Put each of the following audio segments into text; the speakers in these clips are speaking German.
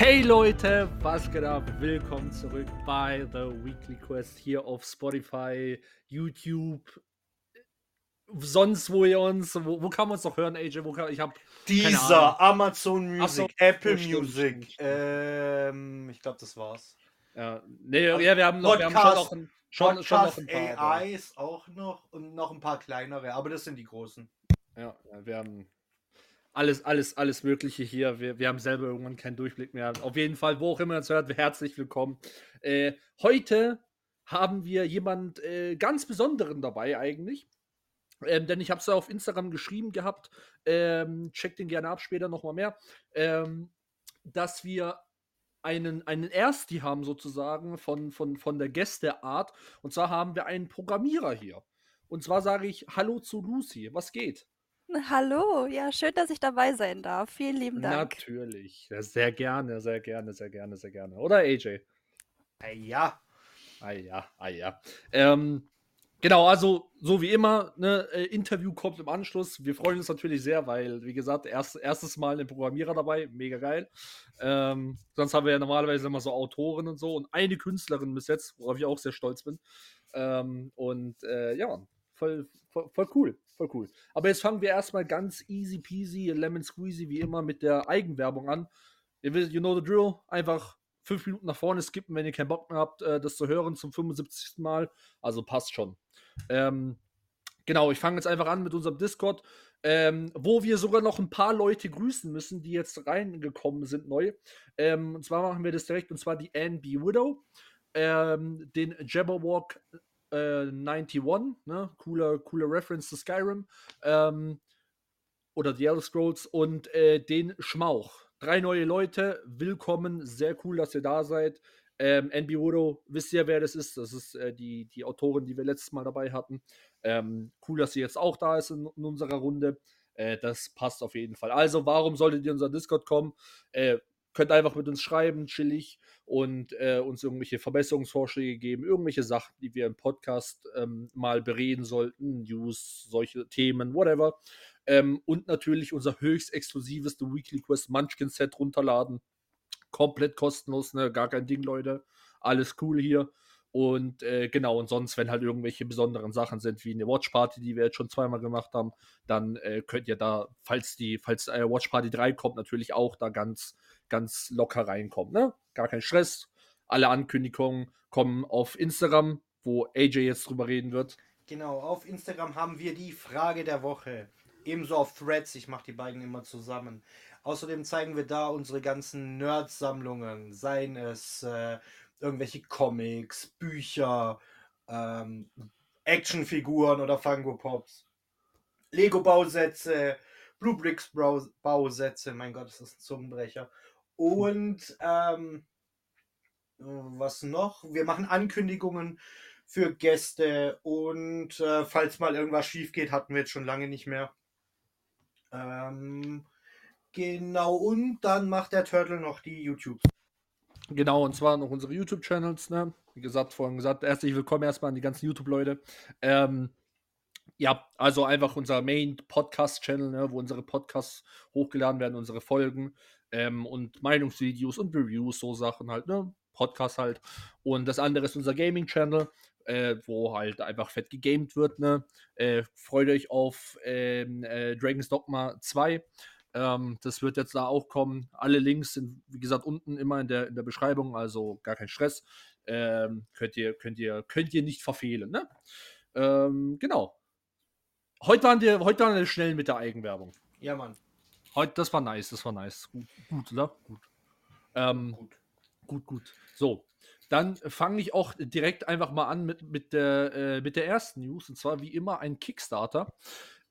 Hey Leute, was geht ab? Willkommen zurück bei The Weekly Quest hier auf Spotify, YouTube, sonst wo ihr uns, wo, wo kann man uns noch hören, AJ? Wo kann, ich habe dieser Amazon Music, so, Apple Music. Ähm, ich glaube, das war's. Ja, nee, ja, wir haben noch, wir haben schon noch ein, schon, schon noch Podcast ein paar. AI ist auch noch und noch ein paar kleinere, aber das sind die großen. Ja, wir haben alles, alles, alles Mögliche hier. Wir, wir haben selber irgendwann keinen Durchblick mehr. Auf jeden Fall, wo auch immer ihr es hört, herzlich willkommen. Äh, heute haben wir jemand äh, ganz Besonderen dabei eigentlich. Ähm, denn ich habe es ja auf Instagram geschrieben gehabt, ähm, checkt den gerne ab, später nochmal mehr, ähm, dass wir einen, einen Ersti haben sozusagen von, von, von der Gästeart. Und zwar haben wir einen Programmierer hier. Und zwar sage ich Hallo zu Lucy. Was geht? Hallo, ja, schön, dass ich dabei sein darf. Vielen lieben Dank. Natürlich. Ja, sehr gerne, sehr gerne, sehr gerne, sehr gerne. Oder AJ? Ja, Ah ja, ah ja. Ähm, genau, also so wie immer, ne, äh, Interview kommt im Anschluss. Wir freuen uns natürlich sehr, weil, wie gesagt, erst, erstes Mal ein Programmierer dabei, mega geil. Ähm, sonst haben wir ja normalerweise immer so Autoren und so und eine Künstlerin bis jetzt, worauf ich auch sehr stolz bin. Ähm, und äh, ja, voll, voll, voll cool, voll cool. Aber jetzt fangen wir erstmal ganz easy peasy, lemon squeezy wie immer mit der Eigenwerbung an. Ihr wisst, you know the drill, einfach fünf Minuten nach vorne skippen, wenn ihr keinen Bock mehr habt, äh, das zu hören zum 75. Mal. Also passt schon. Ähm, genau, ich fange jetzt einfach an mit unserem Discord, ähm, wo wir sogar noch ein paar Leute grüßen müssen, die jetzt reingekommen sind neu. Ähm, und zwar machen wir das direkt, und zwar die NB Widow, ähm, den Jabberwock äh, 91, ne? cooler, cooler Reference zu Skyrim, ähm, oder The Elder Scrolls und äh, den Schmauch. Drei neue Leute, willkommen, sehr cool, dass ihr da seid. Ähm, NB Widow, wisst ihr, wer das ist? Das ist äh, die, die Autorin, die wir letztes Mal dabei hatten. Ähm, cool, dass sie jetzt auch da ist in, in unserer Runde. Äh, das passt auf jeden Fall. Also, warum solltet ihr in unser Discord kommen? Äh, könnt einfach mit uns schreiben, chillig und äh, uns irgendwelche Verbesserungsvorschläge geben, irgendwelche Sachen, die wir im Podcast ähm, mal bereden sollten, News, solche Themen, whatever. Ähm, und natürlich unser höchst exklusives The Weekly Quest Munchkin Set runterladen. Komplett kostenlos, ne? Gar kein Ding, Leute. Alles cool hier. Und äh, genau, und sonst, wenn halt irgendwelche besonderen Sachen sind, wie eine Watch Party, die wir jetzt schon zweimal gemacht haben, dann äh, könnt ihr da, falls die, falls äh, Watch Party 3 kommt, natürlich auch da ganz, ganz locker reinkommen. Ne? Gar kein Stress. Alle Ankündigungen kommen auf Instagram, wo AJ jetzt drüber reden wird. genau. Auf Instagram haben wir die Frage der Woche. Ebenso auf Threads. Ich mache die beiden immer zusammen. Außerdem zeigen wir da unsere ganzen Nerd-Sammlungen. Seien es äh, irgendwelche Comics, Bücher, ähm, Actionfiguren oder Funko Pops. Lego-Bausätze, Blue Bricks Brau- Bausätze, mein Gott, ist das ein Zungenbrecher. Und ähm, was noch? Wir machen Ankündigungen für Gäste und äh, falls mal irgendwas schief geht, hatten wir jetzt schon lange nicht mehr. Ähm, genau, und dann macht der Turtle noch die YouTube. Genau, und zwar noch unsere YouTube-Channels, ne? Wie gesagt, vorhin gesagt, herzlich willkommen erstmal an die ganzen YouTube-Leute. Ähm, ja, also einfach unser Main-Podcast-Channel, ne, wo unsere Podcasts hochgeladen werden, unsere Folgen ähm, und Meinungsvideos und Reviews, so Sachen halt, ne? Podcast halt. Und das andere ist unser Gaming-Channel, äh, wo halt einfach fett gegamed wird, ne? Äh, freut euch auf ähm, äh, Dragon's Dogma 2. Ähm, das wird jetzt da auch kommen. Alle Links sind, wie gesagt, unten immer in der, in der Beschreibung, also gar kein Stress. Ähm, könnt, ihr, könnt, ihr, könnt ihr nicht verfehlen, ne? Ähm, genau. Heute waren, wir, heute waren wir schnell mit der Eigenwerbung. Ja, Mann. Heute, das war nice, das war nice. Gut, gut oder? Gut. Ähm, Gut. gut, gut. So, dann fange ich auch direkt einfach mal an mit, mit, der, äh, mit der ersten News. Und zwar wie immer ein Kickstarter.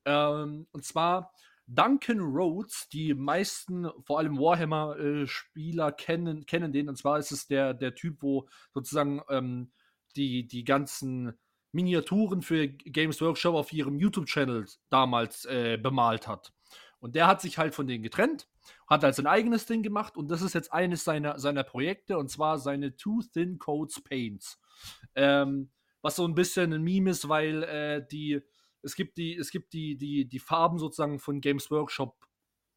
Ähm, und zwar Duncan Rhodes. Die meisten, vor allem Warhammer-Spieler, kennen, kennen den. Und zwar ist es der, der Typ, wo sozusagen ähm, die, die ganzen Miniaturen für Games Workshop auf ihrem YouTube-Channel damals äh, bemalt hat. Und der hat sich halt von denen getrennt, hat halt sein eigenes Ding gemacht und das ist jetzt eines seiner, seiner Projekte und zwar seine Too Thin Coats Paints. Ähm, was so ein bisschen ein Meme ist, weil äh, die, es gibt die, es gibt die, die, die Farben sozusagen von Games Workshop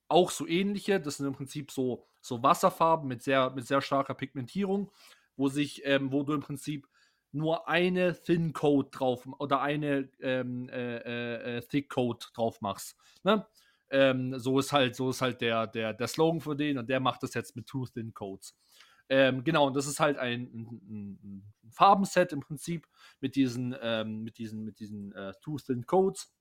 auch so ähnliche. Das sind im Prinzip so, so Wasserfarben mit sehr, mit sehr starker Pigmentierung, wo sich, ähm, wo du im Prinzip nur eine Thin Coat drauf oder eine ähm, äh, äh, äh, Thick Coat drauf machst. Ne? Ähm, so ist halt, so ist halt der, der, der Slogan für den und der macht das jetzt mit Two Thin Coats. Ähm, genau, und das ist halt ein, ein, ein, Farbenset im Prinzip mit diesen, ähm, mit diesen, mit diesen äh, Two Thin Coats.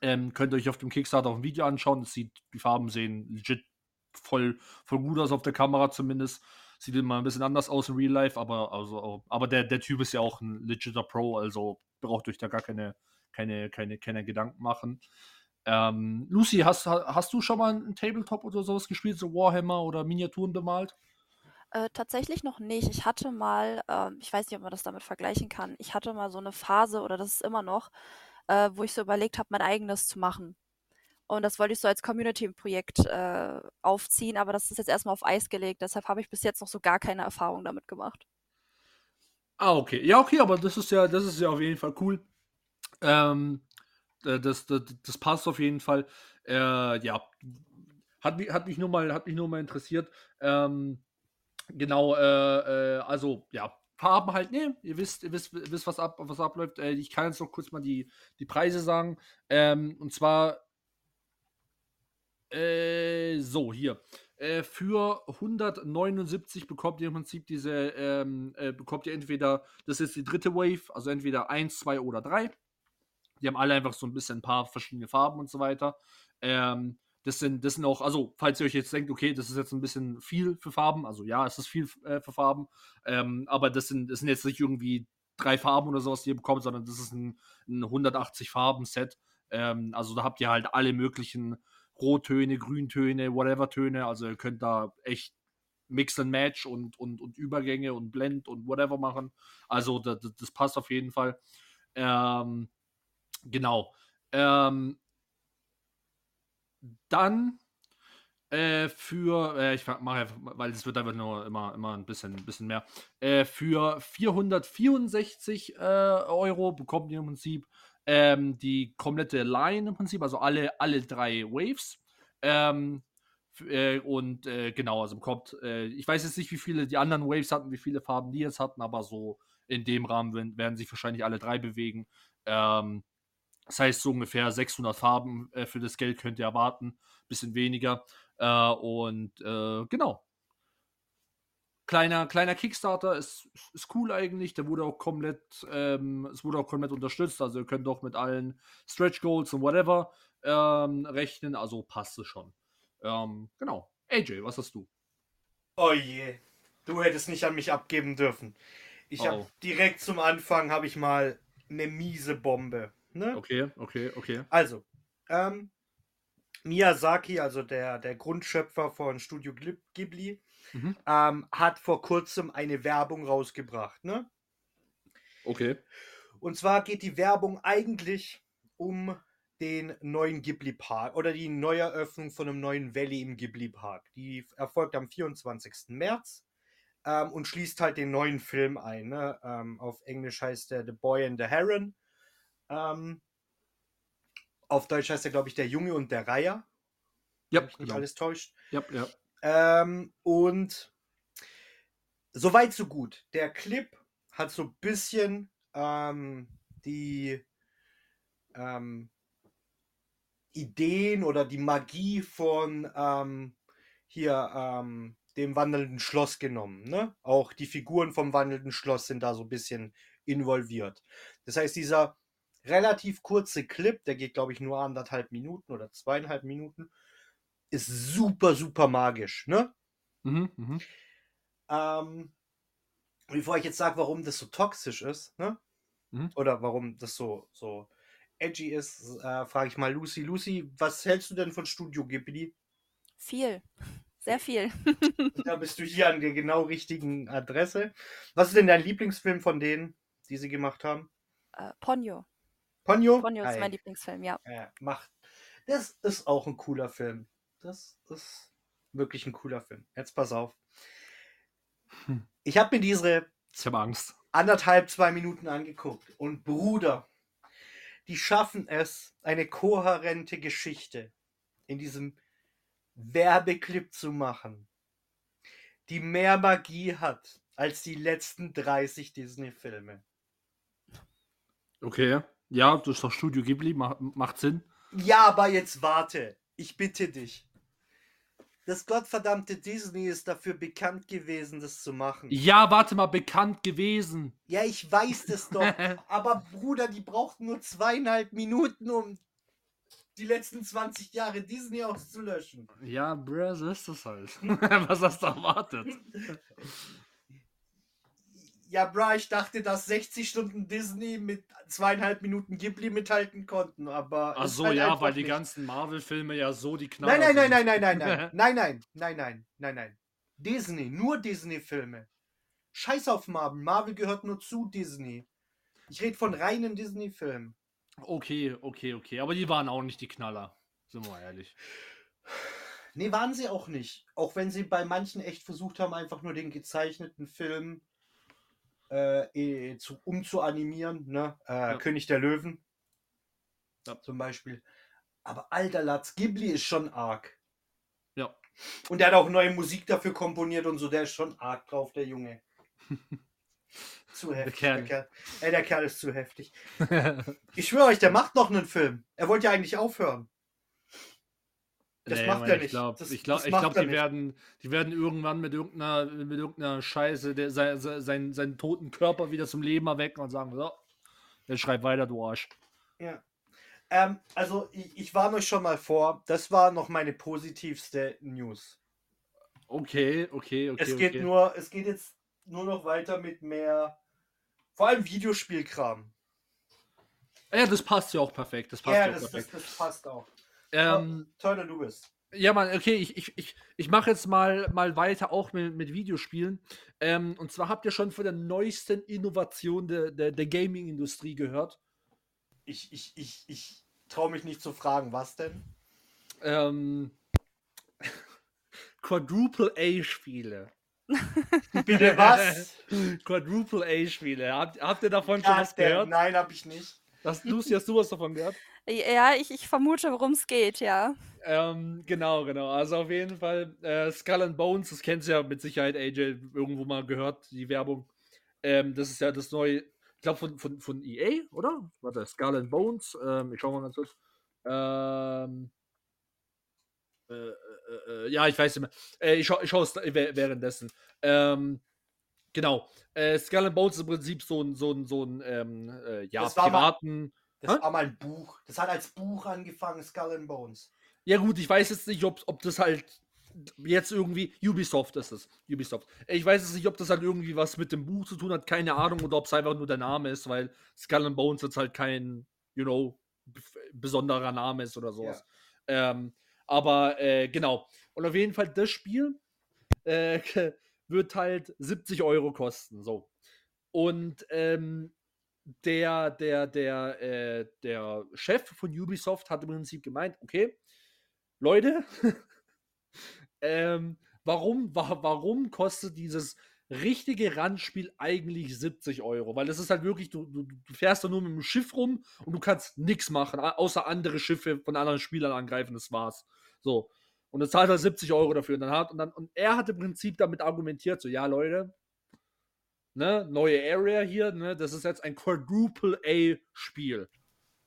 Ähm, könnt ihr euch auf dem Kickstarter auch ein Video anschauen. Das sieht, die Farben sehen legit voll, voll gut aus auf der Kamera zumindest. Sieht immer ein bisschen anders aus in Real Life, aber, also, aber der, der Typ ist ja auch ein legitter Pro, also braucht euch da gar keine, keine, keine, keine Gedanken machen. Ähm, Lucy, hast, hast du schon mal einen Tabletop oder sowas gespielt, so Warhammer oder Miniaturen bemalt? Äh, tatsächlich noch nicht. Ich hatte mal, ähm, ich weiß nicht, ob man das damit vergleichen kann, ich hatte mal so eine Phase, oder das ist immer noch, äh, wo ich so überlegt habe, mein eigenes zu machen. Und das wollte ich so als Community-Projekt äh, aufziehen, aber das ist jetzt erstmal auf Eis gelegt. Deshalb habe ich bis jetzt noch so gar keine Erfahrung damit gemacht. Ah, okay. Ja, okay, aber das ist ja, das ist ja auf jeden Fall cool. Ähm, das, das, das passt auf jeden Fall. Äh, ja, hat mich, hat mich nur mal, hat mich nur mal interessiert. Ähm, genau, äh, äh, also ja, Farben halt, ne, ihr wisst, ihr wisst, wisst was, ab, was abläuft. Äh, ich kann jetzt noch kurz mal die, die Preise sagen. Ähm, und zwar äh, so, hier. Äh, für 179 bekommt ihr im Prinzip diese, ähm, äh, bekommt ihr entweder, das ist die dritte Wave, also entweder 1, 2 oder 3. Die haben alle einfach so ein bisschen ein paar verschiedene Farben und so weiter. Ähm, das sind, das sind auch, also falls ihr euch jetzt denkt, okay, das ist jetzt ein bisschen viel für Farben, also ja, es ist viel äh, für Farben, ähm, aber das sind, das sind jetzt nicht irgendwie drei Farben oder sowas, die ihr bekommt, sondern das ist ein, ein 180 Farben-Set. Ähm, also da habt ihr halt alle möglichen Rottöne, Grüntöne, Whatever-Töne. Also ihr könnt da echt Mix and Match und, und, und Übergänge und Blend und whatever machen. Also das, das passt auf jeden Fall. Ähm, genau. Ähm, dann äh, für, äh, ich mache weil es wird einfach nur immer, immer ein bisschen, bisschen mehr. Äh, für 464 äh, Euro bekommt ihr im Prinzip ähm, die komplette Line im Prinzip, also alle, alle drei Waves. Ähm, äh, und äh, genau, also kommt, äh, ich weiß jetzt nicht, wie viele die anderen Waves hatten, wie viele Farben die jetzt hatten, aber so in dem Rahmen werden, werden sich wahrscheinlich alle drei bewegen. Ähm, das heißt, so ungefähr 600 Farben äh, für das Geld könnt ihr erwarten, bisschen weniger. Äh, und äh, genau, kleiner, kleiner Kickstarter ist, ist cool eigentlich. Der wurde auch komplett, ähm, es wurde auch komplett unterstützt. Also ihr könnt auch mit allen Stretch Goals und whatever ähm, rechnen. Also passt es schon. Ähm, genau. AJ, was hast du? Oh je, du hättest nicht an mich abgeben dürfen. Ich oh. habe direkt zum Anfang habe ich mal eine miese Bombe. Ne? Okay, okay, okay. Also, ähm, Miyazaki, also der, der Grundschöpfer von Studio Ghibli, mhm. ähm, hat vor kurzem eine Werbung rausgebracht. Ne? Okay. Und zwar geht die Werbung eigentlich um den neuen Ghibli Park oder die Neueröffnung von einem neuen Valley im Ghibli Park. Die erfolgt am 24. März ähm, und schließt halt den neuen Film ein. Ne? Ähm, auf Englisch heißt der The Boy and the Heron. Ähm, auf Deutsch heißt er, glaube ich, Der Junge und der Reiher. Ja, nicht genau. alles täuscht. Ja, ja. Ähm, und soweit so gut. Der Clip hat so ein bisschen ähm, die ähm, Ideen oder die Magie von ähm, hier ähm, dem wandelnden Schloss genommen. Ne? Auch die Figuren vom wandelnden Schloss sind da so ein bisschen involviert. Das heißt, dieser relativ kurze Clip, der geht, glaube ich, nur anderthalb Minuten oder zweieinhalb Minuten, ist super, super magisch, ne? Mhm, mh. ähm, bevor ich jetzt sage, warum das so toxisch ist, ne? Mhm. Oder warum das so, so edgy ist, äh, frage ich mal Lucy. Lucy, was hältst du denn von Studio Ghibli? Viel. Sehr viel. da bist du hier an der genau richtigen Adresse. Was ist denn dein Lieblingsfilm von denen, die sie gemacht haben? Äh, Ponyo. Ponyo? Ponyo ist mein Lieblingsfilm, ja. Ja, macht. Das ist auch ein cooler Film. Das ist wirklich ein cooler Film. Jetzt pass auf. Hm. Ich habe mir diese Ich habe Angst. anderthalb, zwei Minuten angeguckt. Und Bruder, die schaffen es, eine kohärente Geschichte in diesem Werbeclip zu machen, die mehr Magie hat als die letzten 30 Disney-Filme. Okay. Ja, das ist doch Studio Ghibli, macht, macht Sinn. Ja, aber jetzt warte. Ich bitte dich. Das gottverdammte Disney ist dafür bekannt gewesen, das zu machen. Ja, warte mal, bekannt gewesen. Ja, ich weiß das doch. aber Bruder, die brauchten nur zweieinhalb Minuten, um die letzten 20 Jahre Disney auszulöschen. Ja, bruh, so ist das halt. Was hast du erwartet? Ja, bra, ich dachte, dass 60 Stunden Disney mit zweieinhalb Minuten Ghibli mithalten konnten, aber. Ach so, halt ja, weil die nicht. ganzen Marvel-Filme ja so die Knaller Nein, nein, nein, nein, nein, nein, nein, nein, nein, nein, nein, nein, nein. Disney, nur Disney-Filme. Scheiß auf Marvel. Marvel gehört nur zu Disney. Ich rede von reinen Disney-Filmen. Okay, okay, okay. Aber die waren auch nicht die Knaller. Sind wir ehrlich. Nee, waren sie auch nicht. Auch wenn sie bei manchen echt versucht haben, einfach nur den gezeichneten Film äh, zu, umzuanimieren. Ne? Äh, Ja. König der Löwen. Ja. Zum Beispiel. Aber alter Latz, Ghibli ist schon arg. Ja. Und der hat auch neue Musik dafür komponiert und so. Der ist schon arg drauf, der Junge. zu heftig. Kerl. Der Kerl. Ey, der Kerl ist zu heftig. Ich schwöre euch, der macht noch einen Film. Er wollte ja eigentlich aufhören. Das macht Mann, er Ich nicht. glaube, Das- ich glaub, das ich macht glaub, die, nicht. werden, die werden irgendwann mit irgendeiner, mit irgendeiner Scheiße der, sein, sein, seinen toten Körper wieder zum Leben erwecken und sagen, so, jetzt schreib weiter, du Arsch. Ja. Ähm, also, ich, ich warne euch schon mal vor, das war noch meine positivste News. Okay, okay, okay. es geht okay. nur, es geht jetzt nur noch weiter mit mehr, vor allem Videospielkram. Ja, das passt ja auch perfekt. Das passt Ja, ja, das, das, perfekt. das passt auch. Ähm, Turner, du bist. Ja, Mann, okay, ich, ich, ich, ich mache jetzt mal, mal weiter auch mit, mit Videospielen. Ähm, und zwar habt ihr schon von der neuesten Innovation der, der, der Gaming-Industrie gehört. Ich, ich, ich, ich traue mich nicht zu fragen, was denn? Ähm, Quadruple A-Spiele. Bitte was? Quadruple A-Spiele. Habt, habt ihr davon schon was gehört? Nein, habe ich nicht. Das, Lucy, hast du was davon gehört? Ja, ich, ich vermute, worum es geht, ja. Ähm, genau, genau. Also auf jeden Fall äh, Skull and Bones, das kennst du ja mit Sicherheit, AJ, irgendwo mal gehört, die Werbung. Ähm, das ist ja das neue, ich glaube von, von, von EA, oder? Warte, Skull and Bones. Ähm, ich schau mal ganz kurz. Ähm, äh, äh, äh, ja, ich weiß nicht mehr. Äh, ich schaue ich schau es währenddessen. Ähm, genau. Äh, Skull and Bones ist im Prinzip so ein, so ein, so ein ähm, äh, ja, war mal- Piraten. Das Hä? war mal ein Buch. Das hat als Buch angefangen, Skull and Bones. Ja, gut, ich weiß jetzt nicht, ob, ob das halt jetzt irgendwie. Ubisoft ist es. Ubisoft. Ich weiß jetzt nicht, ob das halt irgendwie was mit dem Buch zu tun hat, keine Ahnung, oder ob es einfach nur der Name ist, weil Skull and Bones jetzt halt kein, you know, besonderer Name ist oder sowas. Ähm, aber äh, genau. Und auf jeden Fall, das Spiel äh, wird halt 70 Euro kosten. So. Und ähm, der, der, der, äh, der Chef von Ubisoft hat im Prinzip gemeint, okay, Leute, ähm, warum, wa warum kostet dieses richtige Randspiel eigentlich 70 Euro? Weil das ist halt wirklich, du, du, du fährst da nur mit dem Schiff rum und du kannst nichts machen, au- außer andere Schiffe von anderen Spielern angreifen, das war's. So. Und du zahlst halt 70 Euro dafür. Und, dann hat, und, dann, und er hat im Prinzip damit argumentiert, so, ja, Leute, ne, neue Area hier, ne, das ist jetzt ein Quadruple A-Spiel.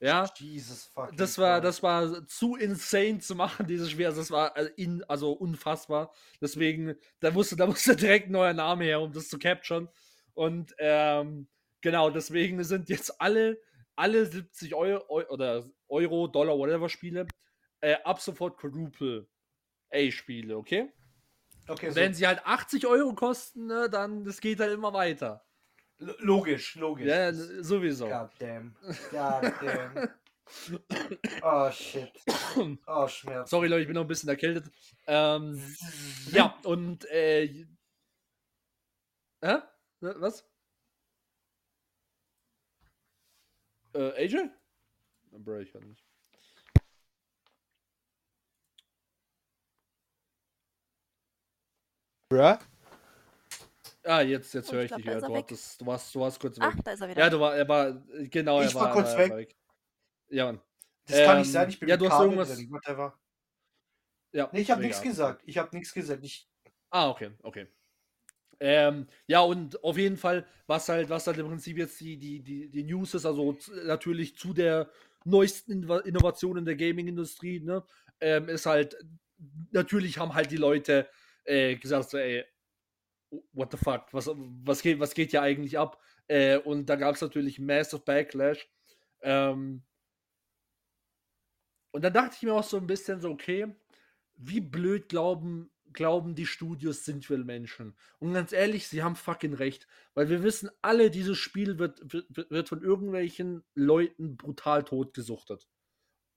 Ja, Jesus fucking das war, das war zu insane zu machen, dieses Spiel. Also das war also, in, also unfassbar. Deswegen, da musste, da musste direkt ein neuer Name her, um das zu capturen. Und ähm, genau, deswegen sind jetzt alle, alle 70 Euro Eu- oder Euro, Dollar, whatever Spiele äh, ab sofort Quadruple A-Spiele, okay? Okay, so, Wenn sie halt 80 Euro kosten, ne, dann das geht halt immer weiter. l- logisch, logisch. Ja, sowieso. God damn. God damn. Oh shit. Oh Schmerz. Sorry, Leute, ich bin noch ein bisschen erkältet. Ähm, ja, und äh, hä? Was? Äh, AJ? Bro, ich kann nicht. Bruh? Ah, jetzt, jetzt Oh, höre ich ich glaub, dich da wieder. ist er Du, weg. hattest, du, warst, du warst kurz Ach, weg. da ist er wieder. Ja, du war, er war, genau, Ich er war war, kurz er weg. war Ja, Mann. Das kann nicht Ähm, sein, ich bin ja, mit du hast Kabel irgendwas- drin, whatever. Ja, Nee, ich habe nichts gesagt. Ich habe nichts gesagt. Ich, Ah, okay, okay. Ähm, ja, und auf jeden Fall, was halt, was halt im Prinzip jetzt die, die, die, die News ist, also natürlich zu der neuesten Inno- Innovation in der Gaming-Industrie, ne, ähm, ist halt, natürlich haben halt die Leute äh, gesagt, so, ey, what the fuck, was, was, geht, was geht hier eigentlich ab? Äh, und da gab es natürlich Massive Backlash. Ähm, und dann dachte ich mir auch so ein bisschen so, okay, wie blöd glauben, glauben die Studios sind wir Menschen. Und ganz ehrlich, sie haben fucking recht. Weil wir wissen alle, dieses Spiel wird, wird, wird von irgendwelchen Leuten brutal totgesuchtet.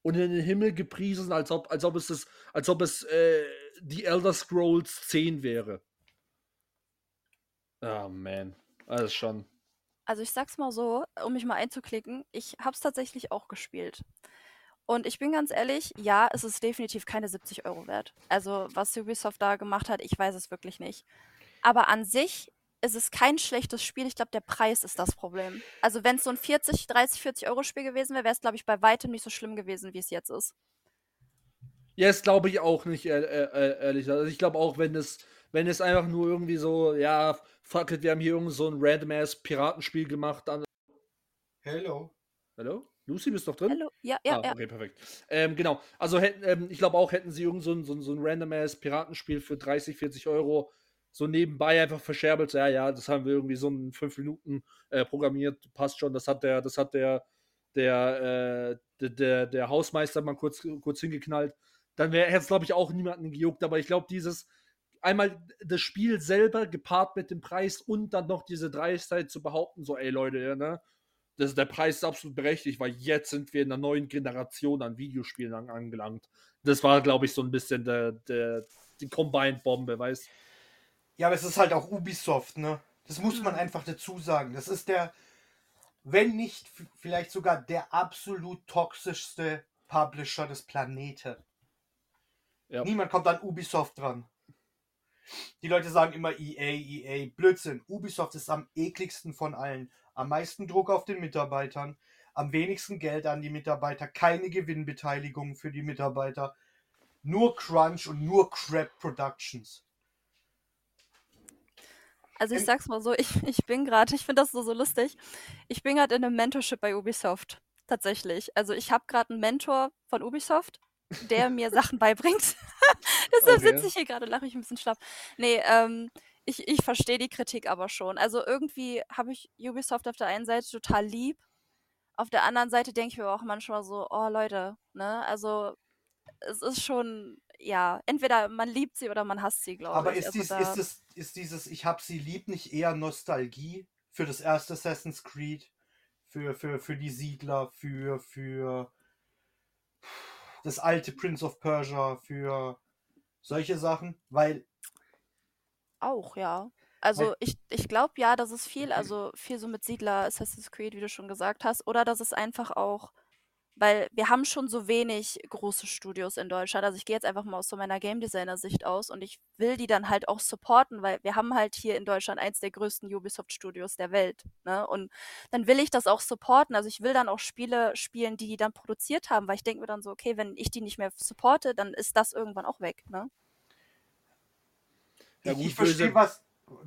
Und in den Himmel gepriesen, als ob, als ob es, das, als ob es äh, die Elder Scrolls 10 wäre. Ah, man. Alles schon. Also ich sag's mal so, um mich mal einzuklicken, ich hab's tatsächlich auch gespielt. Und ich bin ganz ehrlich, ja, es ist definitiv keine 70 Euro wert. Also was Ubisoft da gemacht hat, ich weiß es wirklich nicht. Aber an sich ist es kein schlechtes Spiel. Ich glaube, der Preis ist das Problem. Also wenn es so ein 40, 30, 40 Euro Spiel gewesen wäre, wäre es, glaube ich, bei weitem nicht so schlimm gewesen, wie es jetzt ist. Ja, das glaube ich auch nicht, ehrlich. Also ich glaube auch, wenn es, wenn es einfach nur irgendwie so, ja, fuck it, wir haben hier irgend so ein random-ass Piratenspiel gemacht. Dann, hello. hallo? Lucy, bist du noch drin? Hallo? Ja, ja, ah, ja. okay, perfekt. Ähm, genau. Also hätten, ähm, ich glaube auch, hätten sie irgend so ein, so so ein random-ass Piratenspiel für 30, 40 Euro so nebenbei einfach verscherbelt. So, ja, ja, das haben wir irgendwie so in fünf Minuten äh, programmiert. Passt schon. Das hat der, das hat der, der, äh, der, der, der Hausmeister mal kurz, kurz hingeknallt. Dann wäre es, glaube ich, auch niemanden gejuckt. Aber ich glaube, dieses einmal das Spiel selber gepaart mit dem Preis und dann noch diese Dreistheit zu behaupten, so, ey Leute, ne? Das, der Preis ist absolut berechtigt, weil jetzt sind wir in einer neuen Generation an Videospielen an, angelangt. Das war, glaube ich, so ein bisschen der, der, die Combined-Bombe, weißt Ja, aber es ist halt auch Ubisoft, ne? Das muss man einfach dazu sagen. Das ist der, wenn nicht vielleicht sogar der absolut toxischste Publisher des Planeten. Ja. Niemand kommt an Ubisoft dran. Die Leute sagen immer EA, EA. Blödsinn. Ubisoft ist am ekligsten von allen. Am meisten Druck auf den Mitarbeitern. Am wenigsten Geld an die Mitarbeiter. Keine Gewinnbeteiligung für die Mitarbeiter. Nur Crunch und nur Crap Productions. Also ich sag's mal so, ich, ich bin gerade, ich finde das so, so lustig. Ich bin gerade in einem Mentorship bei Ubisoft. Tatsächlich. Also ich habe gerade einen Mentor von Ubisoft, der mir Sachen beibringt. Deshalb Okay. sitze ich hier gerade, lache ich ein bisschen schlapp. Nee, ähm, ich, ich verstehe die Kritik aber schon. Also irgendwie habe ich Ubisoft auf der einen Seite total lieb. Auf der anderen Seite denke ich mir auch manchmal so, oh Leute, ne? Also es ist schon, ja, entweder man liebt sie oder man hasst sie, glaube Aber ich. ist, Also dies, ist, es, ist dieses Ich hab sie lieb nicht eher Nostalgie für das erste Assassin's Creed, für, für, für die Siedler, für, für das alte Prince of Persia, für solche Sachen? Weil Auch, ja. Also ich, ich glaube ja, dass es viel, also viel so mit Siedler, Assassin's Creed, wie du schon gesagt hast, oder dass es einfach auch, weil wir haben schon so wenig große Studios in Deutschland. Also ich gehe jetzt einfach mal aus so meiner Game Designer Sicht aus und ich will die dann halt auch supporten, weil wir haben halt hier in Deutschland eins der größten Ubisoft Studios der Welt, ne? Und dann will ich das auch supporten. Also ich will dann auch Spiele spielen, die die dann produziert haben, weil ich denke mir dann so, okay, wenn ich die nicht mehr supporte, dann ist das irgendwann auch weg, ne? Ja, ich, gut, ich verstehe was.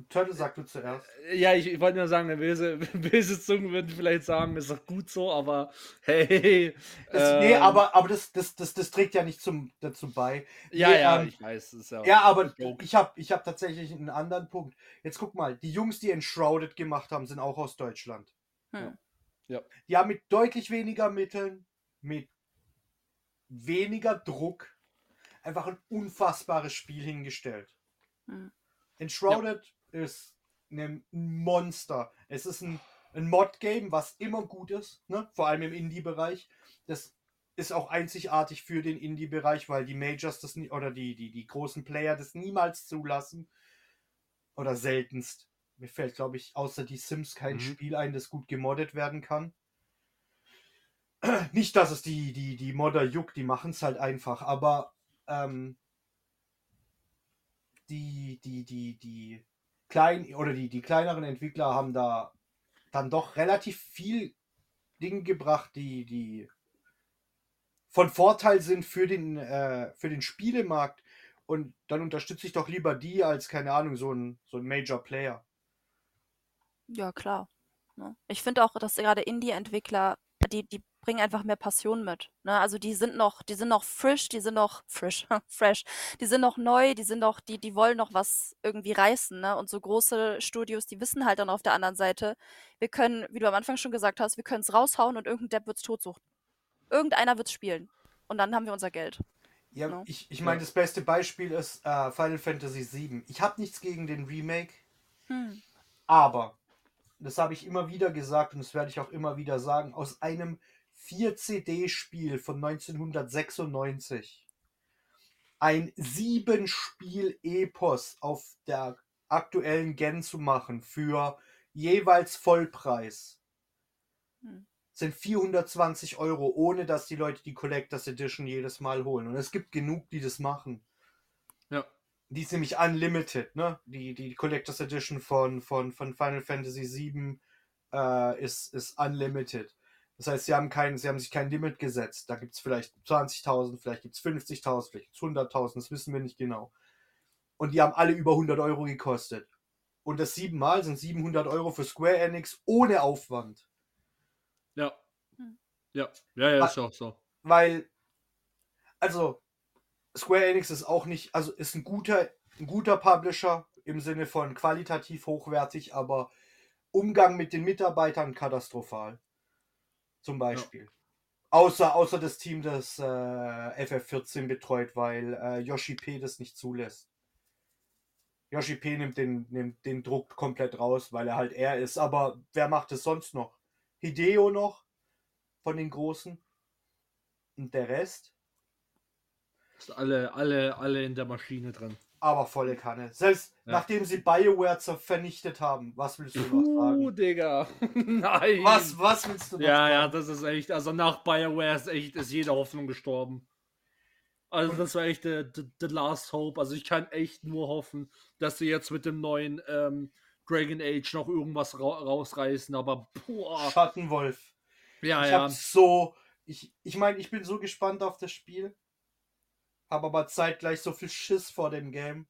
Turtle, sag du zuerst. Ja, ich, ich wollte nur sagen, böse, böse Zungen würden vielleicht sagen, ist doch gut so, aber hey. Das, nee, ähm, aber, aber das, das, das, das trägt ja nicht zum, dazu bei. Ja, nee, ja, ähm, ich weiß. Ist ja, Ja, aber Joke. ich habe ich hab tatsächlich einen anderen Punkt. Jetzt guck mal, die Jungs, die Enshrouded gemacht haben, sind auch aus Deutschland. Hm. Ja. Die haben mit deutlich weniger Mitteln, mit weniger Druck, einfach ein unfassbares Spiel hingestellt. Hm. Enshrouded ist ein Monster. Es ist ein, ein Mod-Game, was immer gut ist, ne? vor allem im Indie-Bereich. Das ist auch einzigartig für den Indie-Bereich, weil die Majors das nie, oder die, die, die großen Player das niemals zulassen. Oder seltenst. Mir fällt, glaube ich, außer die Sims kein Mhm. Spiel ein, das gut gemoddet werden kann. nicht, dass es die, die, die Modder juckt, die machen es halt einfach, aber ähm, die, die, die, die kleinen oder die, die kleineren Entwickler haben da dann doch relativ viel Dinge gebracht, die, die von Vorteil sind für den, äh, für den Spielemarkt. Und dann unterstütze ich doch lieber die als, keine Ahnung, so ein, so ein Major Player. Ja, klar. Ne? Ich finde auch, dass gerade Indie-Entwickler, die, die bringen einfach mehr Passion mit. Ne? Also die sind noch, die sind noch frisch, die sind noch frisch, fresh, die sind noch neu, die sind noch, die, die wollen noch was irgendwie reißen, ne? Und so große Studios, die wissen halt dann auf der anderen Seite, wir können, wie du am Anfang schon gesagt hast, wir können es raushauen und irgendein Depp wird es totsuchen. Irgendeiner wird es spielen. Und dann haben wir unser Geld. Ja, No. ich, ich meine, das beste Beispiel ist äh, Final Fantasy VII. Ich habe nichts gegen den Remake, Hm. aber, das habe ich immer wieder gesagt und das werde ich auch immer wieder sagen, aus einem 4-CD-Spiel von 1996 ein 7-Spiel-Epos auf der aktuellen Gen zu machen für jeweils Vollpreis Hm. sind 420 Euro, ohne dass die Leute die Collectors Edition jedes Mal holen. Und es gibt genug, die das machen. Die ist nämlich unlimited, ne? Die, die Collectors Edition von, von, von Final Fantasy VII äh, ist, ist unlimited. Das heißt, sie haben, kein, sie haben sich kein Limit gesetzt. Da gibt es vielleicht 20.000, vielleicht gibt es 50.000, vielleicht gibt es 100.000, das wissen wir nicht genau. Und die haben alle über 100 Euro gekostet. Und das siebenmal sind 700 Euro für Square Enix ohne Aufwand. Ja. Hm. Ja, ja, ja, ist auch so. weil, also, Square Enix ist auch nicht, also ist ein guter, ein guter Publisher im Sinne von qualitativ hochwertig, aber Umgang mit den Mitarbeitern katastrophal. Zum Beispiel. Außer, außer das Team, das äh, FF14 betreut, weil äh, Yoshi P das nicht zulässt. Yoshi P nimmt den, nimmt den Druck komplett raus, weil er halt er ist. Aber wer macht es sonst noch? Hideo noch von den Großen? Und der Rest? Ist alle, alle, alle in der Maschine drin. Aber volle Kanne. Selbst Ja. nachdem sie BioWare vernichtet haben, was willst du noch sagen? Digga. Nein. Was, was willst du noch Ja, ja, sagen? das ist echt, also nach BioWare ist echt, ist jede Hoffnung gestorben. Also das war echt the, the, the last hope. Also ich kann echt nur hoffen, dass sie jetzt mit dem neuen ähm, Dragon Age noch irgendwas ra rausreißen, aber boah. Schattenwolf. Ja, ich ja. hab so. Ich, ich meine, ich bin so gespannt auf das Spiel. Habe aber zeitgleich so viel Schiss vor dem Game.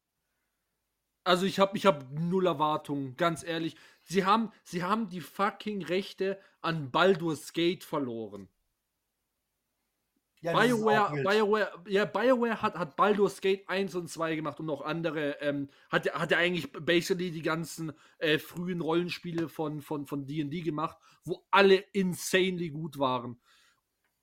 Also ich habe ich hab null Erwartungen, ganz ehrlich. Sie haben, sie haben die fucking Rechte an Baldur's Gate verloren. Ja, BioWare. BioWare, ja, BioWare hat, hat Baldur's Gate 1 und 2 gemacht und noch andere, ähm, hat, hat ja eigentlich basically die ganzen äh, frühen Rollenspiele von von von D&D gemacht, wo alle insanely gut waren.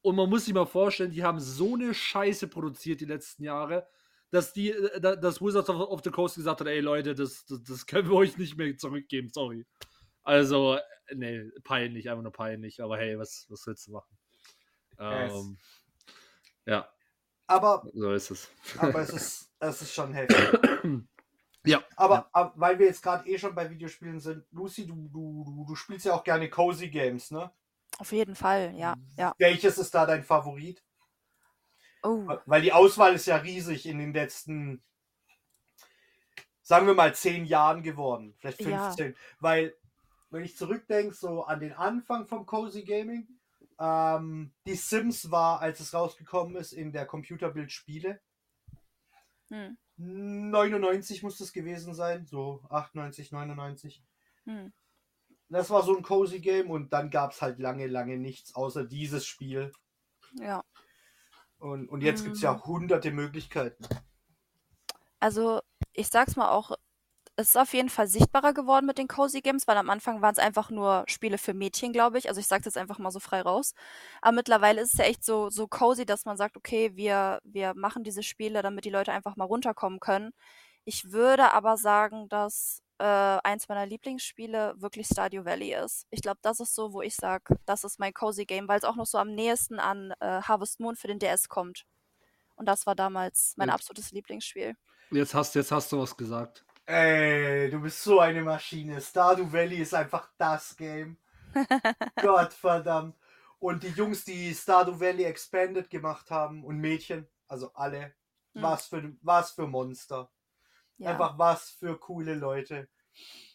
Und man muss sich mal vorstellen, die haben so eine Scheiße produziert die letzten Jahre, dass die, äh, da- dass Wizards of, the Coast gesagt hat, ey Leute, das, das, das können wir euch nicht mehr zurückgeben, sorry. Also, äh, nee, peinlich, einfach nur peinlich, aber hey, was, was willst du machen? Yes. Ähm, ja, Aber, so ist es. aber es, ist, es ist schon heftig. Ja. Aber, aber weil wir jetzt gerade eh schon bei Videospielen sind, Lucy, du, du, du, du spielst ja auch gerne Cozy Games, ne? Auf jeden Fall, ja, ja. Welches ist da dein Favorit? Oh, Weil die Auswahl ist ja riesig in den letzten, sagen wir mal, zehn Jahren geworden. Vielleicht Ja. 15. Weil, wenn ich zurückdenke, so an den Anfang vom Cozy Gaming, ähm, die Sims war, als es rausgekommen ist, in der Computerbild Spiele. hm, 99 muss das gewesen sein, so 98, 99. hm. Das war so ein Cozy Game und dann gab es halt lange, lange nichts außer dieses Spiel. Ja. Und, und jetzt gibt es ja hunderte Möglichkeiten. Also, ich sag's mal auch, es ist auf jeden Fall sichtbarer geworden mit den Cozy Games, weil am Anfang waren es einfach nur Spiele für Mädchen, glaube ich. Also ich sag's jetzt einfach mal so frei raus. Aber mittlerweile ist es ja echt so, so cozy, dass man sagt, okay, wir, wir machen diese Spiele, damit die Leute einfach mal runterkommen können. Ich würde aber sagen, dass äh, eins meiner Lieblingsspiele wirklich Stardew Valley ist. Ich glaube, das ist so, wo ich sag, das ist mein Cozy Game, weil es auch noch so am nächsten an äh, Harvest Moon für den DS kommt. Und das war damals mein Und- absolutes Lieblingsspiel. Jetzt hast, jetzt hast du was gesagt. Ey, du bist so eine Maschine. Stardew Valley ist einfach das Game. Gott verdammt. Und die Jungs, die Stardew Valley Expanded gemacht haben und Mädchen, also alle, Hm. was, für, was für Monster. Ja. Einfach was für coole Leute.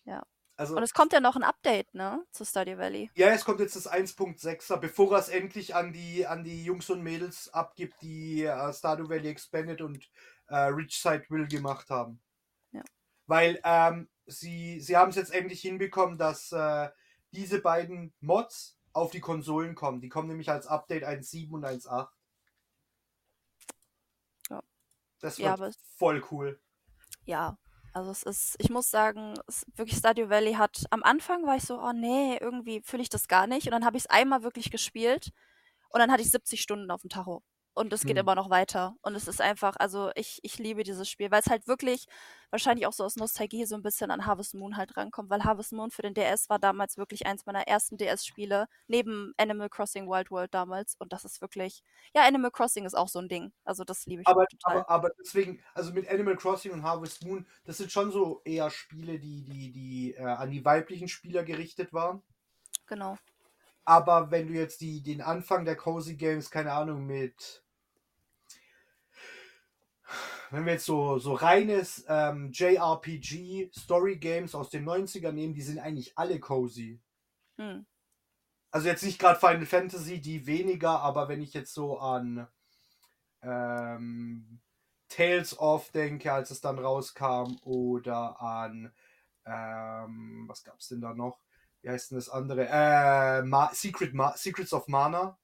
Ja. Also, Und es kommt ja noch ein Update, ne? Zu Stardew Valley. ja, es kommt jetzt das 1.6er, bevor er es endlich an die, an die Jungs und Mädels abgibt, die äh, Stardew Valley Expanded und äh, Rich Side Will gemacht haben. Ja. Weil ähm, sie, sie haben es jetzt endlich hinbekommen, dass äh, diese beiden Mods auf die Konsolen kommen. Die kommen nämlich als Update 1.7 und 1.8. Ja. Das Ja, wird es- voll cool. Ja, also es ist, ich muss sagen, es, wirklich Stardew Valley hat, am Anfang war ich so, oh nee, irgendwie fühle ich das gar nicht. Und dann habe ich es einmal wirklich gespielt und dann hatte ich 70 Stunden auf dem Tacho. Und es geht Hm. immer noch weiter. Und es ist einfach, also ich, ich liebe dieses Spiel, weil es halt wirklich wahrscheinlich auch so aus Nostalgie so ein bisschen an Harvest Moon halt rankommt, weil Harvest Moon für den DS war damals wirklich eins meiner ersten DS-Spiele, neben Animal Crossing Wild World damals. Und das ist wirklich, ja, Animal Crossing ist auch so ein Ding. Also das liebe ich Aber, total. aber, aber deswegen, also mit Animal Crossing und Harvest Moon, das sind schon so eher Spiele, die, die, die äh, an die weiblichen Spieler gerichtet waren. genau. Aber wenn du jetzt die, den Anfang der Cozy Games, keine Ahnung, mit. Wenn wir jetzt so, so reines ähm, JRPG Story Games aus den 90ern nehmen, die sind eigentlich alle cozy. Hm. Also jetzt nicht gerade Final Fantasy, die weniger, aber wenn ich jetzt so an ähm, Tales of denke, als es dann rauskam, oder an ähm, was gab's denn da noch? Wie heißt denn das andere? Äh, Ma Secret Ma Secrets of Mana.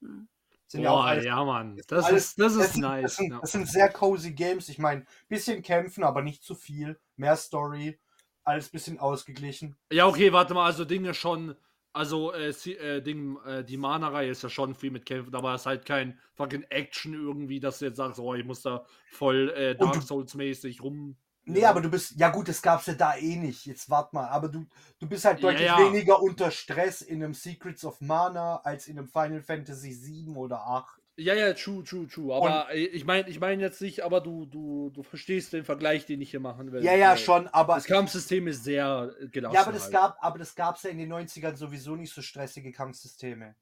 Hm. Sind ja Boah, alles, ja, Mann. Das alles- ist, das ist sind, nice. Das sind, ja. das sind sehr cozy Games. Ich meine, bisschen kämpfen, aber nicht zu viel. Mehr Story. Alles bisschen ausgeglichen. Ja, okay, warte mal, also Dinge schon. Also, äh, äh, Ding, äh, die Mana-Reihe ist ja schon viel mit Kämpfen, aber es ist halt kein fucking Action irgendwie, dass du jetzt sagst, oh, ich muss da voll äh, Und Dark Souls-mäßig rum. Nee, Ja. aber du bist, ja gut, das gab's ja da eh nicht. Jetzt wart mal, aber du, du bist halt Ja, deutlich ja. weniger unter Stress in einem Secrets of Mana als in einem Final Fantasy 7 oder 8. Ja, ja, true, true, true. Aber äh, ich meine ich mein jetzt nicht, aber du, du, du verstehst den Vergleich, den ich hier machen will. Ja, ja, schon, aber Das Kampfsystem ist sehr gelassen. ja, aber das halt. gab, aber das gab's ja in den 90ern sowieso nicht so stressige Kampfsysteme.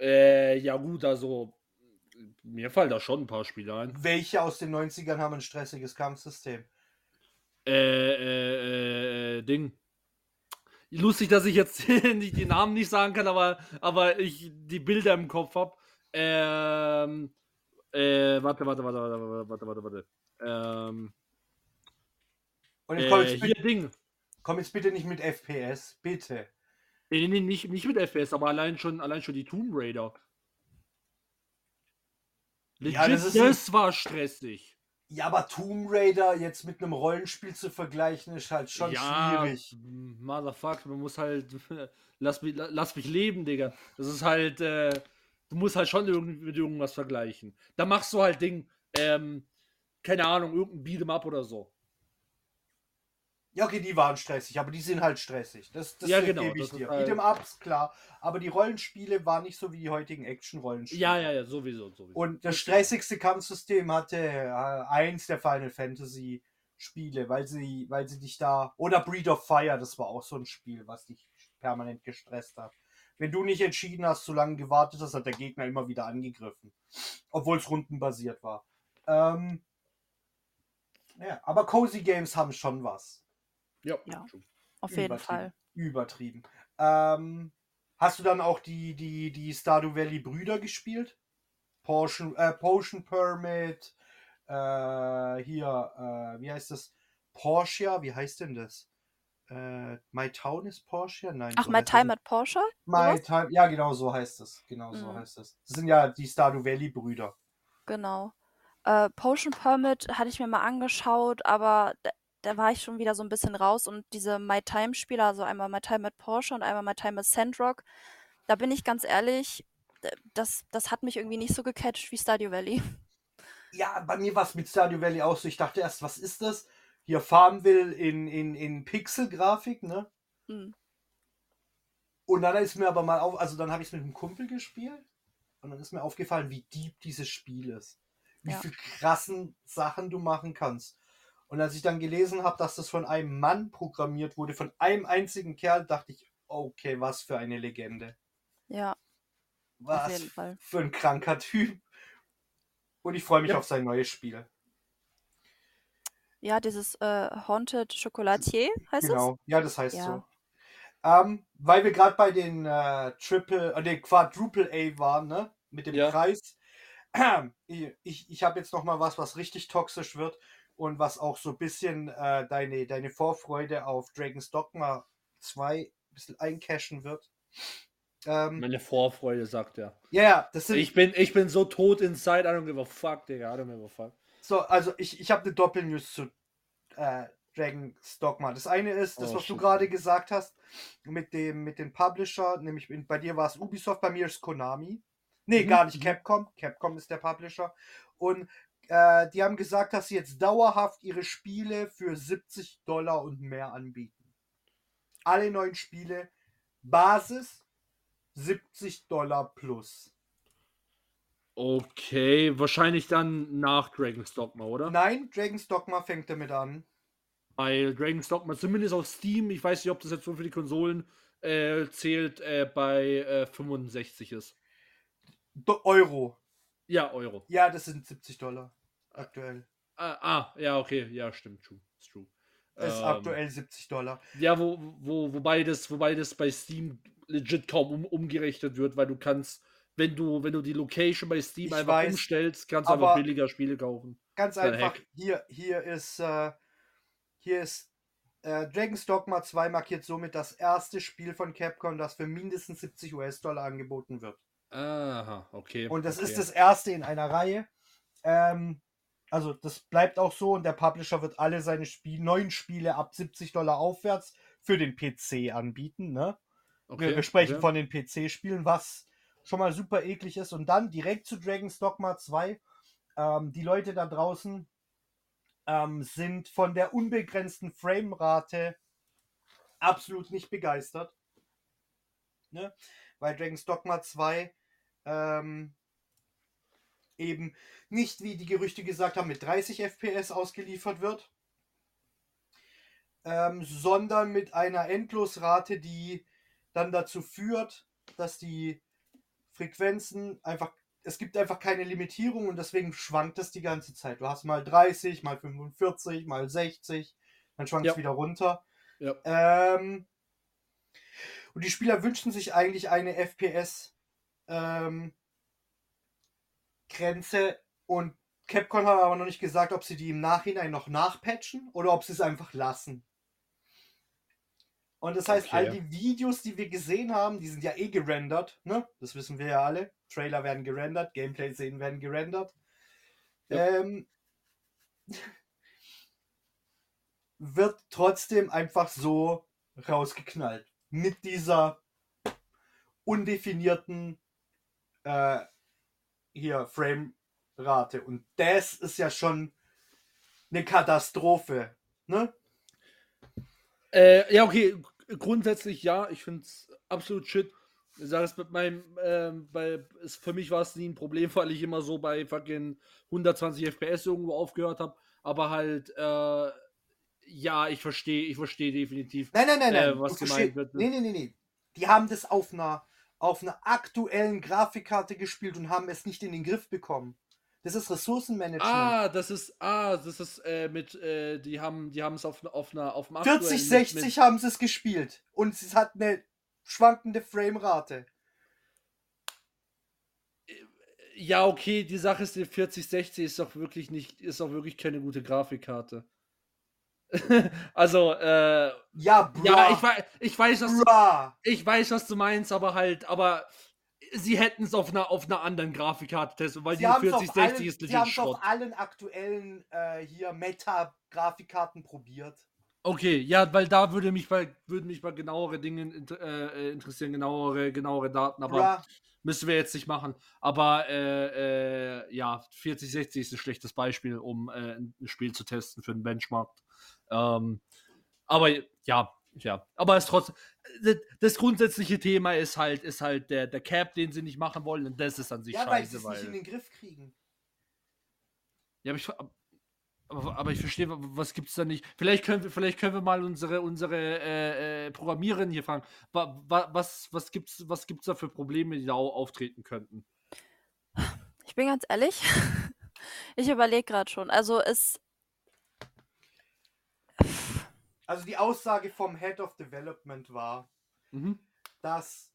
Äh, ja, gut, also. Mir fallen da schon ein paar Spiele ein. Welche aus den 90ern haben ein stressiges Kampfsystem? Äh, äh, äh, Ding. Lustig, dass ich jetzt nicht die Namen nicht sagen kann, aber, aber ich die Bilder im Kopf habe. Ähm, äh, warte, warte, warte, warte, warte, warte, warte. Ähm, Und jetzt komm, äh, jetzt hier bitte, Ding. komm jetzt bitte nicht mit FPS, bitte. Nee, nee, nicht, nicht mit FPS, aber allein schon, allein schon die Tomb Raider. Legit, Ja, das das, war stressig. Ja, aber Tomb Raider jetzt mit einem Rollenspiel zu vergleichen, ist halt schon schwierig. m- Motherfuck, man muss halt. Lass mich, la- lass mich leben, Digga. Das ist halt. Äh, du musst halt schon irgendwie mit irgendwas vergleichen. Da machst du halt Ding. Ähm, keine Ahnung, irgendein Beat'em Up oder so. Ja, okay, die waren stressig, aber die sind halt stressig. Das, das Ja, gebe genau, ich das ist dir. halt- Beat'em Ups, klar. Aber die Rollenspiele waren nicht so wie die heutigen Action-Rollenspiele. Ja, ja, ja, sowieso. sowieso. Und das stressigste Kampfsystem hatte äh, eins der Final Fantasy Spiele, weil sie, weil sie dich da. Oder Breed of Fire, das war auch so ein Spiel, was dich permanent gestresst hat. Wenn du nicht entschieden hast, so lange gewartet hast, hat der Gegner immer wieder angegriffen. Obwohl es rundenbasiert war. Ähm, ja, aber Cozy Games haben schon was. Ja, Ja. Auf jeden. Fall. Übertrieben. Ähm, hast du dann auch die, die, die Stardew Valley Brüder gespielt? Potion, äh, Potion Permit, äh, hier, äh, wie heißt das? Porsche, wie heißt denn das? Äh, My Town ist Porsche? Nein. Ach, so My Time at Porsche? My sowas? Time, ja, genau so heißt es. Genau so Mhm. heißt es. Das sind ja die Stardew Valley Brüder. Genau. Äh, Potion Permit hatte ich mir mal angeschaut, aber da, war ich schon wieder so ein bisschen raus und diese My Time Spiele, also einmal My Time at Porsche und einmal My Time at Sandrock, da bin ich ganz ehrlich, das, das hat mich irgendwie nicht so gecatcht wie Stardew Valley. Ja, bei mir war es mit Stardew Valley auch so. Ich dachte erst, was ist das? Hier Farmville in, in, in Pixel-Grafik, ne? Hm. Und dann ist mir aber mal auf, also dann habe ich es mit einem Kumpel gespielt und dann ist mir aufgefallen, wie deep dieses Spiel ist. Wie Ja. viel krassen Sachen du machen kannst. Und als ich dann gelesen habe, dass das von einem Mann programmiert wurde, von einem einzigen Kerl, dachte ich, okay, was für eine Legende. Ja. Was Auf jeden Fall. für ein kranker Typ. Und ich freue mich Ja. auf sein neues Spiel. Ja, dieses äh, Haunted Chocolatier heißt es? Genau. Ja, das heißt Ja. so. Ähm, weil wir gerade bei den äh, Triple, äh, den Quadruple A waren, ne? Mit dem Ja. Preis. Ich, ich, ich habe jetzt noch mal was, was richtig toxisch wird und was auch so ein bisschen äh, deine, deine Vorfreude auf Dragon's Dogma 2 ein bisschen eincashen wird. Ähm, Meine Vorfreude, sagt er. ja, ja, das sind Ich bin, ich bin so tot inside, I don't give a fuck, Digga, I don't give a fuck. So, also ich, ich habe eine Doppelnews zu äh, Dragon's Dogma. Das eine ist, das, Oh, was du shit. gerade gesagt hast, mit dem, mit dem Publisher, nämlich bei dir war es Ubisoft, bei mir ist Konami. Nee, Mhm, gar nicht mhm. Capcom. Capcom ist der Publisher. Und äh, die haben gesagt, dass sie jetzt dauerhaft ihre Spiele für 70 Dollar und mehr anbieten. Alle neuen Spiele, Basis 70 Dollar plus. Okay, wahrscheinlich dann nach Dragon's Dogma, oder? Nein, Dragon's Dogma fängt damit an. Weil Dragon's Dogma, zumindest auf Steam, ich weiß nicht, ob das jetzt so für die Konsolen äh, zählt, äh, bei äh, 65 ist. Do Euro. Ja, Euro. Ja, das sind 70 Dollar aktuell. Ah, ah, ja, okay, ja, stimmt, true. Ist true. Ist Ähm, aktuell 70 Dollar. Ja, wo, wo, wobei, das, wobei das bei Steam legit kaum um, umgerechnet wird, weil du kannst, wenn du, wenn du die Location bei Steam Ich einfach weiß, umstellst, kannst du einfach aber- billiger Spiele kaufen. Ganz Ein einfach, Hack. hier, hier ist, äh, hier ist äh, Dragon's Dogma 2 markiert somit das erste Spiel von Capcom, das für mindestens 70 US-Dollar angeboten wird. Aha, okay. Und das okay. ist das erste in einer Reihe. Ähm, also das bleibt auch so und der Publisher wird alle seine Spiel neuen Spiele ab 70 Dollar aufwärts für den PC anbieten. Ne? Okay, wir, sprechen okay. von den PC-Spielen, was schon mal super eklig ist. Und dann direkt zu Dragon's Dogma 2. Ähm, die Leute da draußen ähm, sind von der unbegrenzten Framerate absolut nicht begeistert. Ne? Weil Dragon's Dogma 2 ähm, eben nicht, wie die Gerüchte gesagt haben, mit 30 FPS ausgeliefert wird, ähm, sondern mit einer Endlosrate, die dann dazu führt, dass die Frequenzen einfach, es gibt einfach keine Limitierung und deswegen schwankt es die ganze Zeit. Du hast mal 30, mal 45, mal 60, dann schwankt es Ja. wieder runter. Ja. Ähm, und die Spieler wünschen sich eigentlich eine FPS ähm, Grenze und Capcom hat aber noch nicht gesagt, ob sie die im Nachhinein noch nachpatchen oder ob sie es einfach lassen. Und das heißt, Okay. all die Videos, die wir gesehen haben, die sind ja eh gerendert, ne? Das wissen wir ja alle. Trailer werden gerendert, Gameplay-Szenen werden gerendert. Ja. Ähm, wird trotzdem einfach so rausgeknallt. Mit dieser undefinierten äh, hier Frame-Rate. Und das ist ja schon eine Katastrophe. Ne? Äh, ja, okay, grundsätzlich ja, ich finde es absolut shit. Ich sage es mit meinem, ähm, bei, es, für mich war es nie ein Problem, weil ich immer so bei fucking 120 FPS irgendwo aufgehört habe. Aber halt, äh, ja, ich verstehe, ich verstehe definitiv. Nein, nein, nein, nein. Äh, was gemeint wird, ne? Nee, nee, nee, nee. Die haben das auf einer, auf einer aktuellen Grafikkarte gespielt und haben es nicht in den Griff bekommen. Das ist Ressourcenmanagement. Ah, das ist, ah, das ist äh, mit, äh, die haben, die haben es auf, auf einer, auf dem aktuellen 40, mit- 60 mit- haben sie es gespielt. Und es hat eine schwankende Framerate. Ja, okay, die Sache ist, die 4060 ist doch wirklich nicht, ist doch wirklich keine gute Grafikkarte. also, äh, Ja, bra. ja, ich, wei ich weiß, was du, bra. ich weiß, was du meinst, aber halt, aber sie hätten es auf einer, auf einer anderen Grafikkarte testen, weil Sie die haben es 4060 auf, allen- ist sie legit haben's Schrott. auf allen aktuellen äh, hier Meta-Grafikkarten probiert. Okay, ja, weil da würde mich bei, würden mich bei genauere Dinge inter äh, interessieren, genauere, genauere Daten, aber Bra. müssen wir jetzt nicht machen. Aber äh, äh, ja, 4060 ist ein schlechtes Beispiel, um äh, ein Spiel zu testen für einen Benchmark. Ähm, aber ja, ja. Aber es trotzdem. Das, das grundsätzliche Thema ist halt, ist halt der, der Cap, den sie nicht machen wollen, und das ist an sich Ja, weil sie scheiße, es weil. nicht in den Griff kriegen. ja, aber ich, Aber, aber ich verstehe, was gibt es da nicht? Vielleicht können wir, vielleicht können wir mal unsere, unsere äh, äh, Programmiererin hier fragen. Wa, wa, was, was gibt es was gibt's da für Probleme, die da auftreten könnten? Ich bin ganz ehrlich, ich überlege gerade schon. Also es. Also die Aussage vom Head of Development war, Mhm. dass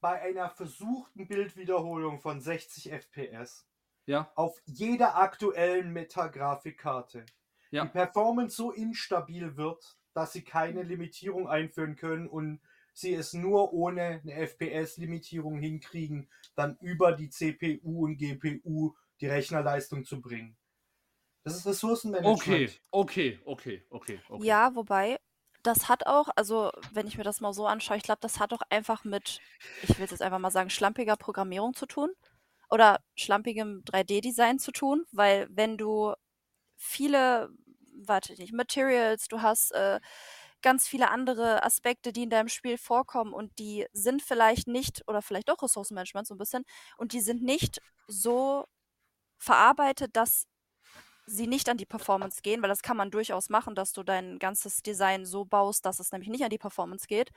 bei einer versuchten Bildwiederholung von 60 FPS Ja, auf jeder aktuellen Meta-Grafikkarte Ja. die Performance so instabil wird, dass sie keine Limitierung einführen können und sie es nur ohne eine FPS-Limitierung hinkriegen, dann über die CPU und GPU die Rechnerleistung zu bringen. Das ist Ressourcenmanagement. okay, okay, okay, okay, okay. Ja, wobei, das hat auch, also wenn ich mir das mal so anschaue, ich glaube, das hat auch einfach mit, ich will jetzt einfach mal sagen, schlampiger Programmierung zu tun oder schlampigem 3D-Design zu tun, weil wenn du viele, warte nicht, Materials, du hast äh, ganz viele andere Aspekte, die in deinem Spiel vorkommen und die sind vielleicht nicht, oder vielleicht doch Ressourcenmanagement so ein bisschen, und die sind nicht so verarbeitet, dass sie nicht an die Performance gehen, weil das kann man durchaus machen, dass du dein ganzes Design so baust, dass es nämlich nicht an die Performance geht.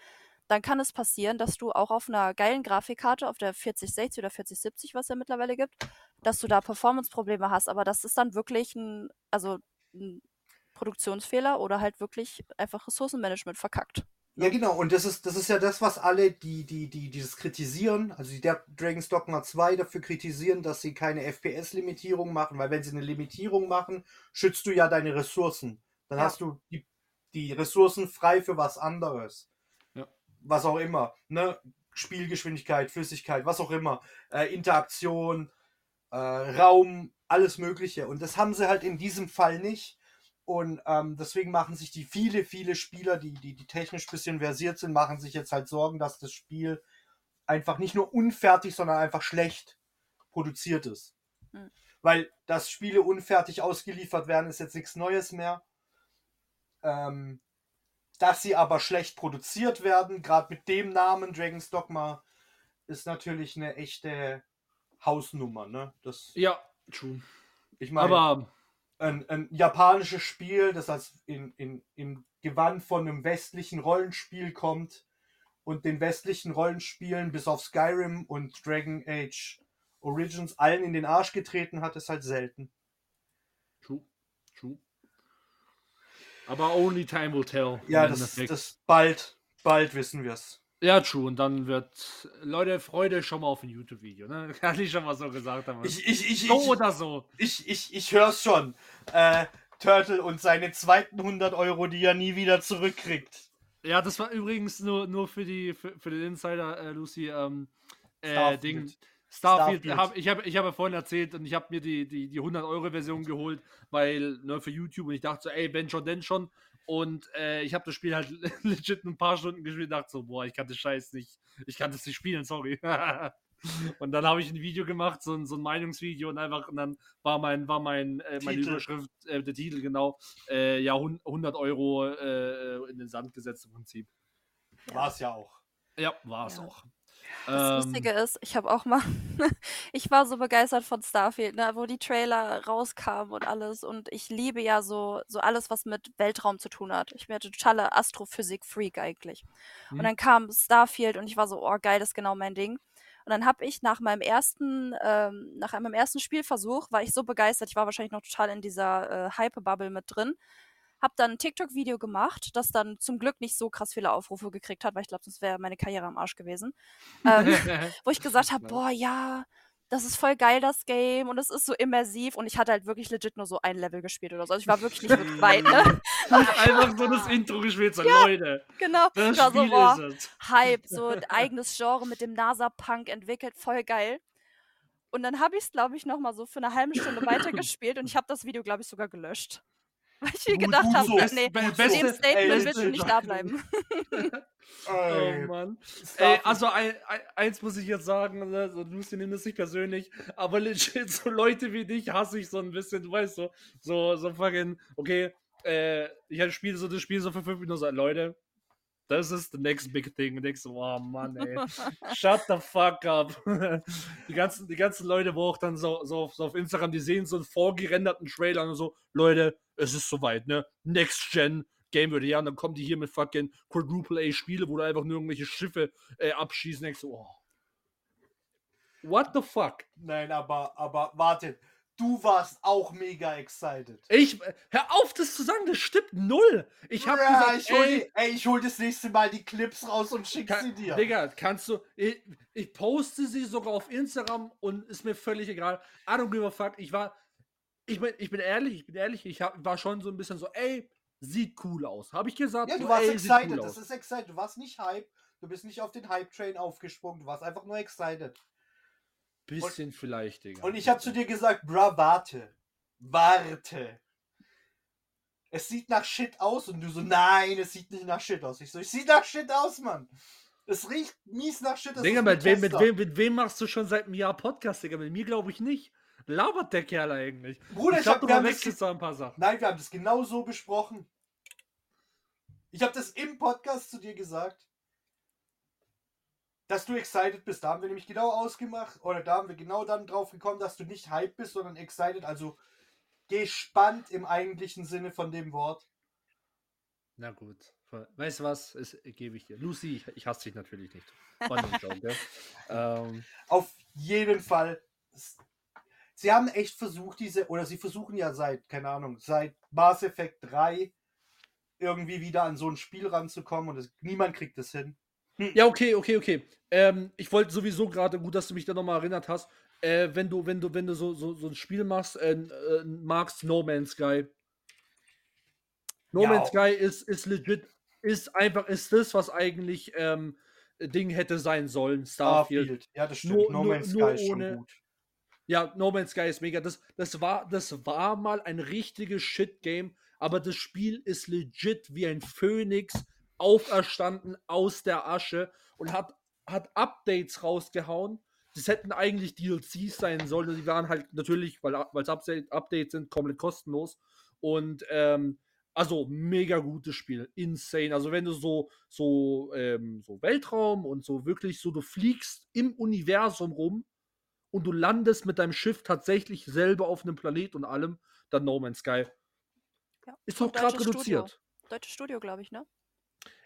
Dann kann es passieren, dass du auch auf einer geilen Grafikkarte, auf der 4060 oder 4070, was es ja mittlerweile gibt, dass du da Performance-Probleme hast. Aber das ist dann wirklich ein, also ein Produktionsfehler oder halt wirklich einfach Ressourcenmanagement verkackt. Ja, genau, und das ist, das ist ja das, was alle, die, die, die dieses kritisieren, also die Dragon's Dogma 2 dafür kritisieren, dass sie keine FPS-Limitierung machen, weil wenn sie eine Limitierung machen, schützt du ja deine Ressourcen. Dann Ja. hast du die, die Ressourcen frei für was anderes. Ja. Was auch immer. Ne? Spielgeschwindigkeit, Flüssigkeit, was auch immer. Äh, Interaktion, äh, Raum, alles Mögliche. Und das haben sie halt in diesem Fall nicht. Und ähm, deswegen machen sich die viele, viele Spieler, die, die, die technisch ein bisschen versiert sind, machen sich jetzt halt Sorgen, dass das Spiel einfach nicht nur unfertig, sondern einfach schlecht produziert ist. Mhm. Weil, dass Spiele unfertig ausgeliefert werden, ist jetzt nichts Neues mehr. Ähm, dass sie aber schlecht produziert werden, gerade mit dem Namen Dragon's Dogma, ist natürlich eine echte Hausnummer. Ne? Das, Ja, true. ich meine, Aber ein, ein japanisches Spiel, das als in, in, im Gewand von einem westlichen Rollenspiel kommt und den westlichen Rollenspielen bis auf Skyrim und Dragon Age Origins allen in den Arsch getreten hat, ist halt selten. true, true. Aber only time will tell. Ja, das, das bald, bald wissen wir es. Ja, true. Und dann wird, Leute, Freude schon mal auf ein YouTube-Video, ne? Kann ich schon mal so gesagt haben. Ich, ich, ich, so ich, oder so. ich, ich, ich hör's schon. Äh, Turtle und seine zweiten 100 Euro, die er nie wieder zurückkriegt. Ja, das war übrigens nur, nur für, die, für, für den Insider, äh, Lucy, ähm, äh, Starfield. Ding. Starfield, Starfield. Hab, ich habe ich hab ja vorhin erzählt und ich habe mir die, die, die 100-Euro-Version geholt, weil, ne, für YouTube und ich dachte so, ey, wenn schon, denn schon. Und äh, ich habe das Spiel halt legit ein paar Stunden gespielt und dachte so, boah, ich kann das Scheiß nicht, ich kann das nicht spielen, sorry. und dann habe ich ein Video gemacht, so ein, so ein Meinungsvideo und einfach, und dann war mein, war mein, äh, meine Titel. Überschrift, äh, der Titel genau, äh, ja, hun- 100 Euro äh, in den Sand gesetzt im Prinzip. Ja. War's ja auch. Ja, war es Ja. auch. Das Ähm, Lustige ist, ich habe auch mal, ich war so begeistert von Starfield, ne, wo die Trailer rauskamen und alles. Und ich liebe ja so, so alles, was mit Weltraum zu tun hat. Ich bin ja totaler Astrophysik-Freak eigentlich. Mhm. Und dann kam Starfield und ich war so, oh geil, das ist genau mein Ding. Und dann habe ich nach meinem ersten, ähm, nach meinem ersten Spielversuch, war ich so begeistert, ich war wahrscheinlich noch total in dieser äh, Hype-Bubble mit drin, habe dann ein TikTok-Video gemacht, das dann zum Glück nicht so krass viele Aufrufe gekriegt hat, weil ich glaube, sonst wäre meine Karriere am Arsch gewesen. Ähm, wo ich gesagt habe, boah, ja, das ist voll geil, das Game, und es ist so immersiv, und ich hatte halt wirklich legit nur so ein Level gespielt oder so. Also ich war wirklich nicht wirklich weit, ne? Einfach so das Intro gespielt, so Leute. Genau. Das Ich war so, Spiel boah. Hype, so ein eigenes Genre mit dem NASA-Punk entwickelt, voll geil. Und dann habe ich es, glaube ich, nochmal so für eine halbe Stunde weitergespielt und ich habe das Video, glaube ich, sogar gelöscht. Weil ich mir gedacht habe, so. nee, Be- mit beste- dem Statement willst du nicht da bleiben. Oh Mann. Ey, also ein, ein, eins muss ich jetzt sagen, ne, so, Lucy nimmt es nicht persönlich, aber legit so Leute wie dich hasse ich so ein bisschen, du weißt so, so, so fucking, okay, äh, ich spiele so das Spiel so für fünf Minuten so, Leute, das ist the next big thing. Und denkst so, oh Mann, ey, shut the fuck up. die, ganzen, die ganzen Leute, wo auch dann so, so, auf, so auf Instagram, die sehen so einen vorgerenderten Trailer und so, Leute, es ist soweit, ne? Next Gen Game würde ja, und dann kommen die hier mit fucking Quadruple A Spiele, wo du einfach nur irgendwelche Schiffe äh, abschießen, denkst so, oh. What the fuck? Nein, aber, aber wartet. Du warst auch mega excited. Ich, hör auf, das zu sagen, das stimmt null. Ich hab ja, gesagt, ich hol, ey, ey, ich hol das nächste Mal die Clips raus und schick Kann, sie dir. Digga, kannst du. Ich, ich poste sie sogar auf Instagram und ist mir völlig egal. I don't give a fuck. Ich war. Ich bin, ich bin ehrlich, ich bin ehrlich, ich hab, war schon so ein bisschen so, ey, sieht cool aus. Habe ich gesagt? ja, du so, warst ey, excited. cool das aus. ist excited. Du warst nicht hype. Du bist nicht auf den Hype-Train aufgesprungen. Du warst einfach nur excited. Bisschen vielleicht, Digga. Und ich habe zu dir gesagt, bra, warte. Warte. Es sieht nach Shit aus. Und du so, nein, es sieht nicht nach Shit aus. Ich so, es sieht nach Shit aus, Mann. Es riecht mies nach Shit. Digga, mit wem, mit, wem, mit wem machst du schon seit einem Jahr Podcast, Digga? Mit mir glaube ich nicht. Labert der Kerl eigentlich? Bruder, ich, ich hab, du da ein paar Sachen. Nein, wir haben das genau so besprochen. Ich habe das im Podcast zu dir gesagt, dass du excited bist. Da haben wir nämlich genau ausgemacht, oder da haben wir genau dann drauf gekommen, dass du nicht hype bist, sondern excited, also gespannt im eigentlichen Sinne von dem Wort. Na gut. Weißt du was? Es gebe ich dir. Lucy, ich, ich hasse dich natürlich nicht. Joke, ähm, Auf jeden Fall. Sie haben echt versucht, diese, oder sie versuchen ja seit, keine Ahnung, seit Mass Effect 3 irgendwie wieder an so ein Spiel ranzukommen und es, niemand kriegt es hin. Ja, okay, okay, okay. Ähm, ich wollte sowieso gerade, gut, dass du mich da nochmal erinnert hast, äh, wenn du, wenn du, wenn du so, so, so ein Spiel machst, äh, äh, magst No Man's Sky. No Ja. Man's Sky ist, ist legit, ist einfach, ist das, was eigentlich ähm, Ding hätte sein sollen, Starfield. Starfield. Ja, das stimmt. Nur- no nur- Man's Sky ist schon ohne- gut. Ja, No Man's Sky ist mega. Das, das, war, das war mal ein richtiges Shit-Game, aber das Spiel ist legit wie ein Phönix auferstanden aus der Asche und hat, hat Updates rausgehauen. Das hätten eigentlich DLCs sein sollen. Die waren halt natürlich, weil es Update, Updates sind, komplett kostenlos. Und ähm, also mega gutes Spiel. Insane. Also wenn du so, so, ähm, so Weltraum und so wirklich so, du fliegst im Universum rum und du landest mit deinem Schiff tatsächlich selber auf einem Planet und allem, dann No Man's Sky. Ja. Ist auch gerade deutsches Studio. reduziert. Deutsches Studio, glaube ich, ne?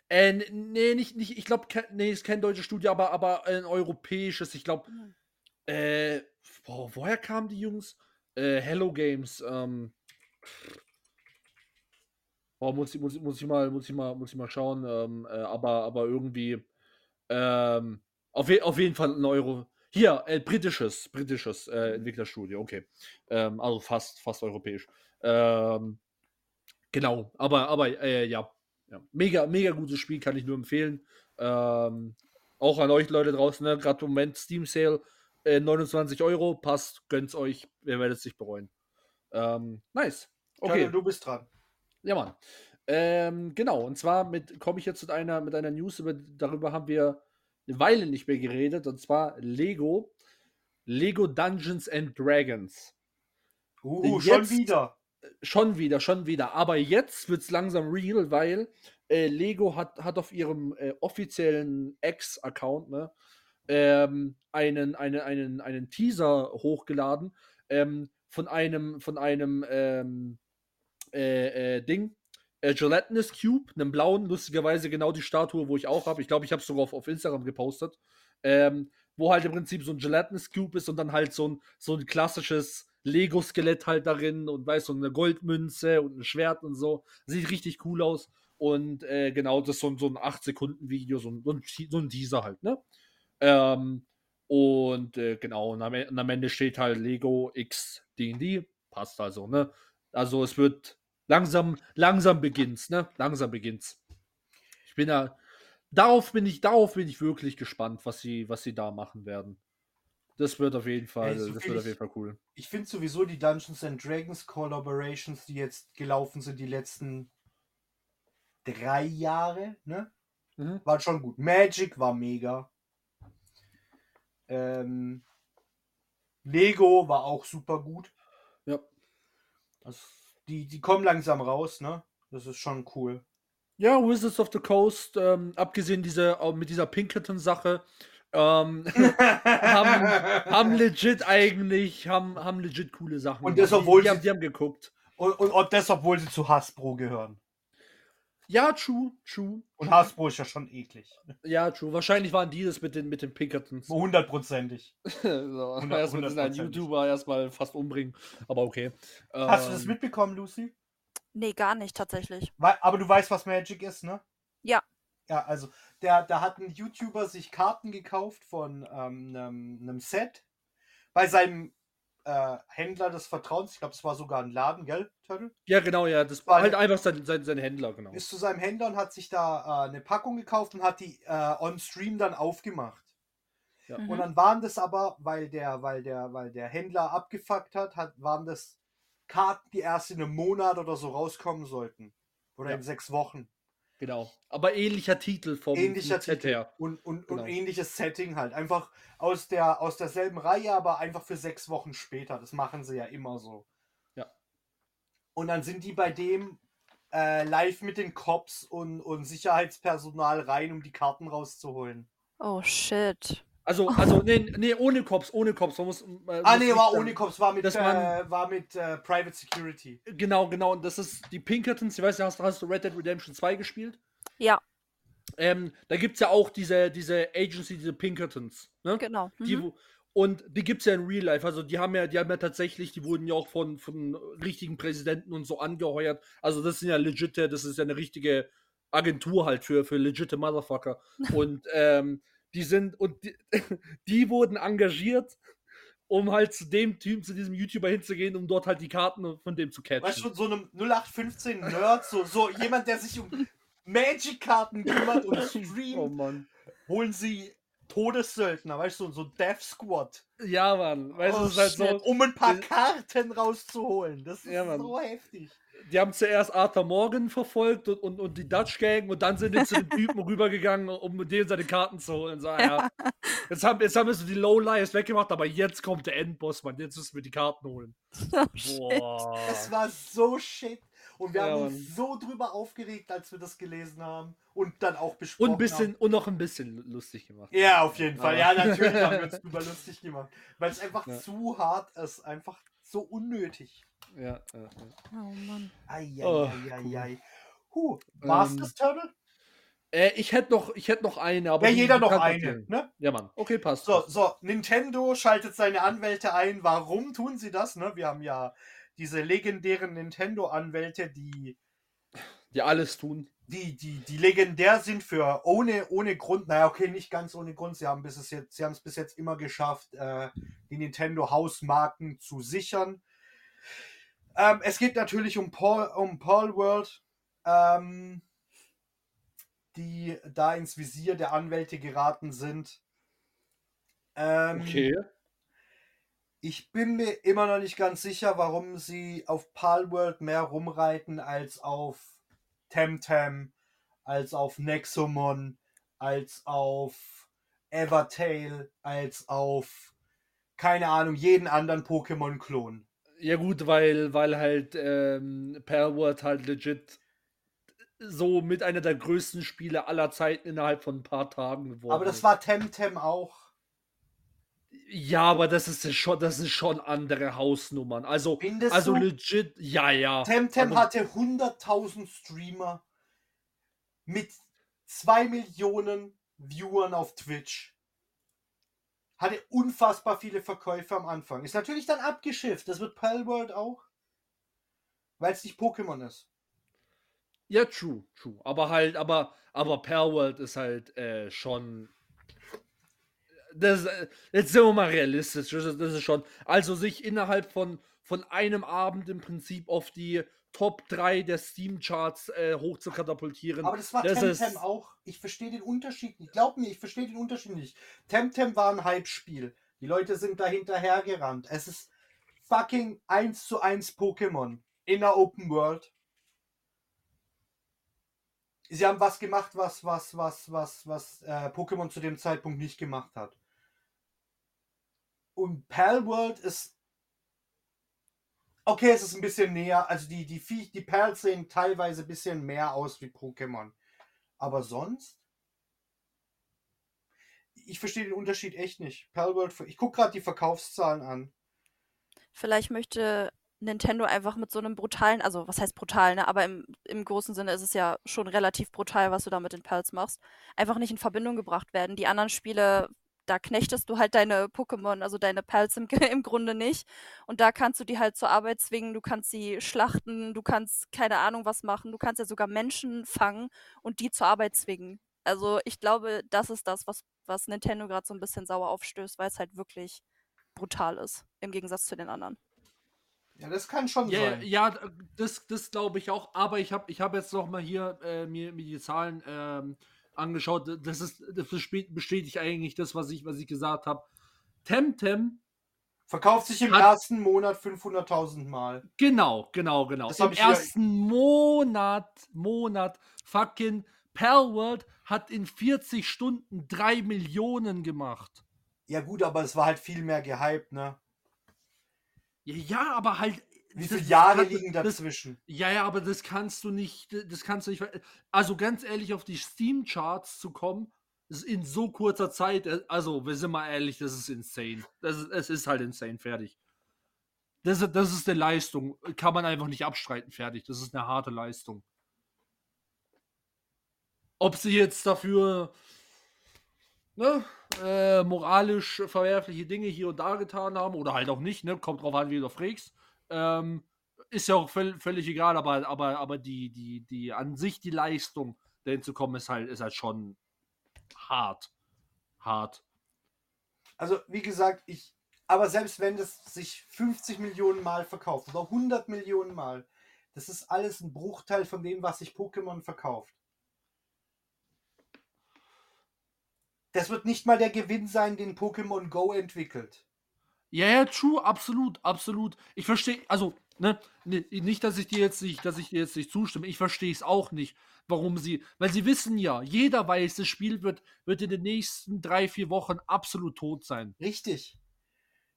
Äh, nee, nicht, nicht, ich glaube, nee, ist kein deutsches Studio, aber, aber ein europäisches. Ich glaube, Hm. äh, boah, woher kamen die Jungs? Äh, Hello Games, ähm. Boah, muss, ich- muss, muss ich mal, muss ich mal, muss ich mal schauen, ähm, äh, aber, aber irgendwie, ähm, auf, je, auf jeden Fall ein Euro. Hier, äh, britisches, britisches äh, Entwicklerstudio, okay. Ähm, also fast, fast europäisch. Ähm, genau, aber, aber, äh, ja, ja. Mega, mega gutes Spiel, kann ich nur empfehlen. Ähm, auch an euch Leute draußen, ne? gerade im Moment Steam Sale, äh, 29 Euro, passt, gönnt's euch, ihr werdet es nicht bereuen. Ähm, nice. Okay. Okay. du bist dran. Ja, Mann. Ähm, genau, und zwar mit komme ich jetzt mit einer, mit einer News, über, darüber haben wir eine Weile nicht mehr geredet, und zwar Lego. Lego Dungeons and Dragons. Uh, schon wieder. Schon wieder, schon wieder. Aber jetzt wird es langsam real, weil äh, Lego hat, hat auf ihrem äh, offiziellen X-Account ne, ähm, einen, einen, einen, einen Teaser hochgeladen ähm, von einem, von einem ähm, äh, äh, Ding. Äh, Gelatinous Cube, einem blauen, lustigerweise genau die Statue, wo ich auch habe. Ich glaube, ich habe es sogar auf, auf Instagram gepostet. Ähm, wo halt im Prinzip so ein Gelatinous Cube ist und dann halt so ein, so ein klassisches Lego-Skelett halt darin und weißt du, so eine Goldmünze und ein Schwert und so. Sieht richtig cool aus. Und äh, genau, das ist so, ein- so ein 8-Sekunden-Video, so ein, so, so ein Teaser halt, ne? Ähm, und äh, genau, und am, und am Ende steht halt Lego X D&D. Passt also, ne? Also es wird langsam, langsam beginnt's, ne? Langsam beginnt's. Ich bin da, darauf bin ich, darauf bin ich wirklich gespannt, was sie, was sie da machen werden. Das wird auf jeden Fall, Ey, so das wird auf jeden Fall cool. Ich finde sowieso die Dungeons and Dragons Collaborations, die jetzt gelaufen sind, die letzten drei Jahre, ne? Mhm. Waren schon gut. Magic war mega. Ähm, Lego war auch super gut. Ja. Also die, die kommen langsam raus, ne? Das ist schon cool. Ja, Wizards of the Coast, ähm, abgesehen diese, mit dieser Pinkerton-Sache, ähm, haben, haben legit eigentlich, haben, haben legit coole Sachen Und das, obwohl die, die, sie- haben, die haben geguckt. Und, und, und das, obwohl sie zu Hasbro gehören. Ja, true, true. Und Hasbro ist ja schon eklig. Ja, true. Wahrscheinlich waren die das mit den, mit den Pinkertons. Hundertprozentig. so, erstmal einen. YouTuber erstmal fast umbringen. Aber okay. Hast du das Ähm, mitbekommen, Lucy? Nee, gar nicht tatsächlich. Aber du weißt, was Magic ist, ne? Ja. Ja, also der, da hat ein YouTuber sich Karten gekauft von ähm, einem, einem Set bei seinem äh, Händler des Vertrauens. Ich glaube, es war sogar ein Laden, gell, Turtle? Ja, genau, ja. Das war halt einfach sein, sein, sein Händler, genau. Ist zu seinem Händler und hat sich da äh, eine Packung gekauft und hat die äh, on Stream dann aufgemacht. Ja. Mhm. Und dann waren das aber, weil der, weil der, weil der Händler abgefuckt hat, hat waren das Karten, die erst in einem Monat oder so rauskommen sollten. Oder Ja. in sechs Wochen. Genau. Aber ähnlicher Titel vom, Ähnlicher Set Titel. her. Und, und, Genau. und ähnliches Setting halt. Einfach aus, der, aus derselben Reihe, aber einfach für sechs Wochen später. Das machen sie ja immer so. Ja. Und dann sind die bei dem äh, live mit den Cops und, und Sicherheitspersonal rein, um die Karten rauszuholen. Oh shit. Also, also, nee, nee, ohne Cops, ohne Cops. Man muss, äh, Ah, nee, war ohne Cops, war mit, dass äh, man- war mit äh, Private Security. Genau, genau. Und das ist die Pinkertons. Ich weiß nicht, hast, hast du Red Dead Redemption 2 gespielt? Ja, Ähm, da gibt es ja auch diese, diese Agency, diese Pinkertons. Ne? genau. Die, Mhm. wo- und die gibt es ja in Real Life. Also die haben ja, die haben ja tatsächlich, die wurden ja auch von, von richtigen Präsidenten und so angeheuert. Also das sind ja legite, das ist ja eine richtige Agentur halt für, für legite Motherfucker. Und ähm, die sind, und die, die wurden engagiert, um halt zu dem Typ, zu diesem YouTuber hinzugehen, um dort halt die Karten von dem zu catchen. Weißt du, so einem 0815 Nerd, so, so jemand, der sich um Magic-Karten kümmert und oh streamt, Mann. holen sie Todessöldner, weißt du, so Death Squad. Ja, Mann. Weißt du, Oh, ist halt so. um ein paar Karten rauszuholen. Das ist Ja, so heftig. Die haben zuerst Arthur Morgan verfolgt und, und, und die Dutch Gang und dann sind die zu den Typen rübergegangen, um mit denen seine Karten zu holen. So, ja. Jetzt haben, jetzt haben wir so die Low Lies weggemacht, aber jetzt kommt der Endboss, Mann. Jetzt müssen wir die Karten holen. Oh. Boah. Das war so shit. Und wir Ja, haben uns so drüber aufgeregt, als wir das gelesen haben. Und dann auch besprochen Und, ein bisschen, haben. und noch ein bisschen lustig gemacht. Ja, auf jeden Fall. Ja, natürlich haben wir uns drüber lustig gemacht. Weil es einfach Ja. zu hart ist. Einfach so unnötig. Ja, ja, ja. Oh Mann. Oh, Eieieiei. Huh, war's Ähm, Turtle? Äh, ich hätte noch, ich hätte noch eine, aber Ja, jeder noch eine. erzählen. Ne? Ja, Mann. Okay, passt. So, so, Nintendo schaltet seine Anwälte ein. Warum tun sie das? Ne? Wir haben ja diese legendären Nintendo-Anwälte, die, Die alles tun. die, die, die legendär sind für ohne, ohne Grund. Naja, okay, nicht ganz ohne Grund. Sie haben bis es jetzt, sie haben es bis jetzt immer geschafft, äh, die Nintendo-Hausmarken zu sichern. Ähm, es geht natürlich um Paul, um Paul World, ähm, die da ins Visier der Anwälte geraten sind. Ähm, Okay. Ich bin mir immer noch nicht ganz sicher, warum sie auf Palworld mehr rumreiten als auf Temtem, als auf Nexomon, als auf Evertail, als auf keine Ahnung, jeden anderen Pokémon-Klon. Ja gut, weil, weil halt ähm, Palworld halt legit so mit einer der größten Spiele aller Zeiten innerhalb von ein paar Tagen geworden Aber das ist. war Temtem auch. Ja, aber das ist ja schon, das ist schon andere Hausnummern. Also, Findest also du? legit, ja, ja. Temtem Aber- hatte 100.000 Streamer mit 2 Millionen Viewern auf Twitch. Hatte unfassbar viele Verkäufe am Anfang. Ist natürlich dann abgeschifft. Das wird Palworld auch. Weil es nicht Pokémon ist. Ja, true, true. Aber halt, aber, aber Palworld ist halt äh, schon. Das, äh, jetzt sind wir mal realistisch. Das ist, das ist schon. Also sich innerhalb von, von einem Abend im Prinzip auf die Top 3 der Steam-Charts äh, hochzukatapultieren. Aber das war das Temtem ist- auch. Ich verstehe den Unterschied nicht. Glaub mir, ich verstehe den Unterschied nicht. Temtem war ein Hype-Spiel. Die Leute sind da hinterhergerannt. Es ist fucking 1 zu 1 Pokémon in der Open World. Sie haben was gemacht, was, was, was, was, was äh, Pokémon zu dem Zeitpunkt nicht gemacht hat. Und Palworld ist Okay, es ist ein bisschen näher. Also die, die, Viech, die Perls sehen teilweise ein bisschen mehr aus wie Pokémon. Aber sonst? Ich verstehe den Unterschied echt nicht. Palworld, ich gucke gerade die Verkaufszahlen an. Vielleicht möchte Nintendo einfach mit so einem brutalen, also was heißt brutal, ne? Aber im, im großen Sinne ist es ja schon relativ brutal, was du da mit den Pals machst. Einfach nicht in Verbindung gebracht werden. Die anderen Spiele, da knechtest du halt deine Pokémon, also deine Pals im, im Grunde nicht. Und da kannst du die halt zur Arbeit zwingen, du kannst sie schlachten, du kannst keine Ahnung was machen, du kannst ja sogar Menschen fangen und die zur Arbeit zwingen. Also ich glaube, das ist das, was, was Nintendo gerade so ein bisschen sauer aufstößt, weil es halt wirklich brutal ist, im Gegensatz zu den anderen. Ja, das kann schon Ja, sein. ja das, das glaube ich auch. Aber ich habe ich hab jetzt noch mal hier äh, mir, mir die Zahlen ähm, angeschaut. Das ist das bestätigt eigentlich das, was ich, was ich gesagt habe. Temtem, Verkauft sich im Hat- ersten Monat 500.000 Mal. genau, genau, genau. Das Im ersten Monat, Monat, fucking Palworld hat in 40 Stunden 3 Millionen gemacht. Ja gut, aber es war halt viel mehr gehypt, ne? Ja, ja aber halt. Wie das- viele das Jahre kann- liegen das, dazwischen? Ja, ja, aber das kannst du nicht, das kannst du nicht, also ganz ehrlich, auf die Steam-Charts zu kommen, ist in so kurzer Zeit, äh, also wir sind mal ehrlich, das ist insane. Das ist, es ist halt insane, fertig. Das, ist- das ist eine Leistung, kann man einfach nicht abstreiten, fertig. Das ist eine harte Leistung. Ob sie jetzt dafür ne, äh, moralisch verwerfliche Dinge hier und da getan haben oder halt auch nicht, ne, kommt drauf an, wie du frägst. Ähm, ist ja auch völ völlig egal, aber, aber, aber die, die, die an sich die Leistung, dahin zu kommen, ist halt, ist halt schon hart. Hart. Also, wie gesagt, ich. Aber selbst wenn das sich 50 Millionen Mal verkauft oder 100 Millionen Mal, das ist alles ein Bruchteil von dem, was sich Pokémon verkauft. Das wird nicht mal der Gewinn sein, den Pokémon Go entwickelt. Ja, ja, true, absolut, absolut. Ich verstehe, also, ne, ne, nicht, dass ich dir jetzt nicht, dass ich dir jetzt nicht zustimme. Ich verstehe es auch nicht, warum sie, weil sie wissen ja, jeder weiß, das Spiel wird, wird in den nächsten drei, vier Wochen absolut tot sein. Richtig.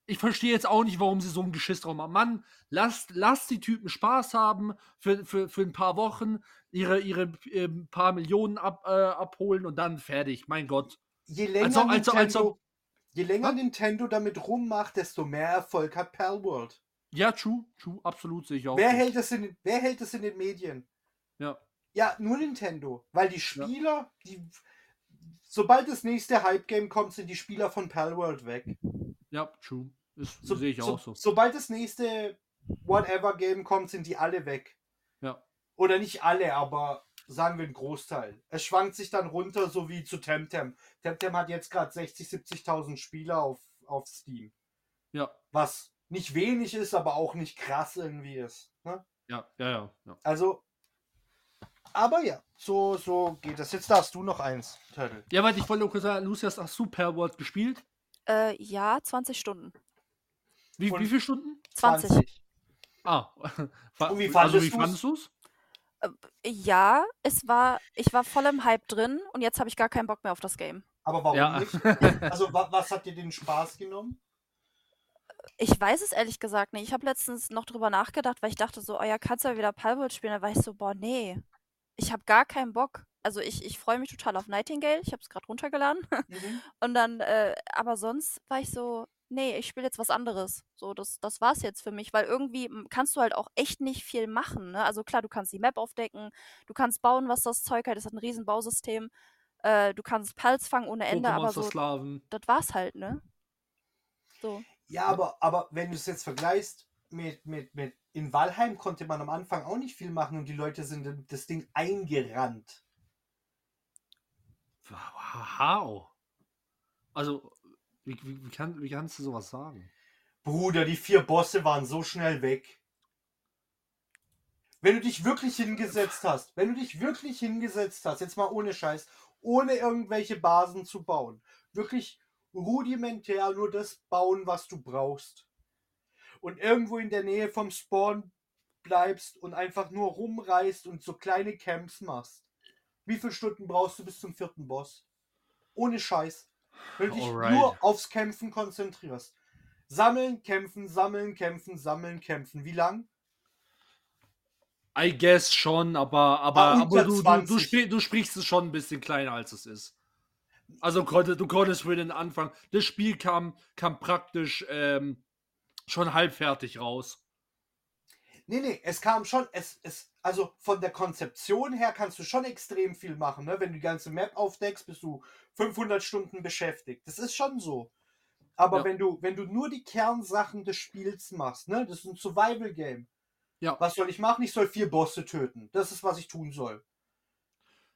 Ich verstehe jetzt auch nicht, warum sie so ein Geschiss drauf machen. Mann, lasst, lasst die Typen Spaß haben für, für, für ein paar Wochen, ihre, ihre äh, paar Millionen ab, äh, abholen und dann fertig. Mein Gott. Je länger, Also- also- Nintendo, also- je länger Was? Nintendo damit rummacht, desto mehr Erfolg hat Palworld. Ja, true, true, absolut sehe ich auch. Wer hält, das in, wer hält das in den Medien? Ja. Ja, nur Nintendo. Weil die Spieler, die. Sobald das nächste Hype-Game kommt, sind die Spieler von Palworld weg. Ja, true. Ist- So, sehe ich so, auch so. Sobald das nächste Whatever-Game kommt, sind die alle weg. Ja. Oder nicht alle, aber sagen wir ein Großteil. Es schwankt sich dann runter, so wie zu Temtem. Temtem hat jetzt gerade 60, 70.000 Spieler auf, auf Steam. Ja, Was nicht wenig ist, aber auch nicht krass irgendwie ist. Ne? ja, ja, ja. ja. Also, aber ja, so, so geht das. Jetzt darfst du noch eins, Turtle. Ja, warte, ich wollte nur kurz sagen, Lucius, hast du Palworld gespielt? Äh, ja, 20 Stunden. Wie, Und- wie viele Stunden? 20. Ah. Und wie also, fandest wie du's? fandest du es? Ja, es war, ich war voll im Hype drin und jetzt habe ich gar keinen Bock mehr auf das Game. Aber warum Ja. nicht? Also, wa was hat dir den Spaß genommen? Ich weiß es ehrlich gesagt nicht. Ich habe letztens noch drüber nachgedacht, weil ich dachte so, oh ja, kannst du ja wieder Palworld spielen. Da war ich so, boah, nee. Ich habe gar keinen Bock. Also ich, ich freue mich total auf Nightingale. Ich habe es gerade runtergeladen. Mhm. Und dann, äh, aber sonst war ich so, nee, ich spiele jetzt was anderes. So, das, das war's jetzt für mich, weil irgendwie m, kannst du halt auch echt nicht viel machen. Ne? Also klar, du kannst die Map aufdecken, du kannst bauen, was das Zeug hat. Das hat ein riesen Bausystem. Äh, du kannst Pals fangen ohne Ende, aber so, Pokémon-Versklaven. das war's halt, ne? So. Ja, aber, aber wenn du es jetzt vergleichst mit, mit, mit in Valheim konnte man am Anfang auch nicht viel machen und die Leute sind in das Ding eingerannt. Wow. Also, wie, wie, wie, kann, wie kannst du sowas sagen? Bruder, die vier Bosse waren so schnell weg. Wenn du dich wirklich hingesetzt hast, wenn du dich wirklich hingesetzt hast, jetzt mal ohne Scheiß, ohne irgendwelche Basen zu bauen, wirklich rudimentär nur das bauen, was du brauchst. Und irgendwo in der Nähe vom Spawn bleibst und einfach nur rumreist und so kleine Camps machst. Wie viele Stunden brauchst du bis zum vierten Boss? Ohne Scheiß. Wenn du dich Alright. nur aufs Kämpfen konzentrierst. Sammeln, kämpfen, sammeln, kämpfen, sammeln, kämpfen. Wie lang? I guess schon, aber, aber, Ah, aber du, du, du, 20. spri du sprichst es schon ein bisschen kleiner, als es ist. Also konnte, du konntest für den Anfang. Das Spiel kam, kam praktisch ähm, schon halbfertig raus. Nee, nee, es kam schon, es, es, also von der Konzeption her kannst du schon extrem viel machen, ne? Wenn du die ganze Map aufdeckst, bist du 500 Stunden beschäftigt. Das ist schon so. Aber Ja. wenn du, wenn du nur die Kernsachen des Spiels machst, ne? Das ist ein Survival-Game. Ja. Was soll ich machen? Ich soll vier Bosse töten. Das ist, was ich tun soll.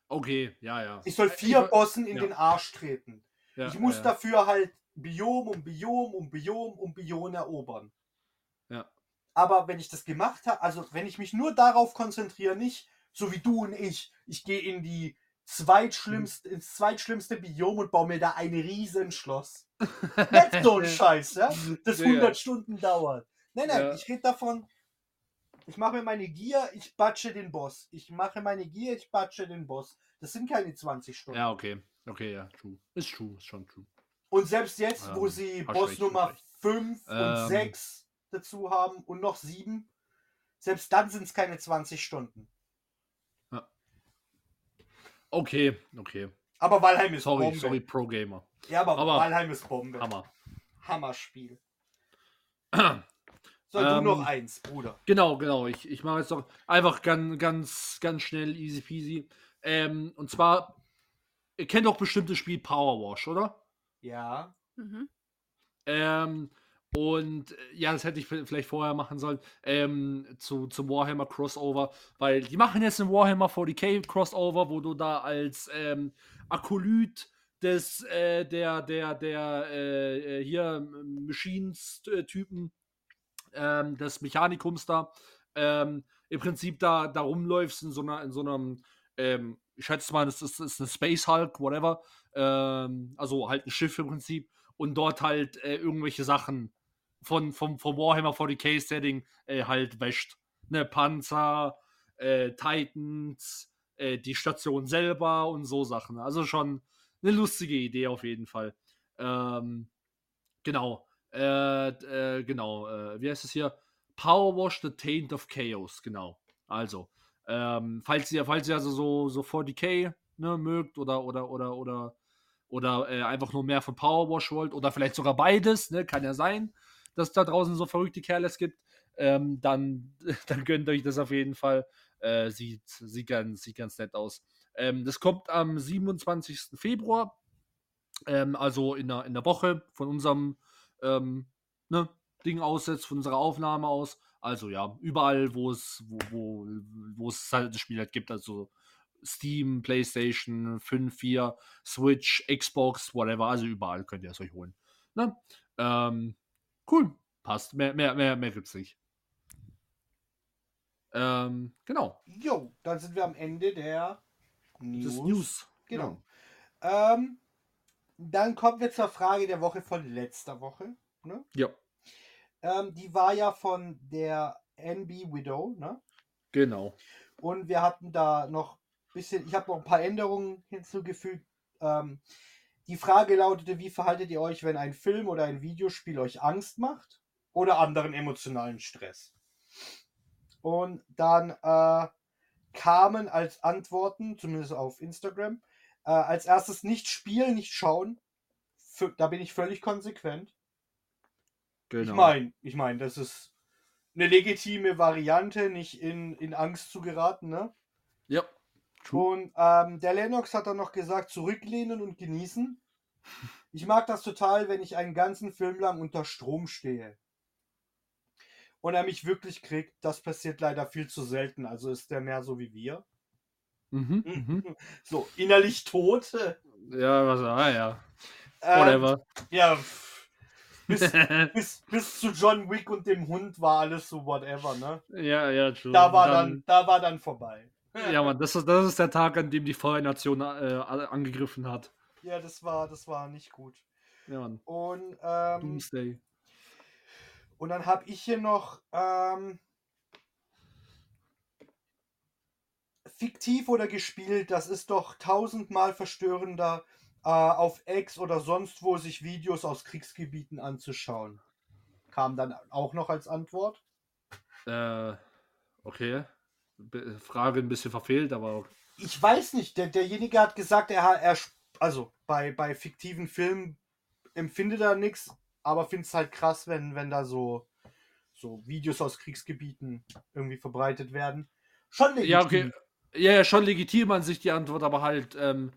Okay, ja, ja. Ich soll Äh, vier ich- Bossen in ja. den Arsch treten. ja, ich muss dafür halt Biom um Biom um Biom um Biom erobern. Ja. Aber wenn ich das gemacht habe, also wenn ich mich nur darauf konzentriere, nicht so wie du und ich, ich gehe in die zweitschlimmste, ins zweitschlimmste Biom und baue mir da ein Riesenschloss. Nicht so ein Scheiß, ja? Das Ja, 100 ja. Stunden dauert. Nein, nein, Ja. ich rede davon, ich mache mir meine Gier, ich batsche den Boss. Ich mache meine Gier, ich batsche den Boss. Das sind keine 20 Stunden. Ja, okay. Okay, ja, true. Ist true, ist schon true. Und selbst jetzt, wo Ähm, sie hast Boss recht, Nummer hast recht. 5 und Ähm. 6 dazu haben und noch 7, selbst dann sind es keine 20 Stunden. Okay, okay. Aber Valheim ist Sorry, Bombe. sorry, Pro Gamer. Ja, aber, Aber- Valheim ist Bombe. Hammer. Hammerspiel. So, du Ähm, noch eins, Bruder. Genau, genau. Ich, ich mache jetzt doch einfach ganz, ganz, ganz schnell, easy peasy. Ähm, und zwar, ihr kennt doch bestimmt das Spiel Power Wash, oder? Ja. Mhm. Ähm, und äh, ja, das hätte ich vielleicht vorher machen sollen, ähm, zu, zum Warhammer Crossover, weil die machen jetzt ein Warhammer 40k Crossover, wo du da als ähm, Akolyt des, äh, der, der, der, äh, äh, hier Machines-Typen, ähm, des Mechanikums da, ähm, im Prinzip da, da rumläufst in so einer, in so einem, ähm, ich schätze mal, das ist, das ist eine Space Hulk, whatever, ähm, also halt ein Schiff im Prinzip und dort halt äh, irgendwelche Sachen von, vom, vom Warhammer 40k Setting äh, halt wäscht. Ne, Panzer, äh, Titans, äh, die Station selber und so Sachen. Also schon eine lustige Idee auf jeden Fall. Ähm, genau. Äh, äh, genau. Äh, wie heißt es hier? Power Wash the Taint of Chaos. Genau. Also, ähm, falls ihr, falls ihr also so, so 40k ne, mögt oder, oder, oder, oder, oder äh, einfach nur mehr von Power Wash wollt oder vielleicht sogar beides, ne, kann ja sein, dass da draußen so verrückte Kerles gibt, ähm, dann, dann gönnt euch das auf jeden Fall. Äh, sieht, sieht, ganz, sieht ganz nett aus. Ähm, das kommt am 27. Februar, ähm, also in der, in der Woche von unserem ähm, ne, Ding aus, von unserer Aufnahme aus. Also ja, überall, wo es, wo, wo es halt das Spiel halt gibt, also Steam, PlayStation 5, 4, Switch, Xbox, whatever, also überall könnt ihr es euch holen. Ne? Ähm, cool, passt. Mehr, mehr, mehr, mehr gibt's nicht. Ähm, genau. Jo, dann sind wir am Ende der News. Das ist News. Genau. Ähm, dann kommen wir zur Frage der Woche von letzter Woche. Ne? Ja, Ähm, die war ja von der NB Widow. Ne? genau. Und wir hatten da noch ein bisschen, ich habe noch ein paar Änderungen hinzugefügt. Ähm, die Frage lautete, wie verhaltet ihr euch, wenn ein Film oder ein Videospiel euch Angst macht oder anderen emotionalen Stress? Und dann äh, kamen als Antworten, zumindest auf Instagram, äh, als erstes nicht spielen, nicht schauen. F da bin ich völlig konsequent. genau. Ich meine, ich meine, das ist eine legitime Variante, nicht in, in Angst zu geraten, ne? Ja. Und ähm, der Lennox hat dann noch gesagt, zurücklehnen und genießen. Ich mag das total, wenn ich einen ganzen Film lang unter Strom stehe. Und er mich wirklich kriegt. Das passiert leider viel zu selten. Also ist der mehr so wie wir. Mhm, mhm. So, innerlich tot. Ja, was, ah ja. Ähm, Whatever. ja, pff, bis, bis, bis zu John Wick und dem Hund war alles so whatever, ne? ja, ja, true. Da war dann, da war dann vorbei. Ja, Mann, das ist, das ist der Tag, an dem die Feuernation äh, angegriffen hat. Ja, das war, das war nicht gut. Ja, Mann. Und, ähm, Doomsday. und dann habe ich hier noch ähm, fiktiv oder gespielt, das ist doch tausendmal verstörender, äh, auf X oder sonst wo sich Videos aus Kriegsgebieten anzuschauen. Kam dann auch noch als Antwort. Äh, okay. Frage ein bisschen verfehlt, aber. Ich weiß nicht, der, derjenige hat gesagt, er, hat- er also bei, bei fiktiven Filmen empfindet er nichts, aber findet es halt krass, wenn, wenn da so, so Videos aus Kriegsgebieten irgendwie verbreitet werden. Schon legitim. Ja, okay. Ja, ja, schon legitim an sich die Antwort, aber halt, ähm,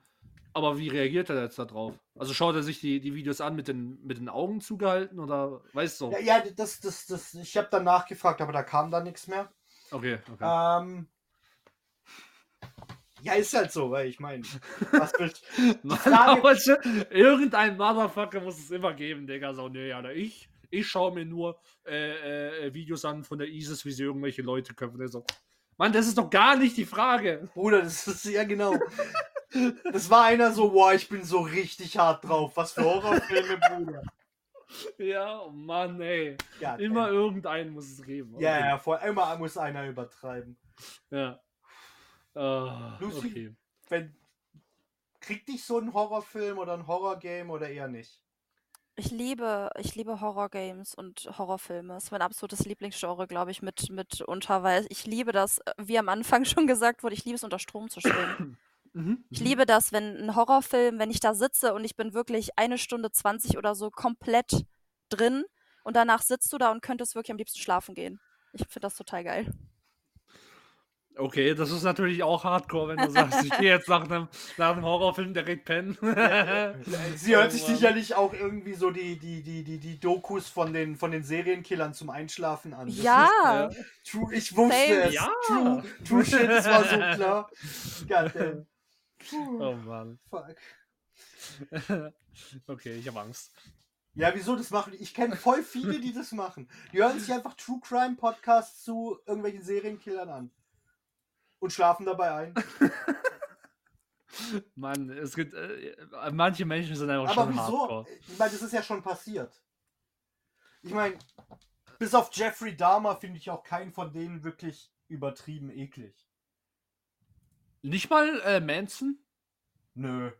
aber wie reagiert er jetzt da drauf? Also schaut er sich die, die Videos an mit den, mit den Augen zugehalten oder weißt du? Ja, ja das, das, das, ich habe dann nachgefragt, aber da kam dann nichts mehr. Okay, okay. Ähm, ja, ist halt so, weil ich meine, was willst schon- irgendein Motherfucker muss es immer geben, Digga. So, nee, Alter, ich, ich schaue mir nur äh, äh, Videos an von der ISIS, wie sie irgendwelche Leute köpfen. So, Mann, das ist doch gar nicht die Frage. Bruder, das ist ja genau. Das war einer so, boah, ich bin so richtig hart drauf. Was für Horrorfilme, Bruder. Ja, oh Mann, ey. Ja, Immer irgendeinen muss es geben. Ja, Okay. ja, vor immer muss einer übertreiben. ja. Ah, Lucy? okay. Wenn, kriegt dich so ein Horrorfilm oder ein Horrorgame oder eher nicht? Ich liebe, ich liebe Horrorgames und Horrorfilme. Das ist mein absolutes Lieblingsgenre, glaube ich, mit, mit unter, weil ich liebe das, wie am Anfang schon gesagt wurde, ich liebe es unter Strom zu stehen. Mhm. Ich liebe das, wenn ein Horrorfilm, wenn ich da sitze und ich bin wirklich eine Stunde 20 oder so komplett drin und danach sitzt du da und könntest wirklich am liebsten schlafen gehen. Ich finde das total geil. Okay, das ist natürlich auch hardcore, wenn du sagst, ich gehe jetzt nach einem, nach einem Horrorfilm direkt pennen. Sie hört sich sicherlich auch irgendwie so die, die, die, die, die Dokus von den, von den Serienkillern zum Einschlafen an. Das Ja, ist True, ich wusste Same. es. Ja. True, true shit, das war so klar. Goddamn. Puh, Oh Mann. fuck. okay, ich habe Angst. Ja, wieso das machen? die? Ich kenne voll viele, die das machen. Die hören sich einfach True Crime Podcasts zu irgendwelchen Serienkillern an. Und schlafen dabei ein. Mann, es gibt. Äh, manche Menschen sind einfach Aber schon wieso? hardcore. Ich meine, das ist ja schon passiert. Ich meine, bis auf Jeffrey Dahmer finde ich auch keinen von denen wirklich übertrieben eklig. Nicht mal äh, Manson? Nö.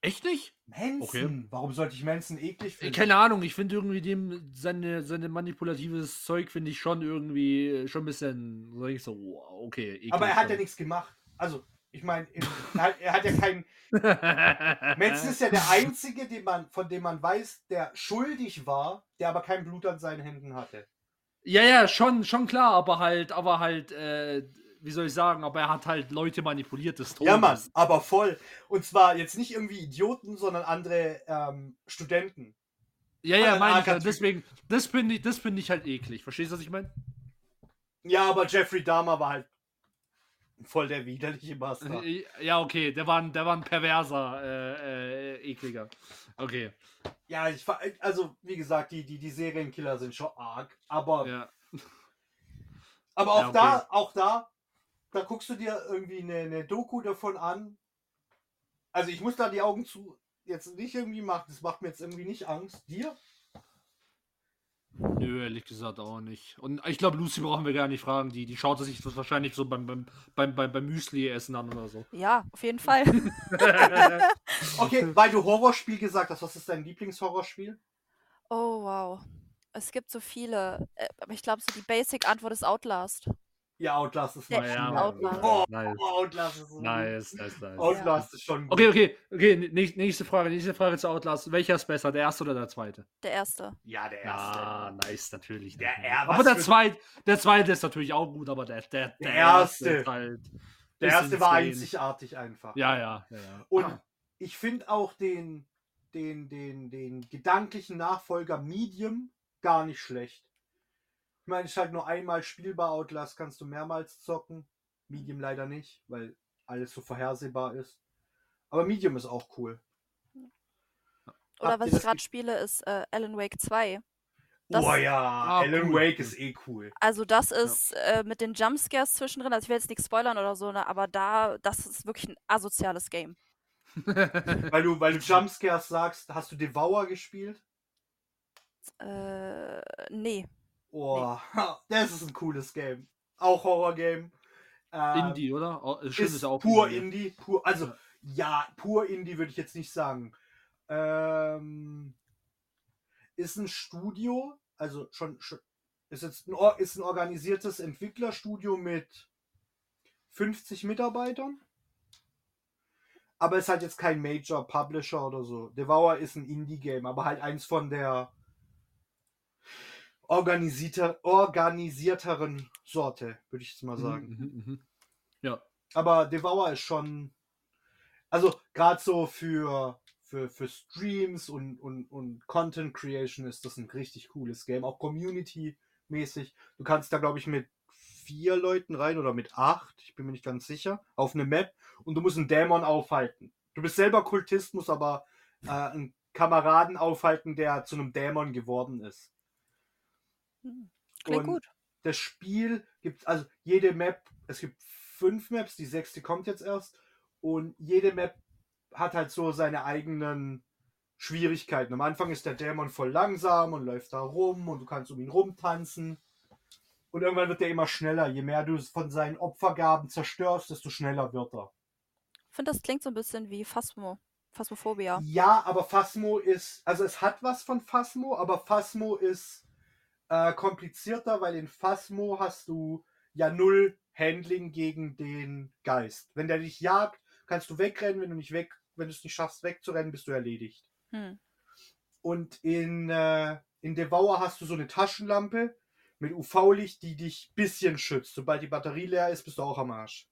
Echt nicht? Manson? Okay. Warum sollte ich Manson eklig finden? Keine Ahnung, ich finde irgendwie dem seine, seine manipulatives Zeug finde ich schon irgendwie äh, schon ein bisschen, sag ich so, okay. eklig Aber er hat ja nichts gemacht. Also, ich meine, er, hat- ja keinen. Manson ist ja der Einzige, den man, von dem man weiß, der schuldig war, der aber kein Blut an seinen Händen hatte. Ja, ja, schon, schon klar, aber halt, aber halt, äh, wie soll ich sagen, aber er hat halt Leute manipuliert des Todes. Ja, Mann, aber voll. Und zwar jetzt nicht irgendwie Idioten, sondern andere ähm, Studenten. Ja, ja, Ein meine ich. Deswegen, das finde ich, das finde ich halt eklig. Verstehst du, was ich meine? Ja, aber Jeffrey Dahmer war halt voll der widerliche Bastard. Äh, Ja, okay, der war ein, der war ein perverser, äh, äh, ekliger. Okay, Ja, ich also wie gesagt, die, die, die Serienkiller sind schon arg. Aber, ja. aber auch Ja, okay. da, auch da, da guckst du dir irgendwie eine, eine Doku davon an. Also ich muss da die Augen zu jetzt nicht irgendwie machen. Das macht mir jetzt irgendwie nicht Angst. Dir? Nö, ehrlich gesagt auch nicht. Und ich glaube, Lucy brauchen wir gar nicht fragen. Die, die schaut sich das wahrscheinlich so beim, beim, beim, beim, beim Müsli-Essen an oder so. ja, auf jeden Fall. Okay, weil du Horrorspiel gesagt hast, was ist dein Lieblingshorrorspiel? Oh, wow. Es gibt so viele. äh, Aber ich glaube, so die Basic-Antwort ist Outlast. Ja, Outlast ist Ja, mein ja. Outlast. Oh, Nice. Outlast ist so Nice, nice, nice. Outlast ist schon gut. Okay, okay, okay. nä- Nächste Frage, nächste Frage zu Outlast. Welcher ist besser, der erste oder der zweite? Der erste. Ja, der erste. Ja, nice, natürlich. Der er- aber was der zweite, der zweite ist natürlich auch gut, aber der, der, der, erste. ist halt. Der erste war insane. einzigartig einfach. Ja, ja, ja. ja. Und ich finde auch den, den, den, den gedanklichen Nachfolger Medium gar nicht schlecht. Ich meine, es ist halt nur einmal spielbar. Outlast kannst du mehrmals zocken. Medium leider nicht, weil alles so vorhersehbar ist. Aber Medium ist auch cool. Oder Habt was ich gerade spiele, ist äh, Alan Wake 2. Das- oh ja, Ah, Alan cool, Wake ist eh cool. Also das ist äh, mit den Jumpscares zwischendrin, also ich will jetzt nichts spoilern oder so, ne, aber da, das ist wirklich ein asoziales Game. Weil du, weil du Jumpscares sagst, hast du Devour gespielt? Äh, nee. Oh, das ist ein cooles Game. Auch Horror-Game. Ähm, Indie, oder? Oh, ist, ja auch pur Indie. Indie. Pur, also, Ja. pur Indie würde ich jetzt nicht sagen. Ähm, ist ein Studio, also schon, schon ist jetzt ein, ist ein organisiertes Entwicklerstudio mit 50 Mitarbeitern. Aber ist halt jetzt kein Major Publisher oder so. Devour ist ein Indie-Game, aber halt eins von der organisierter, organisierteren Sorte, würde ich jetzt mal sagen. Mhm, mhm, mhm. Ja. Aber Devour ist schon. Also, gerade so für, für, für Streams und, und, und Content Creation ist das ein richtig cooles Game. Auch Community-mäßig. Du kannst da, glaube ich, mit vier Leuten rein oder mit acht, ich bin mir nicht ganz sicher, auf eine Map und du musst einen Dämon aufhalten. Du bist selber Kultist, musst aber äh, einen Kameraden aufhalten, der zu einem Dämon geworden ist. Hm, Klingt Und gut. das Spiel gibt, also jede Map, es gibt fünf Maps, die sechste kommt jetzt erst. Und jede Map hat halt so seine eigenen Schwierigkeiten. Am Anfang ist der Dämon voll langsam und läuft da rum und du kannst um ihn rumtanzen. Und irgendwann wird er immer schneller. Je mehr du von seinen Opfergaben zerstörst, desto schneller wird er. Ich finde, das klingt so ein bisschen wie Phasmo. Phasmophobia. Ja, aber Phasmo ist, also es hat was von Phasmo, aber Phasmo ist äh, komplizierter, weil in Phasmo hast du ja null Handling gegen den Geist. Wenn der dich jagt, kannst du wegrennen, wenn du nicht weg, wenn du es nicht schaffst, wegzurennen, bist du erledigt. Hm. Und in, äh, in Devour hast du so eine Taschenlampe mit UV-Licht, die dich ein bisschen schützt. Sobald die Batterie leer ist, bist du auch am Arsch.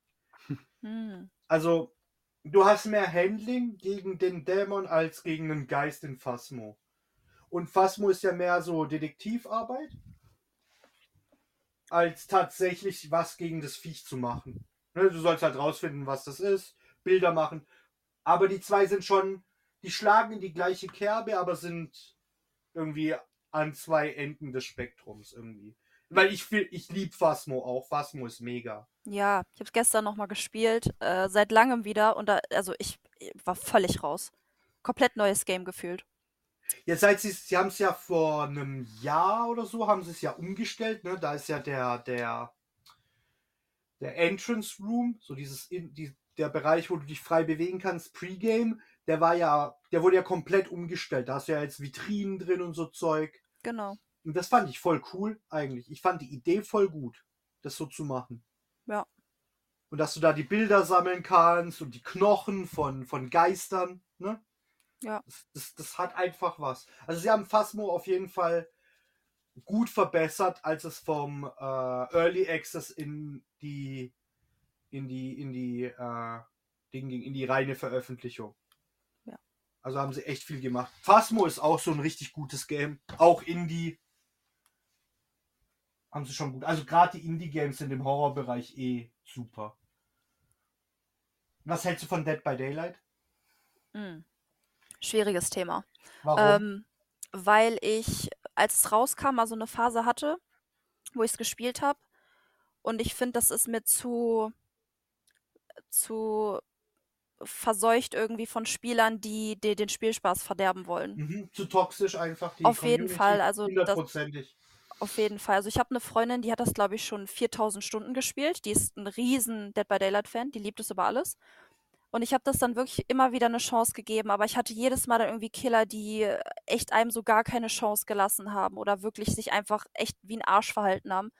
Hm. Also, du hast mehr Handling gegen den Dämon als gegen einen Geist in Phasmo. Und Phasmo ist ja mehr so Detektivarbeit, als tatsächlich was gegen das Viech zu machen. Ne, Du sollst halt rausfinden, was das ist, Bilder machen. Aber die zwei sind schon, die schlagen in die gleiche Kerbe, aber sind irgendwie an zwei Enden des Spektrums irgendwie. Weil ich, ich lieb Phasmo auch. Phasmo ist mega. Ja, ich habe es gestern noch mal gespielt, äh, seit langem wieder und da, also ich, ich war völlig raus. Komplett neues Game gefühlt. Jetzt seit sie, sie haben es ja vor einem Jahr oder so, haben sie es ja umgestellt, ne? Da ist ja der, der, der Entrance Room, so dieses, in, die, der Bereich, wo du dich frei bewegen kannst, Pre-Game, der war ja, der wurde ja komplett umgestellt. Da hast du ja jetzt Vitrinen drin und so Zeug. Genau. Und das fand ich voll cool, eigentlich. Ich fand die Idee voll gut, das so zu machen. Ja. Und dass du da die Bilder sammeln kannst und die Knochen von, von Geistern, ne? Ja. Das, das, das hat einfach was. Also sie haben Phasmo auf jeden Fall gut verbessert, als es vom äh, Early Access in die in die in die äh, Ding ging, in die reine Veröffentlichung. Ja. Also haben sie echt viel gemacht. Phasmo ist auch so ein richtig gutes Game, auch Indie. Haben sie schon gut. Also gerade die Indie-Games in dem Horrorbereich eh super. Was hältst du von Dead by Daylight? Hm. Schwieriges Thema. Warum? Ähm, weil ich, als es rauskam, mal so eine Phase hatte, wo ich es gespielt habe. Und ich finde, das ist mir zu, zu verseucht irgendwie von Spielern, die, die den Spielspaß verderben wollen. Mhm, zu toxisch einfach. Die Auf jeden Community. Fall, also Hundertprozentig. Auf jeden Fall. Also ich habe eine Freundin, die hat das, glaube ich, schon 4000 Stunden gespielt. Die ist ein riesen Dead by Daylight-Fan, die liebt es über alles. Und ich habe das dann wirklich immer wieder eine Chance gegeben, aber ich hatte jedes Mal dann irgendwie Killer, die echt einem so gar keine Chance gelassen haben oder wirklich sich einfach echt wie ein Arsch verhalten haben.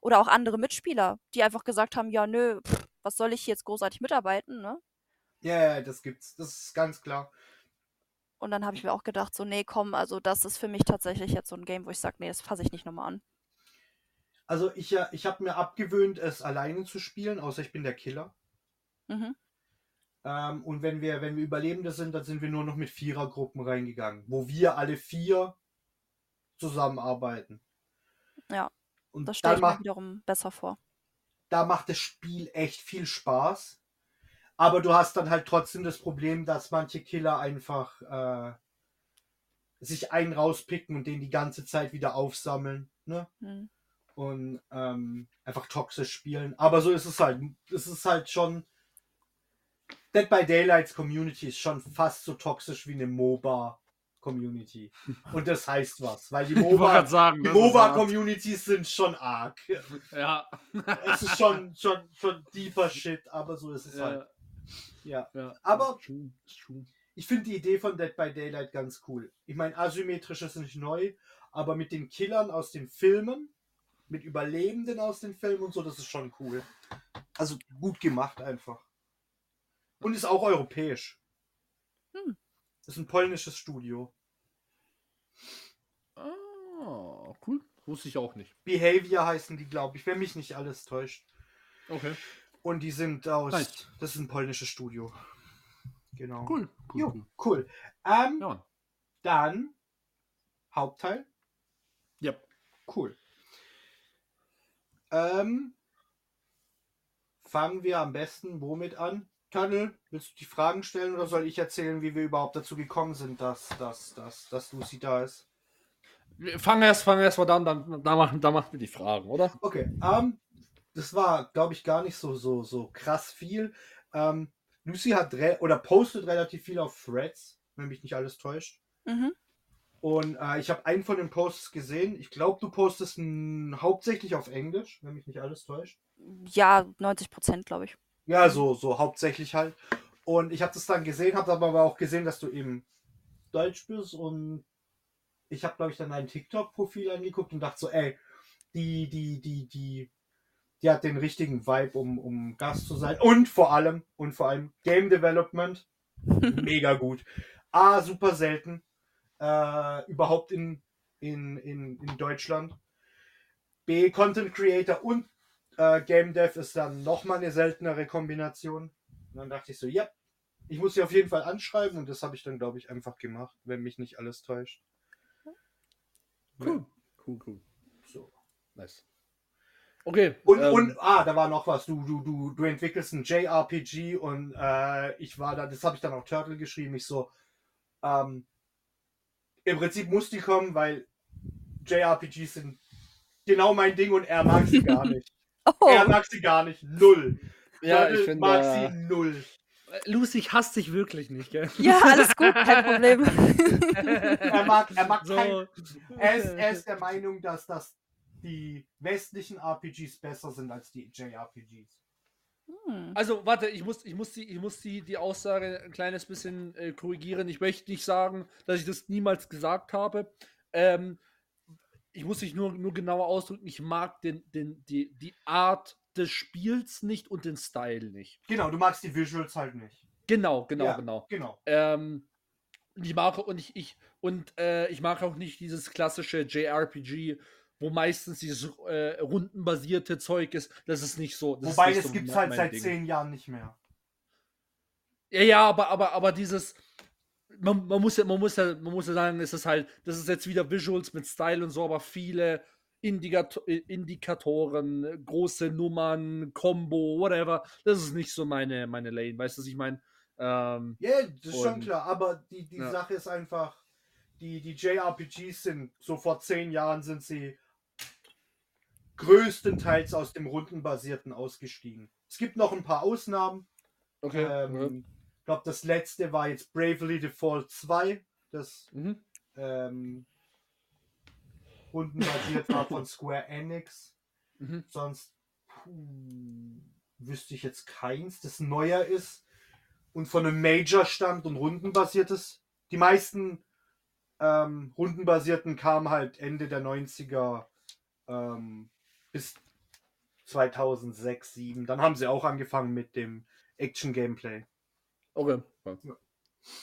Oder auch andere Mitspieler, die einfach gesagt haben, ja, nö, pff, was soll ich hier jetzt großartig mitarbeiten, ne? Ja, ja, das gibt's. Das ist ganz klar. Und dann habe ich mir auch gedacht, so, nee, komm, also das ist für mich tatsächlich jetzt so ein Game, wo ich sage, nee, das fasse ich nicht nochmal an. Also ich, ja- ich habe mir abgewöhnt, es alleine zu spielen, außer ich bin der Killer. Mhm. Ähm, und wenn wir, wenn wir Überlebende sind, dann sind wir nur noch mit Vierergruppen reingegangen, wo wir alle vier zusammenarbeiten. Ja, Und Das stelle ich mir wiederum besser vor. da macht das Spiel echt viel Spaß. Aber du hast dann halt trotzdem das Problem, dass manche Killer einfach äh, sich einen rauspicken und den die ganze Zeit wieder aufsammeln. Ne? Hm. und ähm, einfach toxisch spielen. Aber so ist es halt. Es ist halt schon. Dead by Daylights Community ist schon fast so toxisch wie eine MOBA-Community. Und das heißt was, weil die MOBA, sagen, die hart. MOBA-Communities sind schon arg. Ja. Es ist schon, schon, schon deeper Shit, aber so ist es ja, halt. Ja. ja. Aber- ich finde die Idee von Dead by Daylight ganz cool. Ich meine, asymmetrisch ist nicht neu, aber mit den Killern aus den Filmen, mit Überlebenden aus den Filmen und so, das ist schon cool. Also gut gemacht einfach. Und ist auch europäisch. Hm. Ist ein polnisches Studio. Ah, cool. Wusste ich auch nicht. Behavior heißen die, glaube ich, wenn mich nicht alles täuscht. Okay. Und die sind aus. Nice. Das ist ein polnisches Studio. Genau. Cool. Cool. Jo, cool. cool. Ähm, Ja. Dann Hauptteil. Ja. Cool. Ähm, fangen wir am besten womit an? Tunnel, willst du die Fragen stellen oder soll ich erzählen, wie wir überhaupt dazu gekommen sind, dass, dass, dass, dass Lucy da ist? Wir Fangen erst, fangen erst mal dann, dann, da machen, da machen wir die Fragen, oder? Okay, ähm, das war, glaube ich, gar nicht so, so, so krass viel. Ähm, Lucy hat re oder postet relativ viel auf Threads, wenn mich nicht alles täuscht. Mhm. Und äh, ich habe einen von den Posts gesehen. Ich glaube, du postest hauptsächlich auf Englisch, wenn mich nicht alles täuscht. Ja, 90 Prozent, glaube ich. Ja, so, so hauptsächlich halt. Und ich habe das dann gesehen, habe aber auch gesehen, dass du eben Deutsch bist. Und ich habe, glaube ich, dann ein TikTok-Profil angeguckt und dachte so, ey, die, die, die, die, die hat den richtigen Vibe, um, um Gast zu sein. Und vor allem, und vor allem Game Development. Mega gut. A, super selten. Äh, überhaupt in, in, in, in Deutschland. B, Content Creator und äh, Game Dev ist dann nochmal eine seltenere Kombination. Und dann dachte ich so, ja, ich muss sie auf jeden Fall anschreiben und das habe ich dann, glaube ich, einfach gemacht, wenn mich nicht alles täuscht. Cool. Cool, cool. So. Nice. Okay. Und, ähm, und ah, da war noch was. Du, du, du, du entwickelst ein JRPG und äh, ich war da, das habe ich dann auch Turtle geschrieben. Ich so, ähm, im Prinzip muss die kommen, weil JRPGs sind genau mein Ding und er mag sie gar nicht. Oh, Er mag sie gar nicht. Null. ja, ich finde, mag äh, sie null. Lucy, ich hasse dich wirklich nicht, gell? ja, alles gut, kein Problem. Er mag, er mag kein, so. er ist, er ist der Meinung, dass das die westlichen RPGs besser sind als die JRPGs. Hm. Also, warte, ich muss, ich muss, die, ich muss die, die Aussage ein kleines bisschen äh, korrigieren. Ich möchte nicht sagen, dass ich das niemals gesagt habe. Ähm, ich muss mich nur, nur genauer ausdrücken. Ich mag den, den, die, die Art des Spiels nicht und den Style nicht. Genau, du magst die Visuals halt nicht. Genau, genau, Ja. genau. Genau. Ähm, ich mag und ich, ich und äh, ich mag auch nicht dieses klassische JRPG, wo meistens dieses äh, rundenbasierte Zeug ist. Das ist nicht so. Wobei, nicht das so gibt's halt seit Ding. zehn Jahren nicht mehr. Ja, ja, aber, aber, aber dieses. Man, man, muss ja, man, muss ja, man muss ja sagen, es ist halt, das ist jetzt wieder Visuals mit Style und so, aber viele Indikato äh, Indikatoren, große Nummern, Combo, whatever. Das ist nicht so meine, meine Lane, weißt du, was ich meine? Ähm, Ja, das ist schon Und- klar. Aber die, die Ja. Sache ist einfach, die, die JRPGs sind, so vor zehn Jahren sind sie größtenteils aus dem Rundenbasierten ausgestiegen. Es gibt noch ein paar Ausnahmen. okay. Ähm, Ich glaube, das letzte war jetzt Bravely Default 2, das Mhm. ähm, rundenbasiert war von Square Enix. Mhm. Sonst puh, wüsste ich jetzt keins, das neuer ist und von einem Major stammt und rundenbasiert ist. Die meisten ähm, rundenbasierten kamen halt Ende der 90er ähm, bis 2006, 2007. Dann haben sie auch angefangen mit dem Action-Gameplay. Okay. Ja.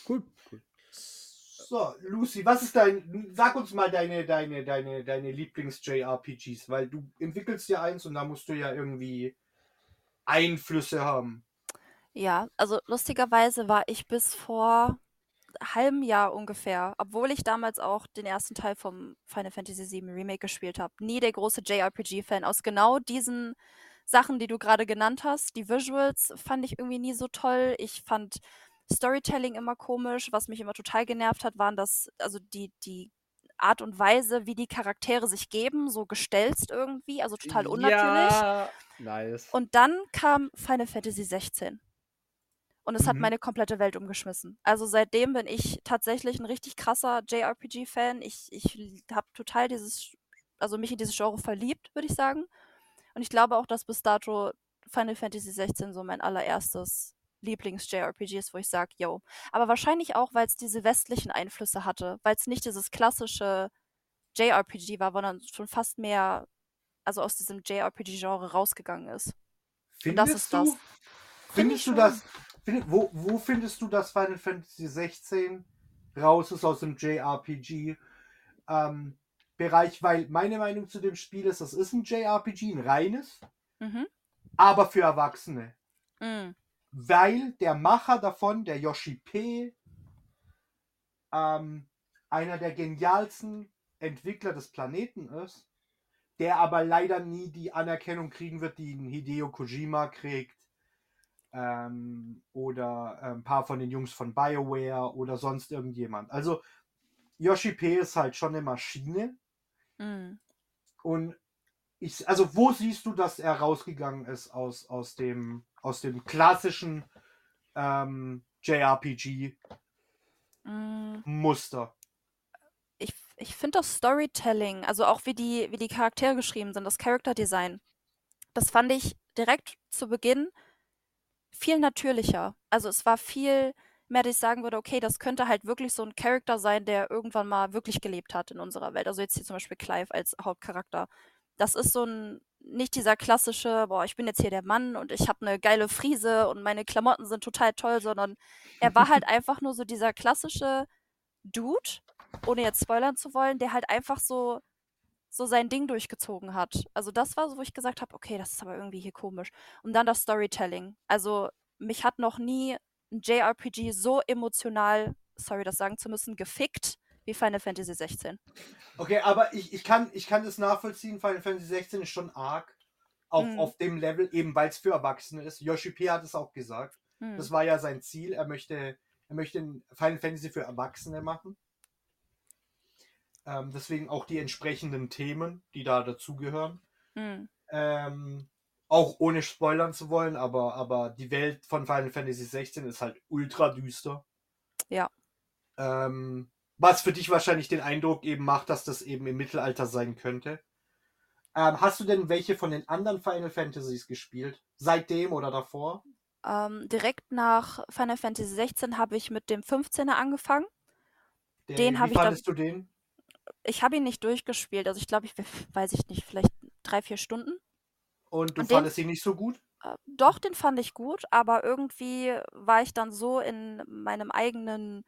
Cool. cool. So, Lucy, was ist dein. Sag uns mal deine, deine, deine, deine Lieblings-JRPGs, weil du entwickelst ja eins und da musst du ja irgendwie Einflüsse haben. Ja, also lustigerweise war ich bis vor halbem Jahr ungefähr, obwohl ich damals auch den ersten Teil vom Final Fantasy VII Remake gespielt habe, nie der große JRPG-Fan. Aus genau diesen Sachen, die du gerade genannt hast. Die Visuals fand ich irgendwie nie so toll. Ich fand Storytelling immer komisch. Was mich immer total genervt hat, waren das, also die, die Art und Weise, wie die Charaktere sich geben, so gestelzt irgendwie, also total unnatürlich. Ja, nice. Und dann kam Final Fantasy 16. Und es hat Mhm. meine komplette Welt umgeschmissen. Also seitdem bin ich tatsächlich ein richtig krasser JRPG-Fan. Ich, ich habe total dieses, also mich in dieses Genre verliebt, würde ich sagen. Und ich glaube auch, dass bis dato Final Fantasy 16 so mein allererstes Lieblings-JRPGs, wo ich sage, yo. Aber wahrscheinlich auch, weil es diese westlichen Einflüsse hatte, weil es nicht dieses klassische JRPG war, sondern schon fast mehr, also aus diesem JRPG-Genre rausgegangen ist. Findest das ist du, das. Find Findest ich du das? Find, wo, wo findest du, dass Final Fantasy 16 raus ist aus dem JRPG ähm, Bereich? Weil meine Meinung zu dem Spiel ist, das ist ein JRPG, ein reines, Mhm. aber für Erwachsene. Mm. weil der Macher davon, der Yoshi P., ähm, einer der genialsten Entwickler des Planeten ist, der aber leider nie die Anerkennung kriegen wird, die ein Hideo Kojima kriegt. Ähm, oder ein paar von den Jungs von BioWare oder sonst irgendjemand. Also Yoshi P ist halt schon eine Maschine. Mm. Und ich, also wo siehst du, dass er rausgegangen ist aus, aus, dem, aus dem klassischen ähm, JRPG-Muster? Mm. Ich, ich finde das Storytelling, also auch wie die, wie die Charaktere geschrieben sind, das Character Design, das fand ich direkt zu Beginn viel natürlicher. Also es war viel mehr, dass ich sagen würde, okay, das könnte halt wirklich so ein Charakter sein, der irgendwann mal wirklich gelebt hat in unserer Welt. Also jetzt hier zum Beispiel Clive als Hauptcharakter. Das ist so ein, nicht dieser klassische, boah, ich bin jetzt hier der Mann und ich habe eine geile Frise und meine Klamotten sind total toll, sondern er war halt einfach nur so dieser klassische Dude, ohne jetzt spoilern zu wollen, der halt einfach so so sein Ding durchgezogen hat. Also das war so, wo ich gesagt habe, okay, das ist aber irgendwie hier komisch. Und dann das Storytelling. Also mich hat noch nie ein JRPG so emotional, sorry, das sagen zu müssen, gefickt wie Final Fantasy 16. Okay, aber ich, ich, kann, ich kann das nachvollziehen. Final Fantasy 16 ist schon arg auf, Mhm. auf dem Level, eben weil es für Erwachsene ist. Yoshi P hat es auch gesagt. Hm. Das war ja sein Ziel. Er möchte, er möchte ein Final Fantasy für Erwachsene machen. Ähm, deswegen auch die entsprechenden Themen, die da dazugehören. Hm. Ähm, auch ohne spoilern zu wollen, aber, aber die Welt von Final Fantasy 16 ist halt ultra düster. Ja. Ähm, was für dich wahrscheinlich den Eindruck eben macht, dass das eben im Mittelalter sein könnte. Ähm, hast du denn welche von den anderen Final Fantasies gespielt? Seitdem oder davor? Ähm, direkt nach Final Fantasy 16 habe ich mit dem 15er angefangen. Den wie hab ich fandest du den? Ich habe ihn nicht durchgespielt, also ich glaube, ich weiß ich nicht, vielleicht drei, vier Stunden. Und du und den- fandest ihn nicht so gut? Äh, doch, den fand ich gut, aber irgendwie war ich dann so in meinem eigenen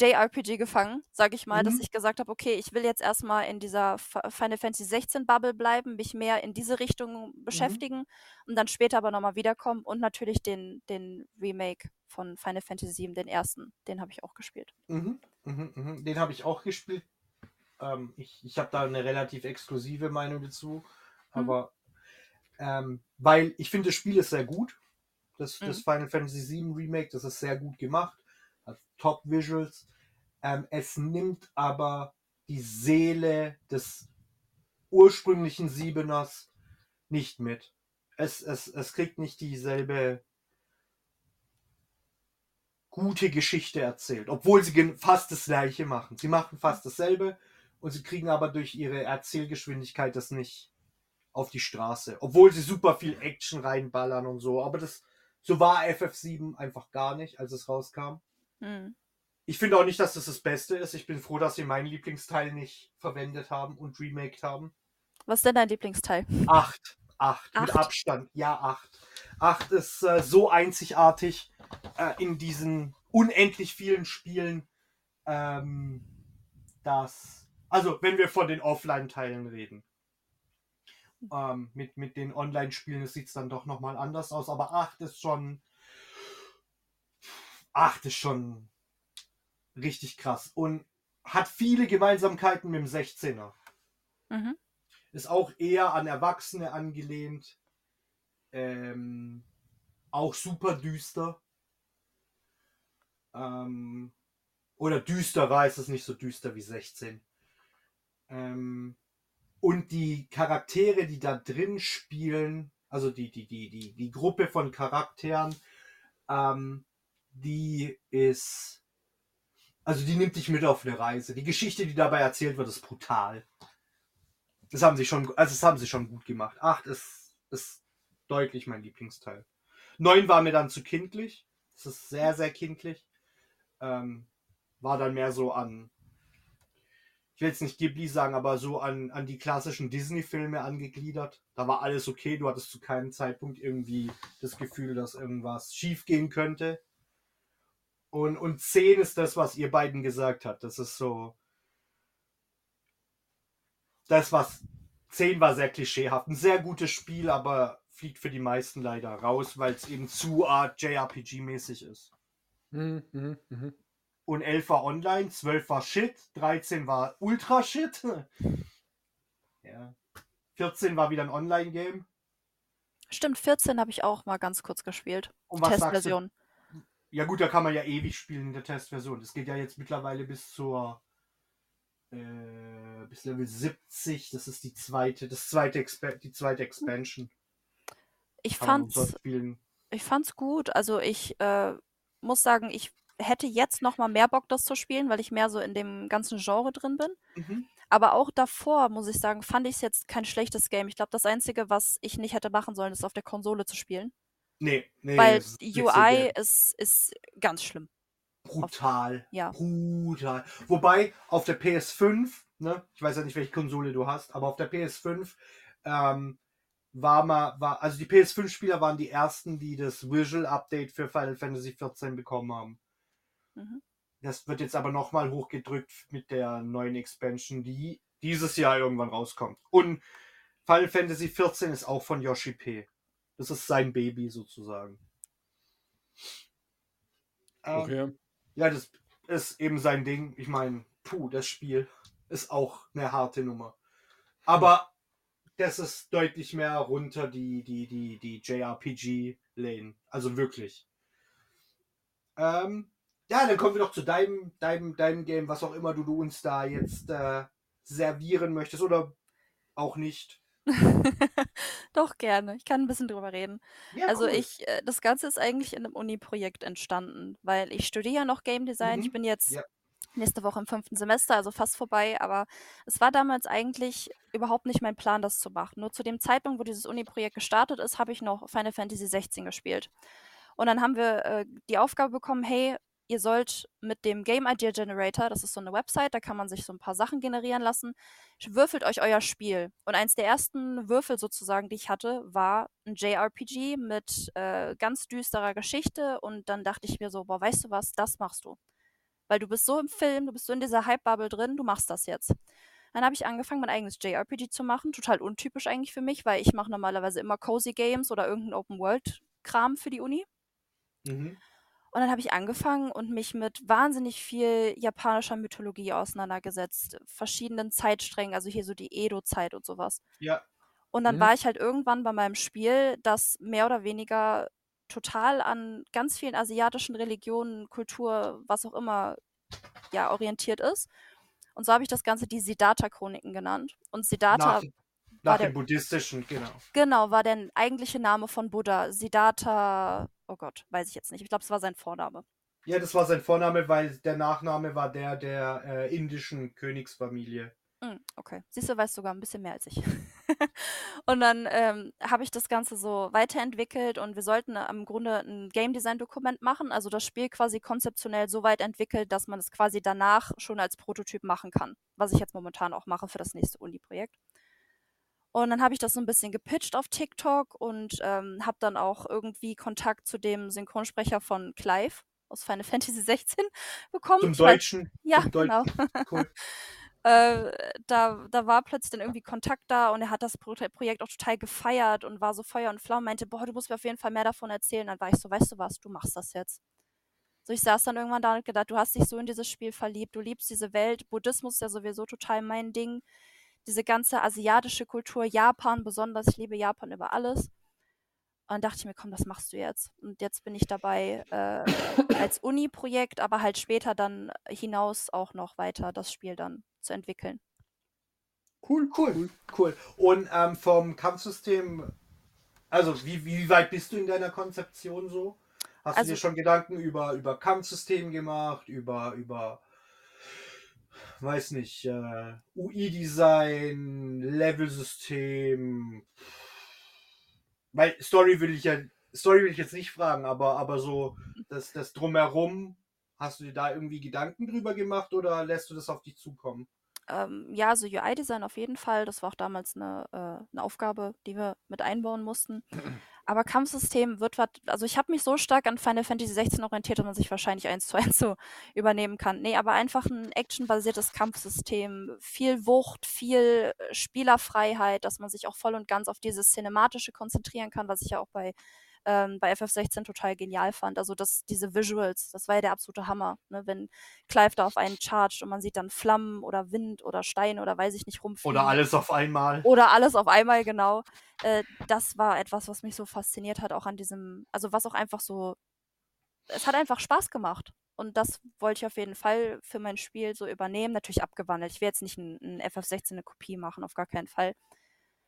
JRPG gefangen, sag ich mal, dass Mhm. ich gesagt habe, okay, ich will jetzt erstmal in dieser F Final Fantasy 16 Bubble bleiben, mich mehr in diese Richtung Mhm. beschäftigen und dann später aber nochmal wiederkommen und natürlich den, den Remake von Final Fantasy 7, den ersten, den habe ich auch gespielt. Mhm, mhm, mhm. Den habe ich auch gespielt. Ähm, ich ich habe da eine relativ exklusive Meinung dazu. Mhm. Aber ähm, weil ich finde, das Spiel ist sehr gut. Das, das Mhm. Final Fantasy VII Remake, das ist sehr gut gemacht. Hat Top Visuals. Ähm, es nimmt aber die Seele des ursprünglichen Siebeners nicht mit. Es, es, es kriegt nicht dieselbe gute Geschichte erzählt, obwohl sie fast das gleiche machen. Sie machen fast dasselbe und sie kriegen aber durch ihre Erzählgeschwindigkeit das nicht auf die Straße, obwohl sie super viel Action reinballern und so. Aber das so war FF7 einfach gar nicht, als es rauskam. Hm. Ich finde auch nicht, dass das das Beste ist. Ich bin froh, dass sie meinen Lieblingsteil nicht verwendet haben und remaked haben. Was ist denn dein Lieblingsteil? Acht. Acht. Mit Acht? Abstand. Ja, acht. Acht ist äh, so einzigartig äh, in diesen unendlich vielen Spielen, ähm, dass. Also, wenn wir von den Offline-Teilen reden. Ähm, mit, mit den Online-Spielen sieht es dann doch nochmal anders aus. Aber acht ist schon. Acht ist schon richtig krass. Und hat viele Gemeinsamkeiten mit dem 16er Mhm. ist auch eher an Erwachsene angelehnt. Ähm, auch super düster. Ähm, oder düsterer ist es nicht so düster wie 16. Ähm, und die Charaktere, die da drin spielen, also die, die, die, die, die Gruppe von Charakteren, ähm, die ist. Also die nimmt dich mit auf eine Reise. Die Geschichte, die dabei erzählt wird, ist brutal. Das haben sie schon, also das haben sie schon gut gemacht. Acht ist, ist deutlich mein Lieblingsteil. 9 war mir dann zu kindlich. Das ist sehr, sehr kindlich. Ähm, war dann mehr so an, ich will jetzt nicht Ghibli sagen, aber so an, an die klassischen Disney-Filme angegliedert. Da war alles okay. Du hattest zu keinem Zeitpunkt irgendwie das Gefühl, dass irgendwas schief gehen könnte. Und, und 10 ist das, was ihr beiden gesagt habt. Das ist so. Das, was. 10 war sehr klischeehaft. Ein sehr gutes Spiel, aber fliegt für die meisten leider raus, weil es eben zu Art JRPG-mäßig ist. Mhm, mhm, mhm. Und 11 war online, 12 war Shit, 13 war Ultra Shit. ja. 14 war wieder ein Online-Game. Stimmt, 14 habe ich auch mal ganz kurz gespielt. Und was? Testversion. Ja gut, da kann man ja ewig spielen in der Testversion. Das geht ja jetzt mittlerweile bis zur äh, bis Level 70. Das ist die zweite, das zweite die zweite Expansion. Ich Kann fand's, ich fand's gut. Also ich äh, muss sagen, ich hätte jetzt noch mal mehr Bock, das zu spielen, weil ich mehr so in dem ganzen Genre drin bin. Mhm. Aber auch davor, muss ich sagen, fand ich es jetzt kein schlechtes Game. Ich glaube, das Einzige, was ich nicht hätte machen sollen, ist auf der Konsole zu spielen. Nee, nee. weil die so UI geil. ist, ist ganz schlimm. brutal. Ja. Brutal. Wobei auf der PS5, ne, ich weiß ja nicht, welche Konsole du hast, aber auf der PS5 ähm, war mal, war, also die PS5-Spieler waren die ersten, die das Visual Update für Final Fantasy XIV bekommen haben. Mhm. Das wird jetzt aber nochmal hochgedrückt mit der neuen Expansion, die dieses Jahr irgendwann rauskommt. Und Final Fantasy XIV ist auch von Yoshi P. Das ist sein Baby sozusagen. Ähm, Okay. ja, das ist eben sein Ding. Ich meine, puh, das Spiel ist auch eine harte Nummer. Aber das ist deutlich mehr runter die, die, die, die JRPG-Lane. Also wirklich. Ähm, ja, dann kommen wir doch zu deinem, deinem, deinem Game, was auch immer du, du uns da jetzt äh, servieren möchtest oder auch nicht. Doch gerne. Ich kann ein bisschen drüber reden. Ja, Also cool. ich, äh, das Ganze ist eigentlich in einem Uni-Projekt entstanden, weil ich studiere ja noch Game Design. Ich Mhm, bin jetzt ja. nächste Woche im fünften Semester, also fast vorbei, aber es war damals eigentlich überhaupt nicht mein Plan, das zu machen. Nur zu dem Zeitpunkt, wo dieses Uni-Projekt gestartet ist, habe ich noch Final Fantasy 16 gespielt. Und dann haben wir äh, die Aufgabe bekommen, hey, ihr sollt mit dem Game Idea Generator, das ist so eine Website, da kann man sich so ein paar Sachen generieren lassen, würfelt euch euer Spiel. Und eins der ersten Würfel sozusagen, die ich hatte, war ein JRPG mit äh, ganz düsterer Geschichte. Und dann dachte ich mir so, boah, weißt du was, das machst du. Weil du bist so im Film, du bist so in dieser Hype-Bubble drin, du machst das jetzt. Dann habe ich angefangen, mein eigenes JRPG zu machen. Total untypisch eigentlich für mich, weil ich mache normalerweise immer Cozy Games oder irgendeinen Open-World-Kram für die Uni. Mhm. Und dann habe ich angefangen und mich mit wahnsinnig viel japanischer Mythologie auseinandergesetzt, verschiedenen Zeitsträngen, also hier so die Edo-Zeit und sowas. Ja. Und dann Mhm. war ich halt irgendwann bei meinem Spiel, das mehr oder weniger total an ganz vielen asiatischen Religionen, Kultur, was auch immer, ja, orientiert ist. Und so habe ich das Ganze die Siddhartha-Chroniken genannt. Und Siddhartha, Nach, der- dem buddhistischen, genau. genau, war der eigentliche Name von Buddha. Siddhartha, oh Gott, weiß ich jetzt nicht. Ich glaube, es war sein Vorname. Ja, das war sein Vorname, weil der Nachname war der der äh, indischen Königsfamilie. Hm, okay. Siehst du, weißt sogar ein bisschen mehr als ich. und dann ähm, habe ich das Ganze so weiterentwickelt und wir sollten im Grunde ein Game Design Dokument machen, also das Spiel quasi konzeptionell so weit entwickelt, dass man es quasi danach schon als Prototyp machen kann, was ich jetzt momentan auch mache für das nächste Uni-Projekt. Und dann habe ich das so ein bisschen gepitcht auf TikTok und ähm, habe dann auch irgendwie Kontakt zu dem Synchronsprecher von Clive aus Final Fantasy 16 bekommen. Zum Deutschen. ja, zum Deutschen. genau. Cool. Äh, da, da war plötzlich dann irgendwie Kontakt da und er hat das Pro Projekt auch total gefeiert und war so Feuer und Flamme, meinte, boah, du musst mir auf jeden Fall mehr davon erzählen. Dann war ich so, weißt du was, du machst das jetzt. So, ich saß dann irgendwann da und gedacht, du hast dich so in dieses Spiel verliebt, du liebst diese Welt, Buddhismus ist ja sowieso total mein Ding. Diese ganze asiatische Kultur, Japan besonders, ich liebe Japan über alles. Und dann dachte ich mir, komm, das machst du jetzt. Und jetzt bin ich dabei äh, als Uni-Projekt, aber halt später dann hinaus auch noch weiter das Spiel dann zu entwickeln. Cool, cool, cool. Und ähm, vom Kampfsystem, also wie, wie weit bist du in deiner Konzeption so? Hast Also- du dir schon Gedanken über, über Kampfsystem gemacht, über, über weiß nicht, äh, UI-Design, Level-System? Weil Story will ich ja Story will ich jetzt nicht fragen, aber, aber so das, das Drumherum, hast du dir da irgendwie Gedanken drüber gemacht oder lässt du das auf dich zukommen? Ähm, ja, also UI-Design auf jeden Fall. Das war auch damals eine, äh, eine Aufgabe, die wir mit einbauen mussten. Aber Kampfsystem wird was, also ich habe mich so stark an Final Fantasy 16 orientiert, dass man sich wahrscheinlich eins zu eins so übernehmen kann. Nee, aber einfach ein actionbasiertes Kampfsystem, viel Wucht, viel äh, Spielerfreiheit, dass man sich auch voll und ganz auf dieses Cinematische konzentrieren kann, was ich ja auch bei ähm, bei FF16 total genial fand. Also das, diese Visuals, das war ja der absolute Hammer. Ne? Wenn Clive da auf einen chargt und man sieht dann Flammen oder Wind oder Stein oder weiß ich nicht rumfliegen. Oder alles auf einmal. Oder alles auf einmal, genau. Äh, das war etwas, was mich so fasziniert hat, auch an diesem, also was auch einfach so, es hat einfach Spaß gemacht. Und das wollte ich auf jeden Fall für mein Spiel so übernehmen. Natürlich abgewandelt. Ich will jetzt nicht ein, ein FF16 eine Kopie machen, auf gar keinen Fall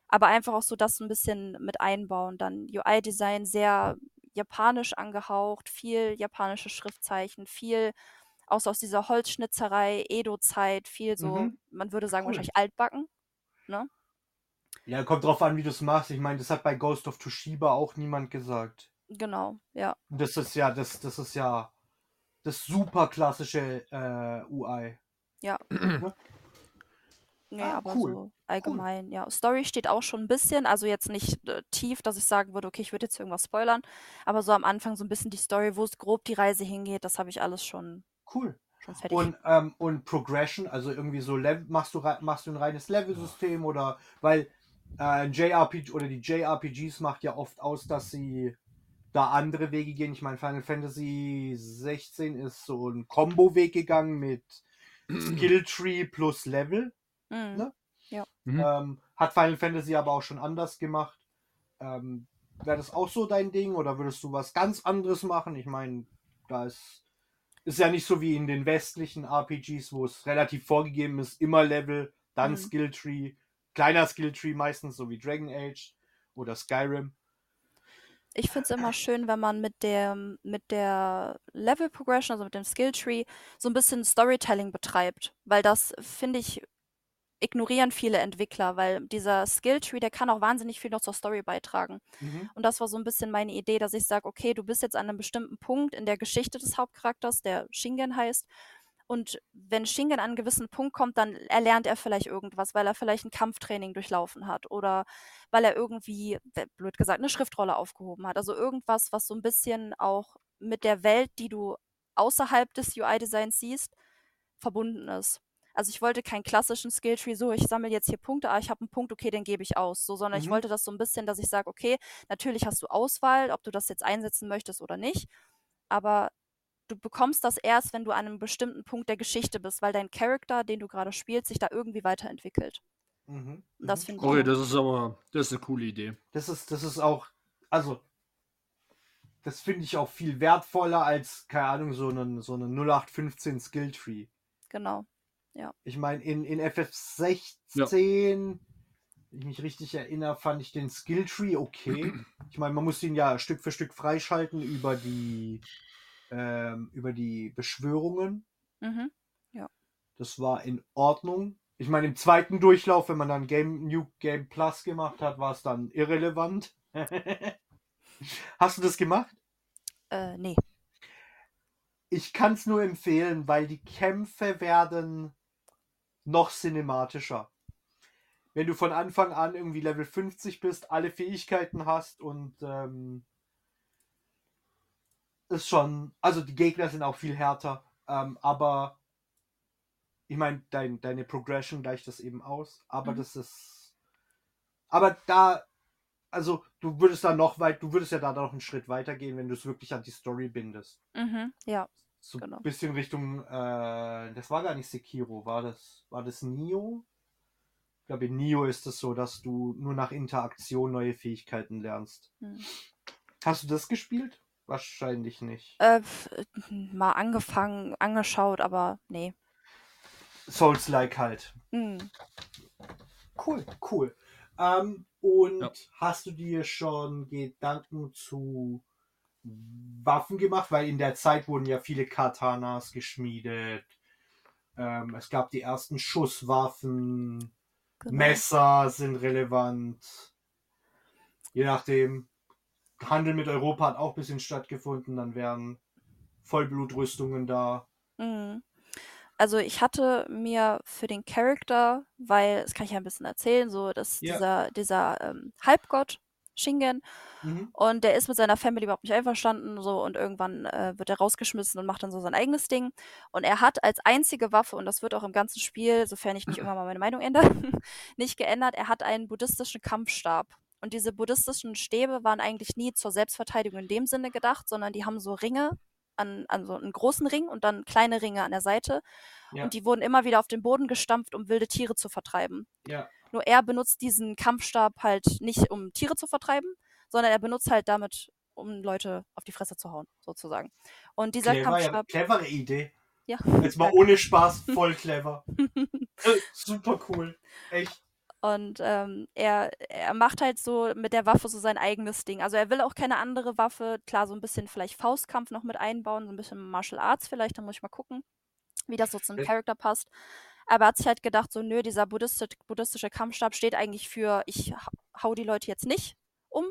aber einfach auch so das ein bisschen mit einbauen. Dann UI-Design sehr japanisch angehaucht, viel japanische Schriftzeichen, viel auch so aus dieser Holzschnitzerei, Edo-Zeit, viel so, mhm. man würde sagen, cool. wahrscheinlich altbacken. Ne? Ja, kommt drauf an, wie du es machst. Ich meine, das hat bei Ghost of Toshiba auch niemand gesagt. Genau, ja. Das ist ja, das, das ist ja das super klassische äh, UI. Ja. Ne? Nee, ah, aber cool. so allgemein, cool. ja. Story steht auch schon ein bisschen, also jetzt nicht äh, tief, dass ich sagen würde, okay, ich würde jetzt irgendwas spoilern, aber so am Anfang so ein bisschen die Story, wo es grob die Reise hingeht, das habe ich alles schon. Cool. Schon fertig. Und, ähm, und Progression, also irgendwie so Level, machst du machst du ein reines Level-System oder weil äh, JRPG oder die JRPGs macht ja oft aus, dass sie da andere Wege gehen. Ich meine, Final Fantasy 16 ist so ein Combo-Weg gegangen mit Skilltree plus Level. Mhm. Ne? Ja. Mhm. Ähm, hat Final Fantasy aber auch schon anders gemacht. Ähm, Wäre das auch so dein Ding oder würdest du was ganz anderes machen? Ich meine, da ist, ist ja nicht so wie in den westlichen RPGs, wo es relativ vorgegeben ist, immer Level, dann mhm. Skilltree, kleiner Skilltree meistens, so wie Dragon Age oder Skyrim. Ich finde es immer schön, wenn man mit der, mit der Level Progression, also mit dem Skilltree, so ein bisschen Storytelling betreibt. Weil das, finde ich, ignorieren viele Entwickler, weil dieser Skilltree, der kann auch wahnsinnig viel noch zur Story beitragen. Mhm. Und das war so ein bisschen meine Idee, dass ich sage, okay, du bist jetzt an einem bestimmten Punkt in der Geschichte des Hauptcharakters, der Shingen heißt. Und wenn Shingen an einen gewissen Punkt kommt, dann erlernt er vielleicht irgendwas, weil er vielleicht ein Kampftraining durchlaufen hat oder weil er irgendwie, blöd gesagt, eine Schriftrolle aufgehoben hat. Also irgendwas, was so ein bisschen auch mit der Welt, die du außerhalb des UI-Designs siehst, verbunden ist. Also ich wollte keinen klassischen Skilltree, so ich sammle jetzt hier Punkte, ah, ich habe einen Punkt, okay, den gebe ich aus. So, sondern mhm. ich wollte das so ein bisschen, dass ich sage, okay, natürlich hast du Auswahl, ob du das jetzt einsetzen möchtest oder nicht, aber du bekommst das erst, wenn du an einem bestimmten Punkt der Geschichte bist, weil dein Charakter, den du gerade spielst, sich da irgendwie weiterentwickelt. Mhm. Das mhm. finde ich. Okay, das ist aber, das ist eine coole Idee. Das ist, das ist auch, also, das finde ich auch viel wertvoller als, keine Ahnung, so einen, so einen 0815 Skilltree. Genau. Ja. Ich meine, in, in FF16, ja. wenn ich mich richtig erinnere, fand ich den Skilltree okay. Ich meine, man muss ihn ja Stück für Stück freischalten über die, ähm, über die Beschwörungen. Mhm. Ja. Das war in Ordnung. Ich meine, im zweiten Durchlauf, wenn man dann Game, New Game Plus gemacht hat, war es dann irrelevant. Hast du das gemacht? Äh, nee. Ich kann es nur empfehlen, weil die Kämpfe werden noch cinematischer. Wenn du von Anfang an irgendwie Level 50 bist, alle Fähigkeiten hast und ähm, ist schon, also die Gegner sind auch viel härter, ähm, aber ich meine, dein, deine Progression gleicht das eben aus, aber mhm. das ist, aber da, also du würdest da noch weit, du würdest ja da noch einen Schritt weiter gehen, wenn du es wirklich an die Story bindest. Mhm, ja. So genau. ein bisschen Richtung, äh, das war gar nicht Sekiro, war das, war das Nio? Ich glaube, in Nio ist es so, dass du nur nach Interaktion neue Fähigkeiten lernst. Hm. Hast du das gespielt? Wahrscheinlich nicht. Äh, mal angefangen, angeschaut, aber nee. Souls-like halt. Hm. Cool, cool. Ähm, und ja. hast du dir schon Gedanken zu Waffen gemacht, weil in der Zeit wurden ja viele Katanas geschmiedet. Ähm, es gab die ersten Schusswaffen. Genau. Messer sind relevant. Je nachdem. Handel mit Europa hat auch ein bisschen stattgefunden. Dann wären Vollblutrüstungen da. Mhm. Also ich hatte mir für den Charakter, weil, das kann ich ja ein bisschen erzählen, so dass Ja. dieser, dieser ähm, Halbgott Shingen Mhm. und der ist mit seiner Family überhaupt nicht einverstanden so und irgendwann äh, wird er rausgeschmissen und macht dann so sein eigenes Ding und er hat als einzige Waffe und das wird auch im ganzen Spiel, sofern ich nicht irgendwann mal meine Meinung ändere, nicht geändert, er hat einen buddhistischen Kampfstab und diese buddhistischen Stäbe waren eigentlich nie zur Selbstverteidigung in dem Sinne gedacht, sondern die haben so Ringe an, an so einen großen Ring und dann kleine Ringe an der Seite Ja. und die wurden immer wieder auf den Boden gestampft, um wilde Tiere zu vertreiben. Ja. Nur er benutzt diesen Kampfstab halt nicht, um Tiere zu vertreiben, sondern er benutzt halt damit, um Leute auf die Fresse zu hauen, sozusagen. Und dieser Clever, ja, Kampfstab. clevere Idee. Ja. Jetzt mal ohne Spaß, voll clever. äh, super cool. Echt. Und ähm, er, er macht halt so mit der Waffe so sein eigenes Ding. Also er will auch keine andere Waffe. Klar, so ein bisschen vielleicht Faustkampf noch mit einbauen, so ein bisschen Martial Arts vielleicht, da muss ich mal gucken, wie das so zum Äh. Charakter passt. Aber er hat sich halt gedacht, so, nö, dieser buddhisti buddhistische Kampfstab steht eigentlich für, ich ha- hau die Leute jetzt nicht um,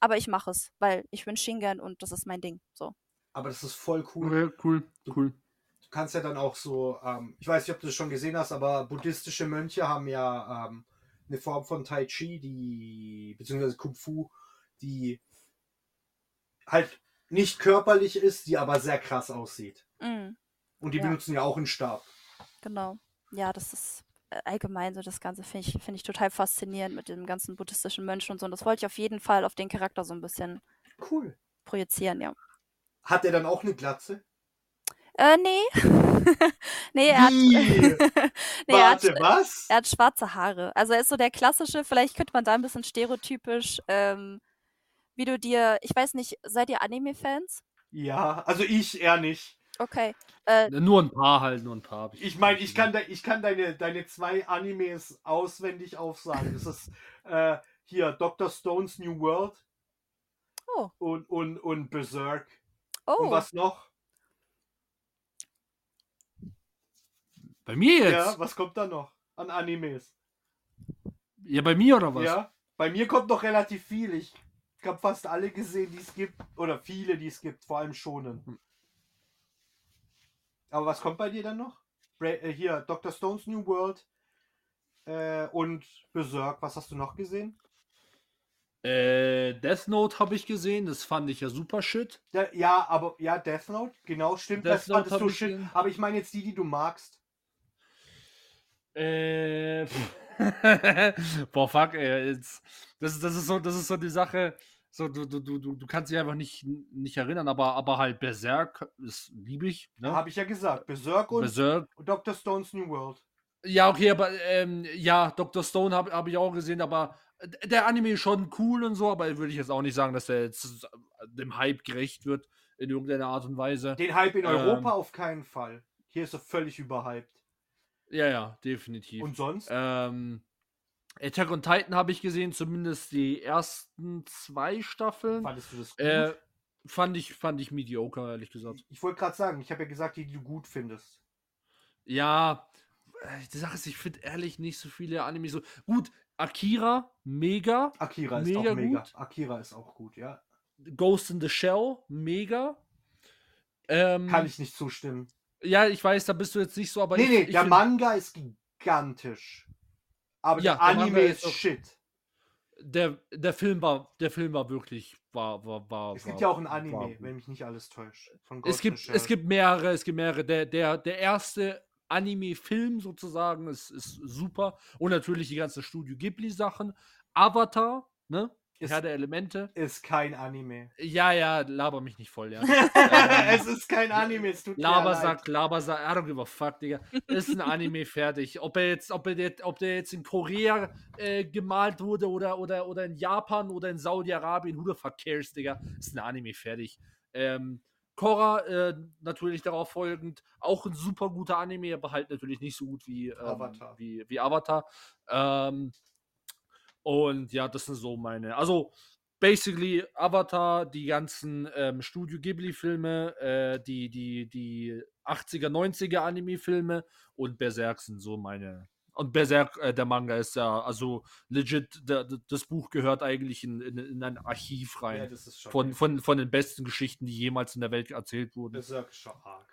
aber ich mache es, weil ich bin Shingen und das ist mein Ding. So. Aber das ist voll cool. Okay, cool, cool. Du kannst ja dann auch so, ähm, ich weiß nicht, ob du das schon gesehen hast, aber buddhistische Mönche haben ja ähm, eine Form von Tai Chi, die, beziehungsweise Kung Fu, die halt nicht körperlich ist, die aber sehr krass aussieht. Mm, Und die Ja. benutzen ja auch einen Stab. genau. Ja, das ist äh, allgemein so das Ganze finde ich, finde ich total faszinierend mit dem ganzen buddhistischen Mönchen und so. Und das wollte ich auf jeden Fall auf den Charakter so ein bisschen Cool. projizieren, ja. Hat er dann auch eine Glatze? Äh, nee. nee, er hat, nee er, hat, Warte, was? er hat schwarze Haare. Also er ist so der klassische, vielleicht könnte man da ein bisschen stereotypisch, ähm, wie du dir, ich weiß nicht, seid ihr Anime-Fans? Ja, also ich eher nicht. Okay. Äh, Nur ein paar halt, nur ein paar. hab Ich meine, ich kann, de, ich kann deine, deine zwei Animes auswendig aufsagen. Das ist äh, hier Dr. Stone's New World Oh. und, und, und Berserk. oh, Und was noch? Bei mir jetzt? Ja, Ja, was kommt da noch an Animes? bei mir oder was? Ja, bei mir kommt noch relativ viel. Ich habe fast alle gesehen, die es gibt. Oder viele, die es gibt. Vor allem schonen. Aber was kommt bei dir dann noch? Bra äh, hier, Dr. Stone's New World äh, und Berserk. Was hast du noch gesehen? Äh, Death Note habe ich gesehen, das fand ich ja super shit. Ja, ja, aber ja, Death Note, genau, stimmt. Death das Note fandest hab du ich shit. gesehen. Aber ich meine jetzt die, die du magst. Äh, boah, fuck, ey, jetzt, das, das, ist so, das ist so die Sache, so, du, du, du, du kannst dich einfach nicht, nicht erinnern, aber, aber halt Berserk, liebe ich, ne? Habe ich ja gesagt. Berserk und Berserk. Dr. Stone's New World. Ja, okay, aber ähm, ja, Dr. Stone habe hab ich auch gesehen, aber der Anime ist schon cool und so, aber würde ich jetzt auch nicht sagen, dass der jetzt dem Hype gerecht wird in irgendeiner Art und Weise. Den Hype in Europa Ähm. auf keinen Fall. Hier ist er völlig überhyped. Ja, ja, definitiv. Und sonst? Ähm, Attack on Titan habe ich gesehen, zumindest die ersten zwei Staffeln. Fandest du das gut? Äh, fand ich, fand ich mediocre, ehrlich gesagt. ich wollte gerade sagen, ich habe ja gesagt, die, die du gut findest. Ja, äh, die Sache ist, ich finde ehrlich nicht so viele Anime so. Gut, Akira, mega. Akira ist Mega auch mega. gut. Akira ist auch gut, ja. Ghost in the Shell, mega. Ähm, Kann ich nicht zustimmen. Ja, ich weiß, da bist du jetzt nicht so, aber nee, ich, nee, ich der Manga ist gigantisch. Aber Ja, der Anime ist auch- shit. der, der Film war, der Film war wirklich, war, war, war. Es war, gibt ja auch ein war Anime, gut. wenn mich nicht alles täuscht. Es gibt, es gibt mehrere, es gibt mehrere. Der, der, der erste Anime-Film sozusagen ist, ist super. Und natürlich die ganzen Studio Ghibli-Sachen. Avatar, ne? Ist- Herr der Elemente. ist kein Anime. Ja, ja, laber mich nicht voll, ja. Ähm, es ist kein Anime, es tut mir Labersack, leid. Labersack, I don't give a fuck, Digga. Ist ein Anime fertig. Ob er jetzt, ob er jetzt, ob der jetzt in Korea äh, gemalt wurde oder, oder, oder in Japan oder in Saudi-Arabien, who the fuck cares, Digga. Ist ein Anime fertig. Ähm, Korra, äh, natürlich darauf folgend, auch ein super guter Anime, aber halt natürlich nicht so gut wie ähm, Avatar. Wie, wie Avatar. Ähm, und ja, das sind so meine. Also, basically Avatar, die ganzen ähm, Studio Ghibli-Filme, äh, die, die, die 80er, 90er Anime-Filme und Berserk sind so meine Und Berserk, äh, der Manga ist ja, also legit, der, der, das Buch gehört eigentlich in, in, in ein Archiv rein. Ja, das ist schon von, von, von den besten Geschichten, die jemals in der Welt erzählt wurden. Das ist schon arg.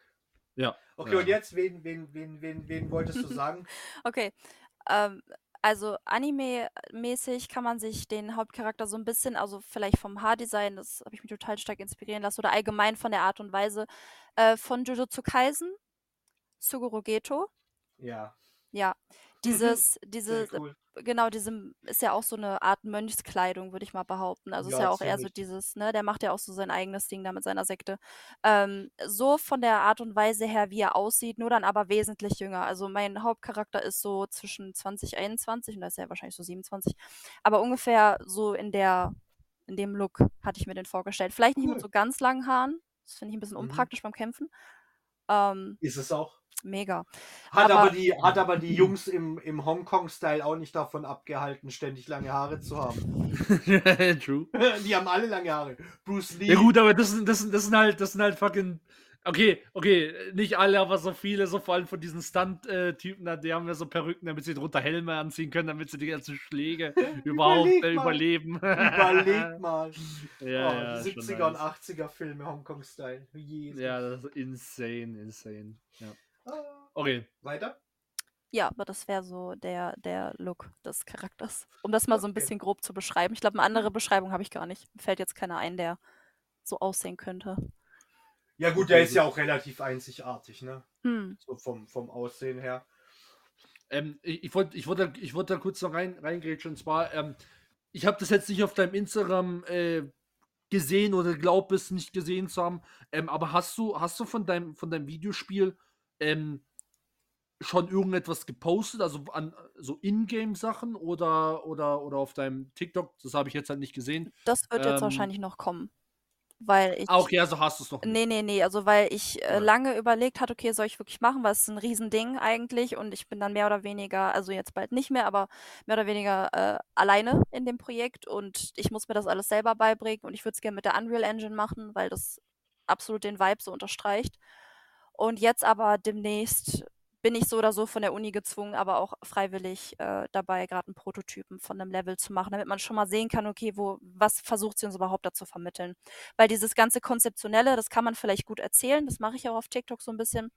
Ja. Okay, Ja. und jetzt, wen, wen, wen, wen, wen wolltest du sagen? Okay. Ähm, also Anime-mäßig kann man sich den Hauptcharakter so ein bisschen, also vielleicht vom Haardesign, das habe ich mich total stark inspirieren lassen, oder allgemein von der Art und Weise äh, von Jujutsu Kaisen, Suguru Geto. ja. Ja, dieses, Sehr diese, cool. genau, diesem ist ja auch so eine Art Mönchskleidung, würde ich mal behaupten. Also ist Ja, ja auch eher so ziemlich. dieses, ne, der macht ja auch so sein eigenes Ding da mit seiner Sekte. Ähm, so von der Art und Weise her, wie er aussieht, nur dann aber wesentlich jünger. Also mein Hauptcharakter ist so zwischen 20, 21 und da ist er wahrscheinlich so 27, aber ungefähr so in der, in dem Look hatte ich mir den vorgestellt. Vielleicht nicht Cool. mit so ganz langen Haaren. Das finde ich ein bisschen Mhm. unpraktisch beim Kämpfen. Ähm, Ist es auch. Mega. Hat aber, Aber- die, hat aber die Jungs im, im Hongkong-Style auch nicht davon abgehalten, ständig lange Haare zu haben. True. die haben alle lange Haare. Bruce Lee. Ja gut, aber das sind, das sind, das sind halt, das sind halt fucking. Okay, okay, nicht alle, aber so viele, so vor allem von diesen Stunt-Typen, da, die haben ja so Perücken, damit sie drunter Helme anziehen können, damit sie die ganzen Schläge überhaupt Überleg äh, überleben. Überleg mal. Ja, oh, ja, die schon 70er und nice. 80er Filme, Hongkong-Style. Jesus. Ja, das ist insane, insane. Ja. Okay. Weiter? Ja, aber das wäre so der, der Look des Charakters. Um das mal so ein Okay. bisschen grob zu beschreiben. Ich glaube, eine andere Beschreibung habe ich gar nicht. Mir fällt jetzt keiner ein, der so aussehen könnte. Ja gut, Okay, der ist ja auch relativ einzigartig, ne? Hm. So vom, vom Aussehen her. Ähm, ich wollte ich wollte, ich wollte da kurz noch rein, reingrätschen. Und zwar, ähm, ich habe das jetzt nicht auf deinem Instagram äh, gesehen oder glaub es nicht gesehen zu haben. Ähm, aber hast du, hast du von deinem, von deinem Videospiel ähm, schon irgendetwas gepostet? Also an so Ingame-Sachen oder, oder, oder auf deinem TikTok? Das habe ich jetzt halt nicht gesehen. Das wird jetzt Ähm, wahrscheinlich noch kommen. Weil ich. Ah, okay, also hast du es noch nicht. Nee, nee, nee. Also, weil ich äh, lange überlegt hatte, okay, soll ich wirklich machen, weil es ist ein Riesending eigentlich und ich bin dann mehr oder weniger, also jetzt bald nicht mehr, aber mehr oder weniger äh, alleine in dem Projekt und ich muss mir das alles selber beibringen und ich würde es gerne mit der Unreal Engine machen, weil das absolut den Vibe so unterstreicht. Und jetzt aber demnächst bin ich so oder so von der Uni gezwungen, aber auch freiwillig äh, dabei, gerade einen Prototypen von einem Level zu machen, damit man schon mal sehen kann, okay, wo, was versucht sie uns überhaupt da zu vermitteln. Weil dieses ganze Konzeptionelle, das kann man vielleicht gut erzählen, das mache ich auch auf TikTok so ein bisschen,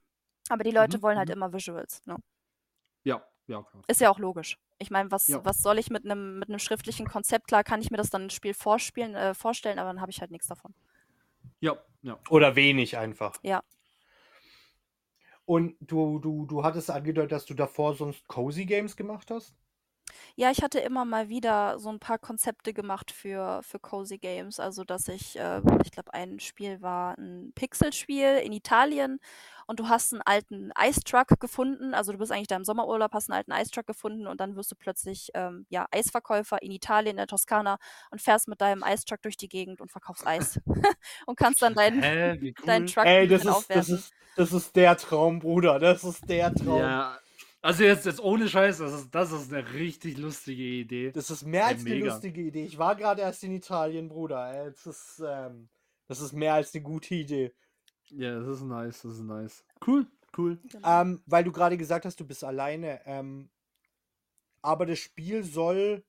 aber die Leute Mhm, wollen halt mhm. immer Visuals. Ne? Ja, ja, klar. Ist ja auch logisch. Ich meine, was, Ja. was soll ich mit einem mit einem schriftlichen Konzept? Klar kann ich mir das dann im Spiel vorspielen, äh, vorstellen, aber dann habe ich halt nichts davon. Ja, ja. Oder wenig einfach. Ja. Und du, du, du hattest angedeutet, dass du davor sonst Cozy Games gemacht hast? Ja, ich hatte immer mal wieder so ein paar Konzepte gemacht für, für Cozy Games. Also, dass ich, äh, ich glaube, ein Spiel war ein Pixelspiel in Italien und du hast einen alten Ice Truck gefunden. Also, du bist eigentlich da im Sommerurlaub, hast einen alten Ice Truck gefunden und dann wirst du plötzlich ähm, ja, Eisverkäufer in Italien, in der Toskana und fährst mit deinem Ice Truck durch die Gegend und verkaufst Eis. und kannst dann deinen, Hä, wie cool. deinen Truck Ey, ein das bisschen ist, das, aufwerten. ist, das ist der Traum, Bruder. Das ist der Traum. Ja, also jetzt, jetzt ohne Scheiß, das ist, das ist eine richtig lustige Idee. Das ist mehr als eine mega. lustige Idee. Ich war gerade erst in Italien, Bruder. Das ist, ähm, das ist mehr als eine gute Idee. Ja, das ist nice, das ist nice. Cool, cool. Genau. Ähm, weil du gerade gesagt hast, du bist alleine. Ähm, aber das Spiel soll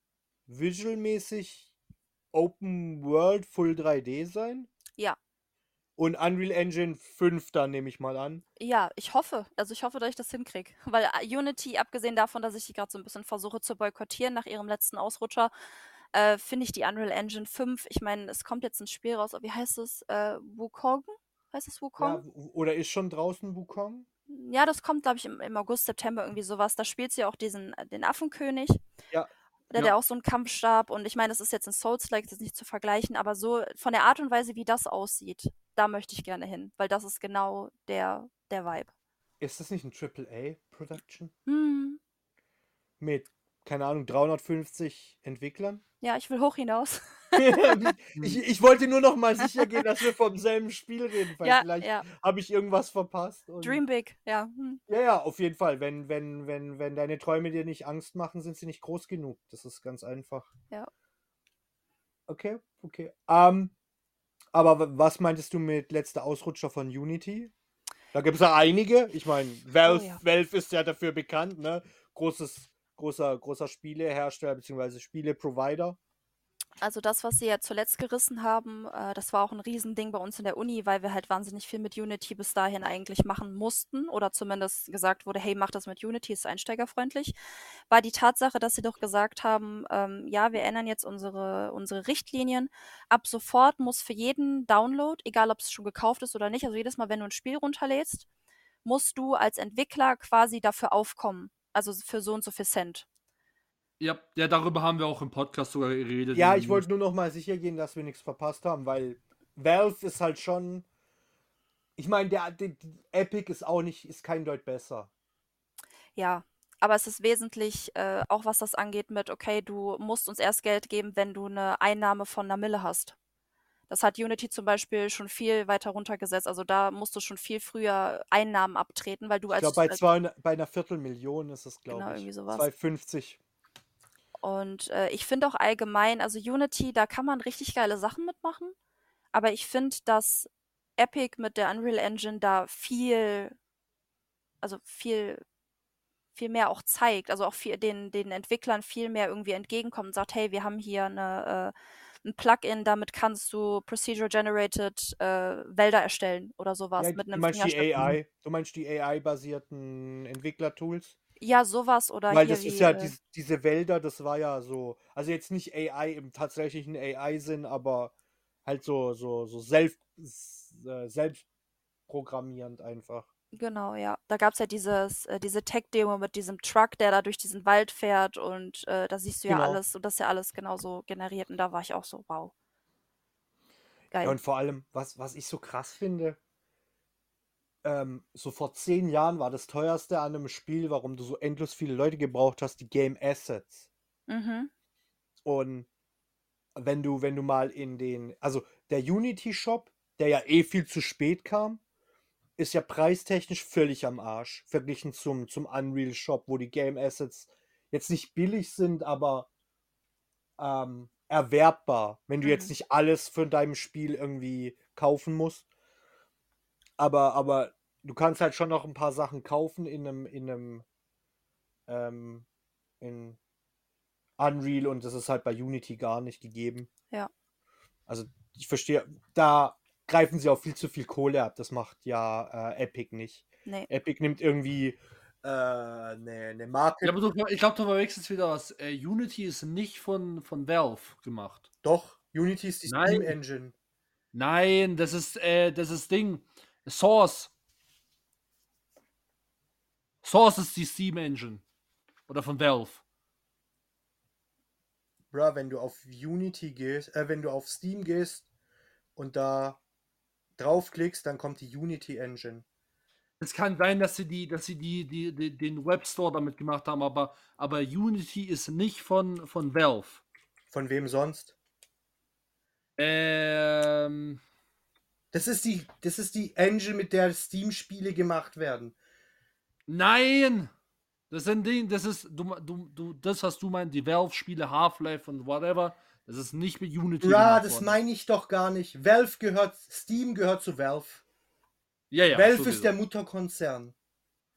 visualmäßig Open World Full 3D sein? Ja. Und Unreal Engine 5 dann, nehme ich mal an. Ja, ich hoffe. Also ich hoffe, dass ich das hinkriege. Weil äh, Unity, abgesehen davon, dass ich die gerade so ein bisschen versuche zu boykottieren nach ihrem letzten Ausrutscher, äh, finde ich die Unreal Engine 5, ich meine, es kommt jetzt ein Spiel raus, wie heißt es? Äh, Wukong? Heißt es Ja, Wukong? w- oder ist schon draußen Wukong? Ja, das kommt, glaube ich, im, im August, September irgendwie sowas. Da spielt sie auch diesen, äh, den Affenkönig. Ja. Der, Ja. der auch so einen Kampfstab und ich meine, das ist jetzt ein Souls-like, das ist nicht zu vergleichen, aber so von der Art und Weise, wie das aussieht, da möchte ich gerne hin, weil das ist genau der, der Vibe. Ist das nicht ein AAA-Production? Hm. Mit, keine Ahnung, 350 Entwicklern? Ja, ich will hoch hinaus. ich, ich wollte nur noch mal sicher gehen, dass wir vom selben Spiel reden, weil ja, vielleicht ja. habe ich irgendwas verpasst. Und Dream big, ja. Hm. Ja, ja, auf jeden Fall. Wenn, wenn, wenn, wenn deine Träume dir nicht Angst machen, sind sie nicht groß genug. Das ist ganz einfach. Ja. Okay, okay. Ähm, aber was meintest du mit letzter Ausrutscher von Unity? Da gibt es ja einige. Ich meine, Valve, Oh ja. Valve ist ja dafür bekannt, ne? großes, großer, großer Spielehersteller bzw. Spieleprovider. Also das, was sie ja zuletzt gerissen haben, äh, das war auch ein Riesending bei uns in der Uni, weil wir halt wahnsinnig viel mit Unity bis dahin eigentlich machen mussten oder zumindest gesagt wurde, hey, mach das mit Unity, ist einsteigerfreundlich, war die Tatsache, dass sie doch gesagt haben, ähm, ja, wir ändern jetzt unsere, unsere Richtlinien. Ab sofort muss für jeden Download, egal ob es schon gekauft ist oder nicht, also jedes Mal, wenn du ein Spiel runterlädst, musst du als Entwickler quasi dafür aufkommen. Also für so und so viel Cent. Ja, ja, darüber haben wir auch im Podcast sogar geredet. Ja, ich wollte nur noch mal sicher gehen, dass wir nichts verpasst haben, weil Valve ist halt schon. Ich meine, der, der, der Epic ist auch nicht, ist kein Deut besser. Ja, aber es ist wesentlich, äh, auch was das angeht, mit, okay, du musst uns erst Geld geben, wenn du eine Einnahme von einer Mille hast. Das hat Unity zum Beispiel schon viel weiter runtergesetzt. Also da musst du schon viel früher Einnahmen abtreten, weil du Ich als. glaube, bei, zwei, bei einer Viertelmillion ist es, glaube Genau, ich. irgendwie sowas. 250. Und äh, ich finde auch allgemein, also Unity, da kann man richtig geile Sachen mitmachen. Aber ich finde, dass Epic mit der Unreal Engine da viel, also viel, viel mehr auch zeigt. Also auch viel, den, den Entwicklern viel mehr irgendwie entgegenkommt und sagt, hey, wir haben hier eine, äh, ein Plugin, damit kannst du Procedure Generated äh, Wälder erstellen oder sowas Ja, mit du einem meinst die. AI? Du meinst die AI-basierten Entwicklertools? Ja, sowas oder Weil hier das wie, ist ja, äh, dies, diese Wälder, das war ja so, also jetzt nicht AI im tatsächlichen AI-Sinn, aber halt so, so, so selbst, äh, selbstprogrammierend einfach. Genau, ja. Da gab es ja dieses, äh, diese Tech-Demo mit diesem Truck, der da durch diesen Wald fährt und äh, da siehst du ja Genau. alles und das ist ja alles genauso generiert und da war ich auch so, wow. Geil. Ja, und vor allem, was, was ich so krass finde, ähm, so vor zehn Jahren war das teuerste an einem Spiel, warum du so endlos viele Leute gebraucht hast, die Game Assets. mhm. Und wenn du, wenn du mal in den, also der Unity Shop, der ja eh viel zu spät kam, ist ja preistechnisch völlig am Arsch, verglichen zum, zum Unreal Shop, wo die Game Assets jetzt nicht billig sind, aber ähm, erwerbbar, wenn du jetzt Mhm. nicht alles für deinem Spiel irgendwie kaufen musst. Aber, aber du kannst halt schon noch ein paar Sachen kaufen in einem, in einem, ähm, in Unreal und das ist halt bei Unity gar nicht gegeben. Ja. Also ich verstehe, da greifen sie auch viel zu viel Kohle ab. Das macht ja äh, Epic nicht. Nee. Epic nimmt irgendwie äh, eine, eine Marke. Ja, aber du, ich glaube, du verwechselst wieder was. Äh, Unity ist nicht von, von Valve gemacht. Doch, Unity ist die Nein. Steam Engine. Nein, das ist, äh, das ist Ding. Source. Source ist die Steam Engine. Oder von Valve. Bra, wenn du auf Unity gehst, äh, wenn du auf Steam gehst und da draufklickst, dann kommt die Unity Engine. Es kann sein, dass sie die, dass sie die, die, die den Webstore damit gemacht haben, aber, aber Unity ist nicht von, von Valve. Von wem sonst? Ähm, Das ist die, das ist die Engine, mit der Steam-Spiele gemacht werden. nein! Das sind Ding, das ist, du, du, du, das, was du meinst, die Valve-Spiele, Half-Life und whatever, das ist nicht mit Unity. Gemacht das worden. meine ich doch gar nicht. Valve gehört, Steam gehört zu Valve. Ja, ja. Valve sowieso. ist der Mutterkonzern.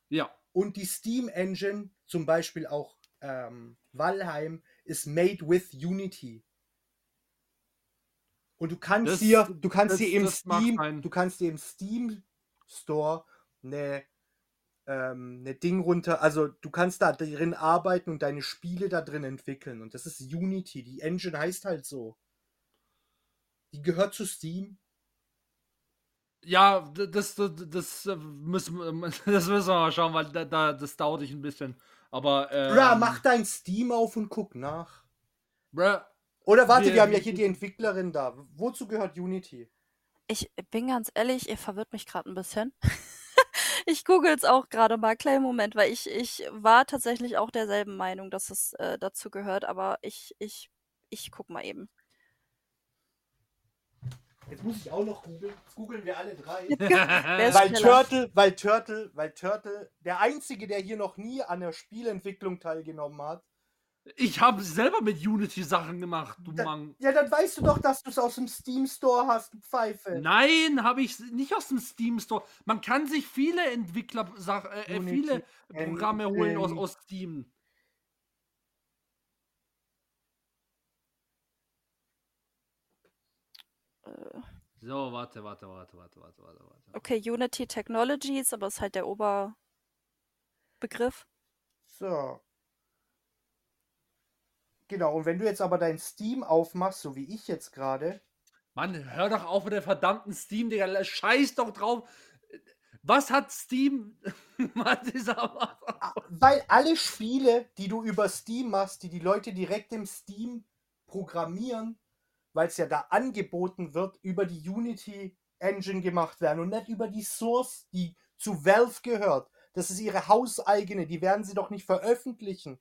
Ja. Und die Steam Engine, zum Beispiel auch ähm, Valheim, ist made with Unity. Und du kannst Das- dir, du kannst das- dir im Steam, du kannst dir im Steam Store eine, ähm, eine Ding runter, also du kannst da drin arbeiten und deine Spiele da drin entwickeln. Und das ist Unity. Die Engine heißt halt so. Die gehört zu Steam. Ja, das, das, das, äh, müssen, wir- das müssen wir mal schauen, weil da, da, das dauert sich ein bisschen. Aber. Ähm, Bra, mach dein Steam auf und guck nach. Bruh, Oder warte, Wir- wir haben ja hier die Entwicklerin da. Wozu gehört Unity? Ich bin ganz ehrlich, ihr verwirrt mich gerade ein bisschen. ich google es auch gerade mal, kleinen Moment, weil ich, ich war tatsächlich auch derselben Meinung, dass es äh, dazu gehört, aber ich, ich, ich guck mal eben. Jetzt muss ich auch noch googeln. Jetzt googeln wir alle drei. Weil? Turtle, weil Turtle, weil Turtle, der einzige, der hier noch nie an der Spielentwicklung teilgenommen hat. Ich habe selber mit Unity Sachen gemacht, du da, Mann. Ja, dann weißt du doch, dass du es aus dem Steam Store hast, Pfeife. Nein, habe ich nicht aus dem Steam Store. Man kann sich viele Entwickler, äh, äh viele Programme holen aus, aus Steam. Äh. So, warte, warte, warte, warte, warte, warte, warte. Okay, Unity Technologies, aber ist halt der Oberbegriff. So. Genau, und wenn du jetzt aber dein Steam aufmachst, so wie ich jetzt gerade, Mann, hör doch auf mit der verdammten Steam, Digga. Scheiß doch drauf. Was hat Steam? Was ist aber- Weil alle Spiele, die du über Steam machst, die die Leute direkt im Steam programmieren, weil es ja da angeboten wird, über die Unity Engine gemacht werden und nicht über die Source, die zu Valve gehört. Das ist ihre hauseigene, die werden sie doch nicht veröffentlichen.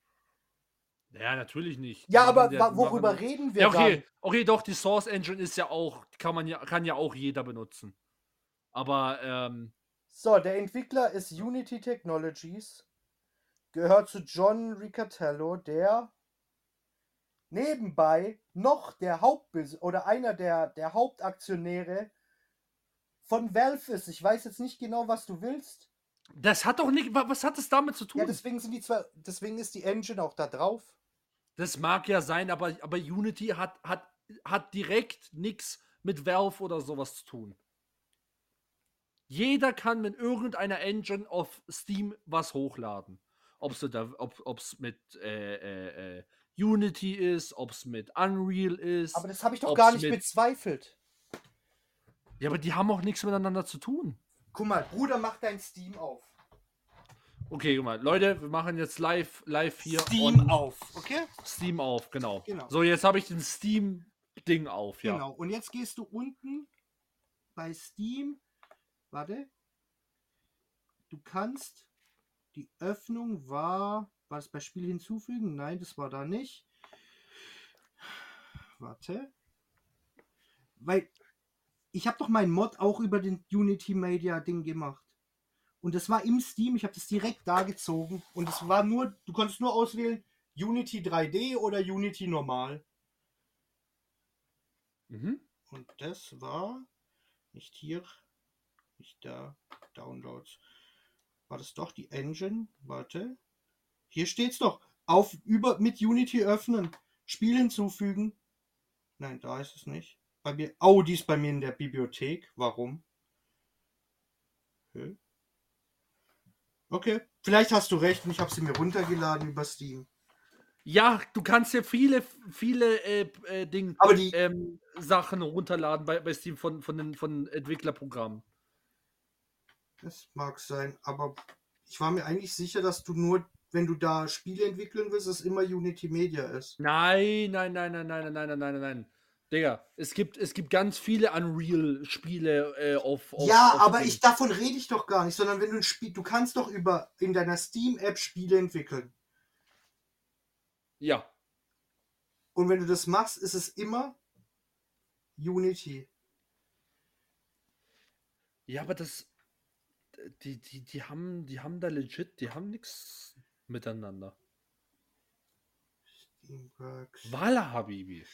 Ja, natürlich nicht. Ja, aber die worüber reden wir Ja, okay, dann? okay, doch, die Source Engine ist ja auch, kann man ja, kann ja auch jeder benutzen. Aber, ähm, So, der Entwickler ist Unity Technologies, gehört zu John Ricatello, der nebenbei noch der Hauptbes oder einer der, der Hauptaktionäre von Valve ist. Ich weiß jetzt nicht genau, was du willst. das hat doch nicht, wa- was hat es damit zu tun? Ja, deswegen sind die zwar, deswegen ist die Engine auch da drauf. Das mag ja sein, aber, aber Unity hat, hat, hat direkt nichts mit Valve oder sowas zu tun. Jeder kann mit irgendeiner Engine auf Steam was hochladen. Ob es mit äh, äh, äh, Unity ist, ob es mit Unreal ist. Aber das habe ich doch Ob's gar nicht mit- bezweifelt. ja, aber die haben auch nichts miteinander zu tun. Guck mal, Bruder, mach dein Steam auf. Okay, guck mal, Leute, wir machen jetzt live, live hier Steam auf, okay? Steam auf, genau. Genau. So, jetzt habe ich den Steam-Ding auf, ja. Genau. Und jetzt gehst du unten bei Steam. Warte. Du kannst. Die Öffnung war. War es bei Spiel hinzufügen? Nein, das war da nicht. Warte. Weil. Ich habe doch meinen Mod auch über den Unity Media Ding gemacht. Und das war im Steam. Ich habe das direkt da gezogen. Und es war nur. Du konntest nur auswählen. Unity 3D oder Unity normal. Mhm. Und das war nicht hier, nicht da, Downloads. War das doch die Engine? Warte. Hier steht's doch. Auf über mit Unity öffnen. Spiel hinzufügen. Nein, da ist es nicht. Bei mir. Oh, die ist bei mir in der Bibliothek. Warum? Hä? Okay. Vielleicht hast du recht und ich habe sie mir runtergeladen über Steam. Ja, du kannst ja viele, viele äh, äh, Ding, Aber die. ähm, Sachen runterladen bei, bei Steam von, von den von Entwicklerprogrammen. Das mag sein, aber ich war mir eigentlich sicher, dass du nur, wenn du da Spiele entwickeln willst, es immer Unity Media ist. Nein, nein, nein, nein, nein, nein, nein, nein, nein, nein. Digga, es gibt, es gibt ganz viele Unreal-Spiele äh, auf, auf. ja, auf aber ich davon rede ich doch gar nicht, sondern wenn du ein Spiel, du kannst doch über in deiner Steam-App Spiele entwickeln. Ja. Und wenn du das machst, ist es immer Unity. Ja, aber das. Die, die, die haben, die haben da legit, die haben nichts miteinander. Steamworks. Walla, Habibi.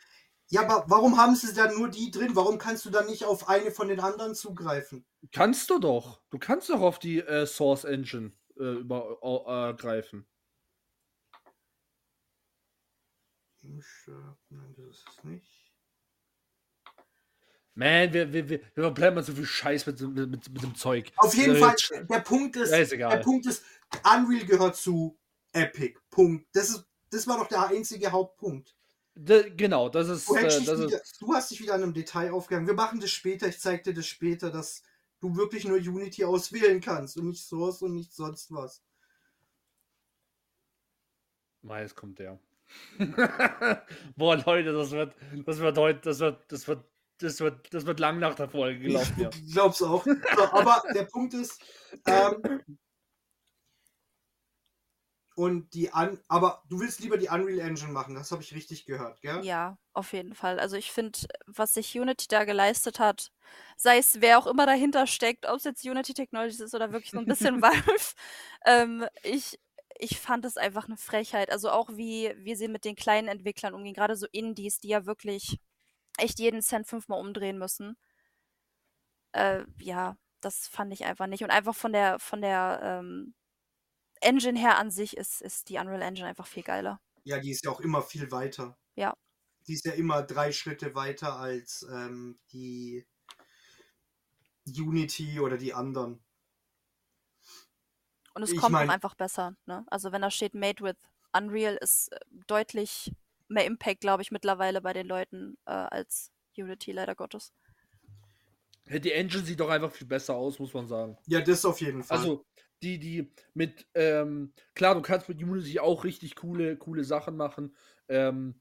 Ja, aber warum haben sie da nur die drin? Warum kannst du dann nicht auf eine von den anderen zugreifen? Kannst du doch. Du kannst doch auf die äh, Source Engine äh, übergreifen. Imshop, Nein, das ist es nicht. Man, wir, wir, wir, wir bleiben mal so viel Scheiß mit, mit, mit, mit dem Zeug. Auf jeden Äh, Fall, der Punkt ist, Ja, ist der. Punkt ist, Unreal gehört zu Epic. Punkt. Das ist, das war doch der einzige Hauptpunkt. De, genau, das ist. Du, Äh, das wieder, ist du hast dich wieder an einem Detail aufgehangen. Wir machen das später. Ich zeig dir das später, dass du wirklich nur Unity auswählen kannst und nicht Source und nicht sonst was. Jetzt kommt der. Boah, Leute, das wird, das wird heute, das wird, das wird, das wird, das wird lang nach der Folge gelaufen. Ja. Ich glaub's auch. So, aber der Punkt ist, ähm, und die an, aber du willst lieber die Unreal Engine machen, das habe ich richtig gehört, gell? Ja, auf jeden Fall. Also ich finde, was sich Unity da geleistet hat, sei es wer auch immer dahinter steckt, ob es jetzt Unity Technologies ist oder wirklich so ein bisschen Valve, ähm, ich, ich fand es einfach eine Frechheit. Also auch wie, wie sie mit den kleinen Entwicklern umgehen, gerade so Indies, die ja wirklich echt jeden Cent fünfmal umdrehen müssen. Äh, ja, das fand ich einfach nicht. Und einfach von der, von der ähm, Engine her an sich ist, ist die Unreal Engine einfach viel geiler. Ja, die ist ja auch immer viel weiter. Ja. die ist ja immer drei Schritte weiter als ähm, die Unity oder die anderen. Und es Ich kommt mein- auch einfach besser. Ne? Also wenn da steht Made with Unreal, ist äh, deutlich mehr Impact, glaube ich, mittlerweile bei den Leuten äh, als Unity, leider Gottes. Die Engine sieht doch einfach viel besser aus, muss man sagen. Ja, das auf jeden Fall. Also, die, die mit, ähm, klar, du kannst mit Unity auch richtig coole, coole Sachen machen. Ähm,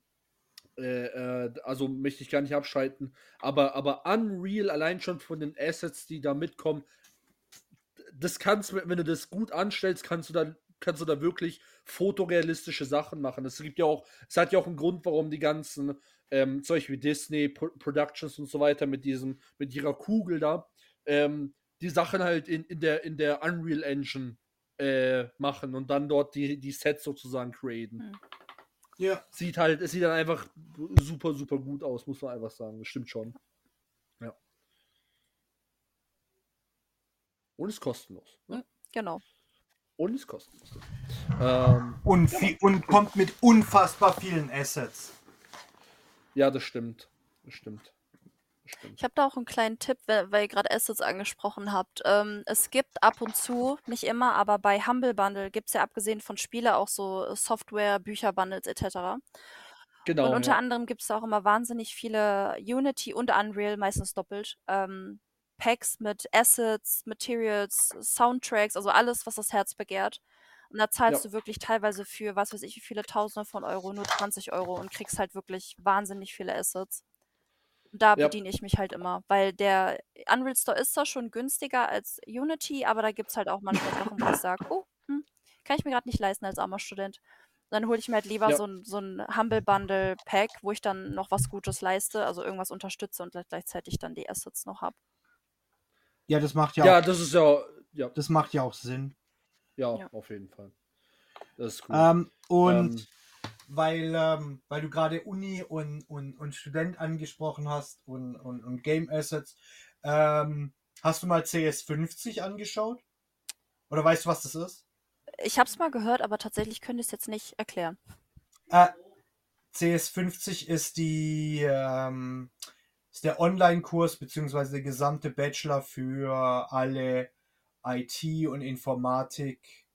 äh, äh, also möchte ich gar nicht abschalten. Aber, aber Unreal, allein schon von den Assets, die da mitkommen, das kannst du, wenn du das gut anstellst, kannst du dann kannst du da wirklich fotorealistische Sachen machen. Es gibt ja auch, es hat ja auch einen Grund, warum die ganzen, ähm, solche wie Disney Pro Productions und so weiter mit diesem, mit ihrer Kugel da, ähm, die Sachen halt in, in, der, in der Unreal Engine äh, machen und dann dort die, die Sets sozusagen createn. Hm. ja, Sieht halt, es sieht dann einfach super, super gut aus, muss man einfach sagen. Das stimmt schon. Ja. Und ist kostenlos. Ne? Genau. Und ist kostenlos. Ähm, und, viel, und kommt mit unfassbar vielen Assets. ja, das stimmt. Das stimmt. Ich habe da auch einen kleinen Tipp, weil, weil ihr gerade Assets angesprochen habt. Ähm, es gibt ab und zu, nicht immer, aber bei Humble Bundle gibt es ja abgesehen von Spiele auch so Software, Bücherbundles etc. Genau. und unter ja. anderem gibt es auch immer wahnsinnig viele Unity und Unreal, meistens doppelt, ähm, Packs mit Assets, Materials, Soundtracks, also alles, was das Herz begehrt. Und da zahlst Ja. du wirklich teilweise für, was weiß ich, wie viele Tausende von Euro, nur 20 Euro und kriegst halt wirklich wahnsinnig viele Assets. Und da Ja. bediene ich mich halt immer, weil der Unreal Store ist zwar schon günstiger als Unity, aber da gibt es halt auch manchmal Sachen, wo ich sage, oh, hm, kann ich mir gerade nicht leisten als armer Student. Dann hole ich mir halt lieber Ja. so ein, so ein Humble Bundle Pack, wo ich dann noch was Gutes leiste, also irgendwas unterstütze und gleich- gleichzeitig dann die Assets noch habe. Ja, das macht ja, Ja, auch, das ist ja, ja, das macht ja auch Sinn. ja, Ja. auf jeden Fall. Das ist cool. Ähm, und Ähm, weil, ähm, weil du gerade Uni und, und, und Student angesprochen hast und, und, und Game Assets, ähm, hast du mal CS50 angeschaut? Oder weißt du, was das ist? Ich habe es mal gehört, aber tatsächlich könnte ich es jetzt nicht erklären. Äh, CS50 ist die ähm, ist der Online-Kurs beziehungsweise der gesamte Bachelor für alle IT und Informatik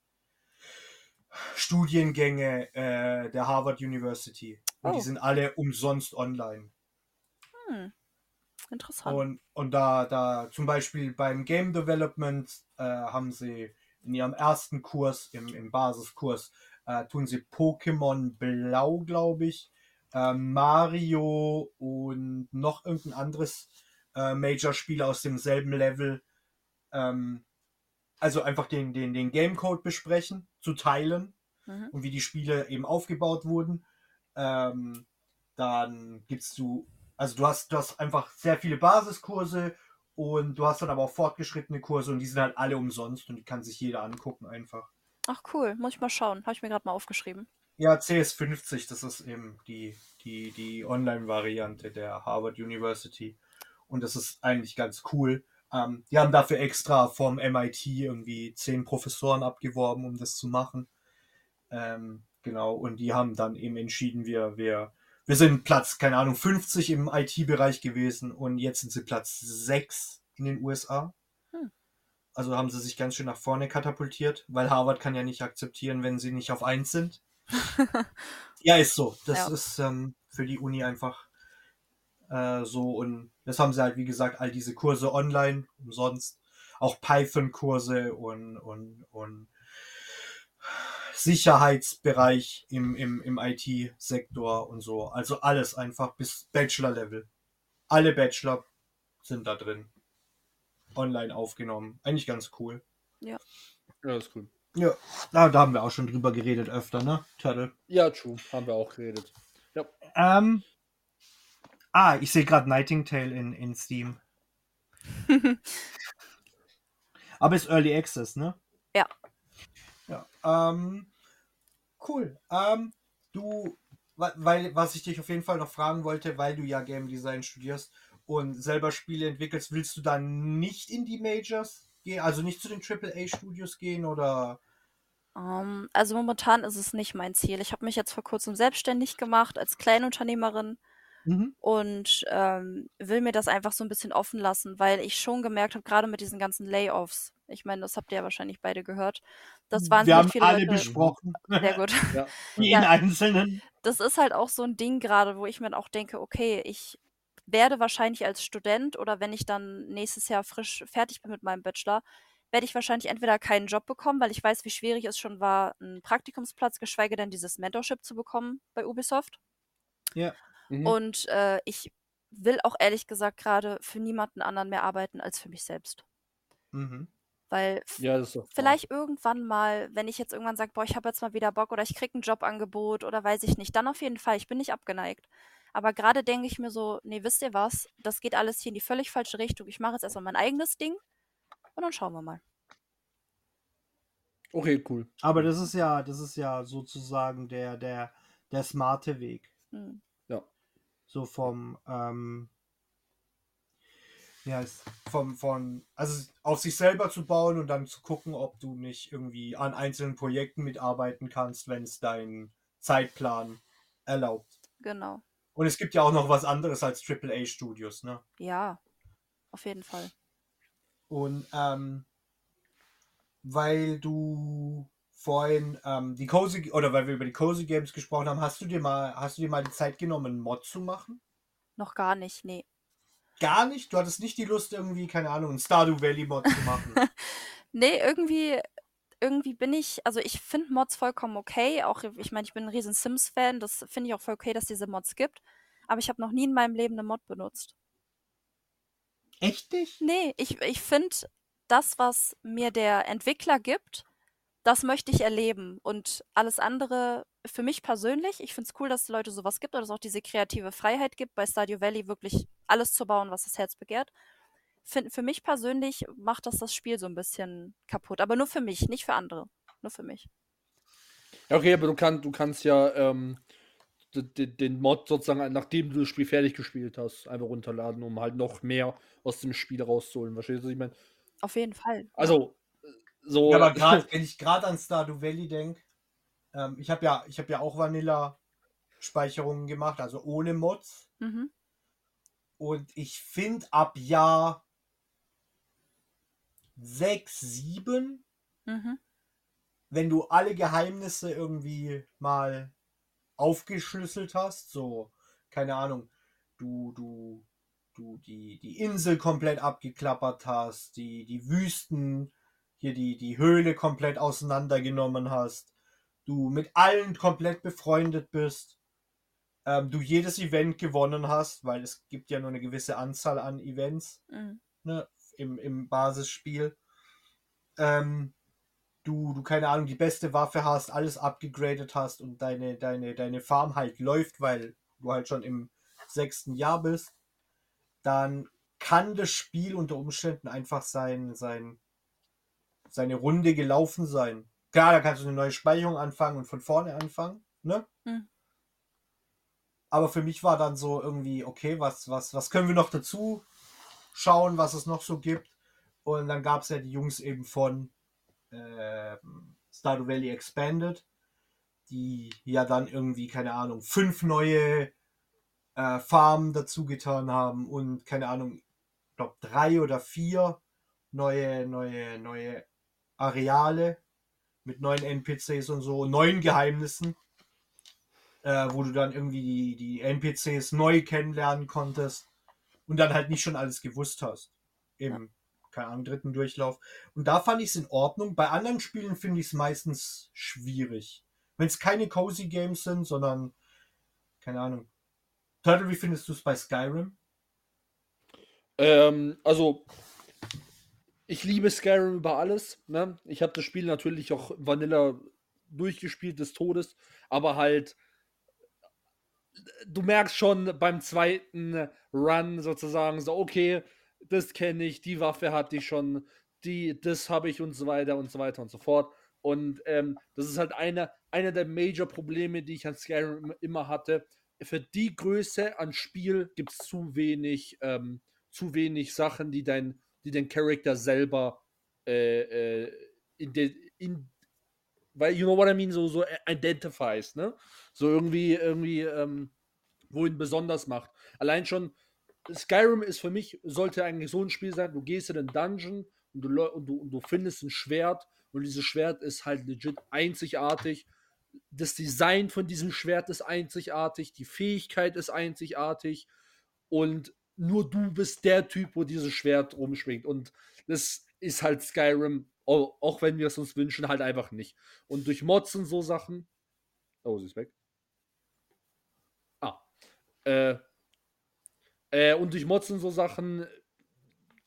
Studiengänge äh, der Harvard University. Und Oh. die sind alle umsonst online. Hm. Interessant. Und, und da, da zum Beispiel beim Game Development äh, haben sie in ihrem ersten Kurs, im, im Basiskurs, äh, tun sie Pokémon Blau, glaube ich, äh, Mario und noch irgendein anderes äh, Major-Spiel aus demselben Level. Ähm, also einfach den, den, den Gamecode besprechen, zu teilen Mhm. und wie die Spiele eben aufgebaut wurden. Ähm, dann gibst du, also du hast, du hast einfach sehr viele Basiskurse und du hast dann aber auch fortgeschrittene Kurse und die sind halt alle umsonst und die kann sich jeder angucken einfach. Ach cool, muss ich mal schauen. Habe ich mir gerade mal aufgeschrieben. Ja, CS50, das ist eben die, die, die Online-Variante der Harvard University. Und das ist eigentlich ganz cool. Ähm, die haben dafür extra vom MIT irgendwie zehn Professoren abgeworben, um das zu machen. Ähm, genau, und die haben dann eben entschieden, wir, wir, wir sind Platz, keine Ahnung, 50 im IT-Bereich gewesen und jetzt sind sie Platz 6 in den USA. Hm. Also haben sie sich ganz schön nach vorne katapultiert, weil Harvard kann ja nicht akzeptieren, wenn sie nicht auf 1 sind. Ja, ist so. Das Ja. ist ähm, für die Uni einfach äh, so. Und das haben sie halt, wie gesagt, all diese Kurse online, umsonst. Auch Python-Kurse und, und, und Sicherheitsbereich im, im, im IT-Sektor und so. Also alles einfach bis Bachelor-Level. Alle Bachelor sind da drin. Online aufgenommen. Eigentlich ganz cool. ja, das ist cool. Ja, da, da haben wir auch schon drüber geredet öfter, ne? Turtle. Ja, true. Haben wir auch geredet. Ja. Ähm. Ah, ich sehe gerade Nightingale in, in Steam. Aber ist Early Access, ne? Ja. Ja. Ähm, cool. Ähm, du, weil, was ich dich auf jeden Fall noch fragen wollte, weil du ja Game Design studierst und selber Spiele entwickelst, willst du dann nicht in die Majors gehen? Also nicht zu den AAA-Studios gehen oder. Ähm, also momentan ist es nicht mein Ziel. Ich habe mich jetzt vor kurzem selbstständig gemacht als Kleinunternehmerin Mhm. Und ähm, will mir das einfach so ein bisschen offen lassen, weil ich schon gemerkt habe, gerade mit diesen ganzen Layoffs, ich meine, das habt ihr ja wahrscheinlich beide gehört, das waren Wir haben viele alle Leute. besprochen. Sehr gut. Ja. Jeden Ja. Einzelnen. Das ist halt auch so ein Ding gerade, wo ich mir auch denke, okay, ich werde wahrscheinlich als Student oder wenn ich dann nächstes Jahr frisch fertig bin mit meinem Bachelor, werde ich wahrscheinlich entweder keinen Job bekommen, weil ich weiß, wie schwierig es schon war, einen Praktikumsplatz, geschweige denn dieses Mentorship zu bekommen bei Ubisoft. Mhm. Und äh, ich will auch ehrlich gesagt gerade für niemanden anderen mehr arbeiten als für mich selbst. Mhm. Weil ja, vielleicht irgendwann mal, wenn ich jetzt irgendwann sage, boah, ich habe jetzt mal wieder Bock oder ich kriege ein Jobangebot oder weiß ich nicht, dann auf jeden Fall, ich bin nicht abgeneigt. Aber gerade denke ich mir so, nee, wisst ihr was, das geht alles hier in die völlig falsche Richtung. Ich mache jetzt erstmal mein eigenes Ding und dann schauen wir mal. Okay, cool. Aber das ist ja, das ist ja sozusagen der, der, der smarte Weg. Hm. So vom, ähm, ja, es- vom, von, also auf sich selber zu bauen und dann zu gucken, ob du nicht irgendwie an einzelnen Projekten mitarbeiten kannst, wenn es dein Zeitplan erlaubt. Genau. Und es gibt ja auch noch was anderes als AAA-Studios, ne? Ja, auf jeden Fall. Und ähm, weil du vorhin ähm, die Cozy oder weil wir über die Cozy Games gesprochen haben, hast du dir mal, hast du dir mal die Zeit genommen, einen Mod zu machen? Noch gar nicht, nee. Gar nicht? Du hattest nicht die Lust, irgendwie, keine Ahnung, einen Stardew Valley Mod zu machen. Nee, irgendwie, irgendwie bin ich, also ich finde Mods vollkommen okay. Auch, ich meine, ich bin ein riesen Sims-Fan. Das finde ich auch voll okay, dass diese Mods gibt. Aber ich habe noch nie in meinem Leben eine Mod benutzt. Echt nicht? Nee, ich, ich finde, das, was mir der Entwickler gibt, das möchte ich erleben. Und alles andere, für mich persönlich, ich finde es cool, dass es Leute sowas gibt oder dass es auch diese kreative Freiheit gibt, bei Stardew Valley wirklich alles zu bauen, was das Herz begehrt. Find, für mich persönlich macht das das Spiel so ein bisschen kaputt. Aber nur für mich, nicht für andere. Nur für mich. Ja, okay, aber du, kann, du kannst ja ähm, den Mod sozusagen, nachdem du das Spiel fertig gespielt hast, einfach runterladen, um halt noch mehr aus dem Spiel rauszuholen. Verstehst du, was ich meine? Auf jeden Fall. Also, so. Ja, aber gerade, wenn ich gerade an Stardew Valley denke, ähm, ich habe ja, ich habe ja auch Vanilla-Speicherungen gemacht, also ohne Mods. Mhm. Und ich finde ab Jahr 6, 7, Mhm. wenn du alle Geheimnisse irgendwie mal aufgeschlüsselt hast, so, keine Ahnung, du, du, du die, die Insel komplett abgeklappert hast, die, die Wüsten, hier die, die Höhle komplett auseinandergenommen hast, du mit allen komplett befreundet bist, ähm, du jedes Event gewonnen hast, weil es gibt ja nur eine gewisse Anzahl an Events Mhm. ne, im, im Basisspiel. Ähm, du, du, keine Ahnung, die beste Waffe hast, alles abgegradet hast und deine, deine, deine Farm halt läuft, weil du halt schon im sechsten Jahr bist, dann kann das Spiel unter Umständen einfach sein, sein, seine Runde gelaufen sein. Klar, da kannst du eine neue Speicherung anfangen und von vorne anfangen, ne? Hm. Aber für mich war dann so irgendwie, okay, was, was, was können wir noch dazu schauen, was es noch so gibt? Und dann gab es ja die Jungs eben von ähm, Stardew Valley Expanded, die ja dann irgendwie, keine Ahnung, fünf neue äh, Farmen dazu getan haben und keine Ahnung, ich glaube drei oder vier neue, neue, neue Areale mit neuen NPCs und so, neuen Geheimnissen, äh, wo du dann irgendwie die, die NPCs neu kennenlernen konntest und dann halt nicht schon alles gewusst hast. Im, keine Ahnung, dritten Durchlauf. Und da fand ich es in Ordnung. Bei anderen Spielen finde ich es meistens schwierig. Wenn es keine Cozy Games sind, sondern, keine Ahnung. Turtle, wie findest du es bei Skyrim? Ähm, also, ich liebe Skyrim über alles. Ne? Ich habe das Spiel natürlich auch Vanilla durchgespielt des Todes, aber halt, du merkst schon beim zweiten Run sozusagen so, okay, das kenne ich, die Waffe hatte ich schon, die, das habe ich und so weiter und so weiter und so fort. Und ähm, das ist halt einer eine der Major-Probleme, die ich an Skyrim immer hatte. Für die Größe an Spiel gibt es zu wenig, ähm, zu wenig Sachen, die dein, die den Charakter selber äh, äh, in, de, in weil you know what I mean, so, so identifies, ne? So irgendwie, irgendwie, ähm, wo ihn besonders macht. Allein schon, Skyrim ist für mich, sollte eigentlich so ein Spiel sein, du gehst in den Dungeon und du, und du, und du findest ein Schwert und dieses Schwert ist halt legit einzigartig. Das Design von diesem Schwert ist einzigartig, die Fähigkeit ist einzigartig und nur du bist der Typ, wo dieses Schwert rumschwingt. Und das ist halt Skyrim, auch wenn wir es uns wünschen, halt einfach nicht. Und durch Mods und so Sachen. Oh, sie ist weg. Ah. Äh, äh, und durch Mods und so Sachen,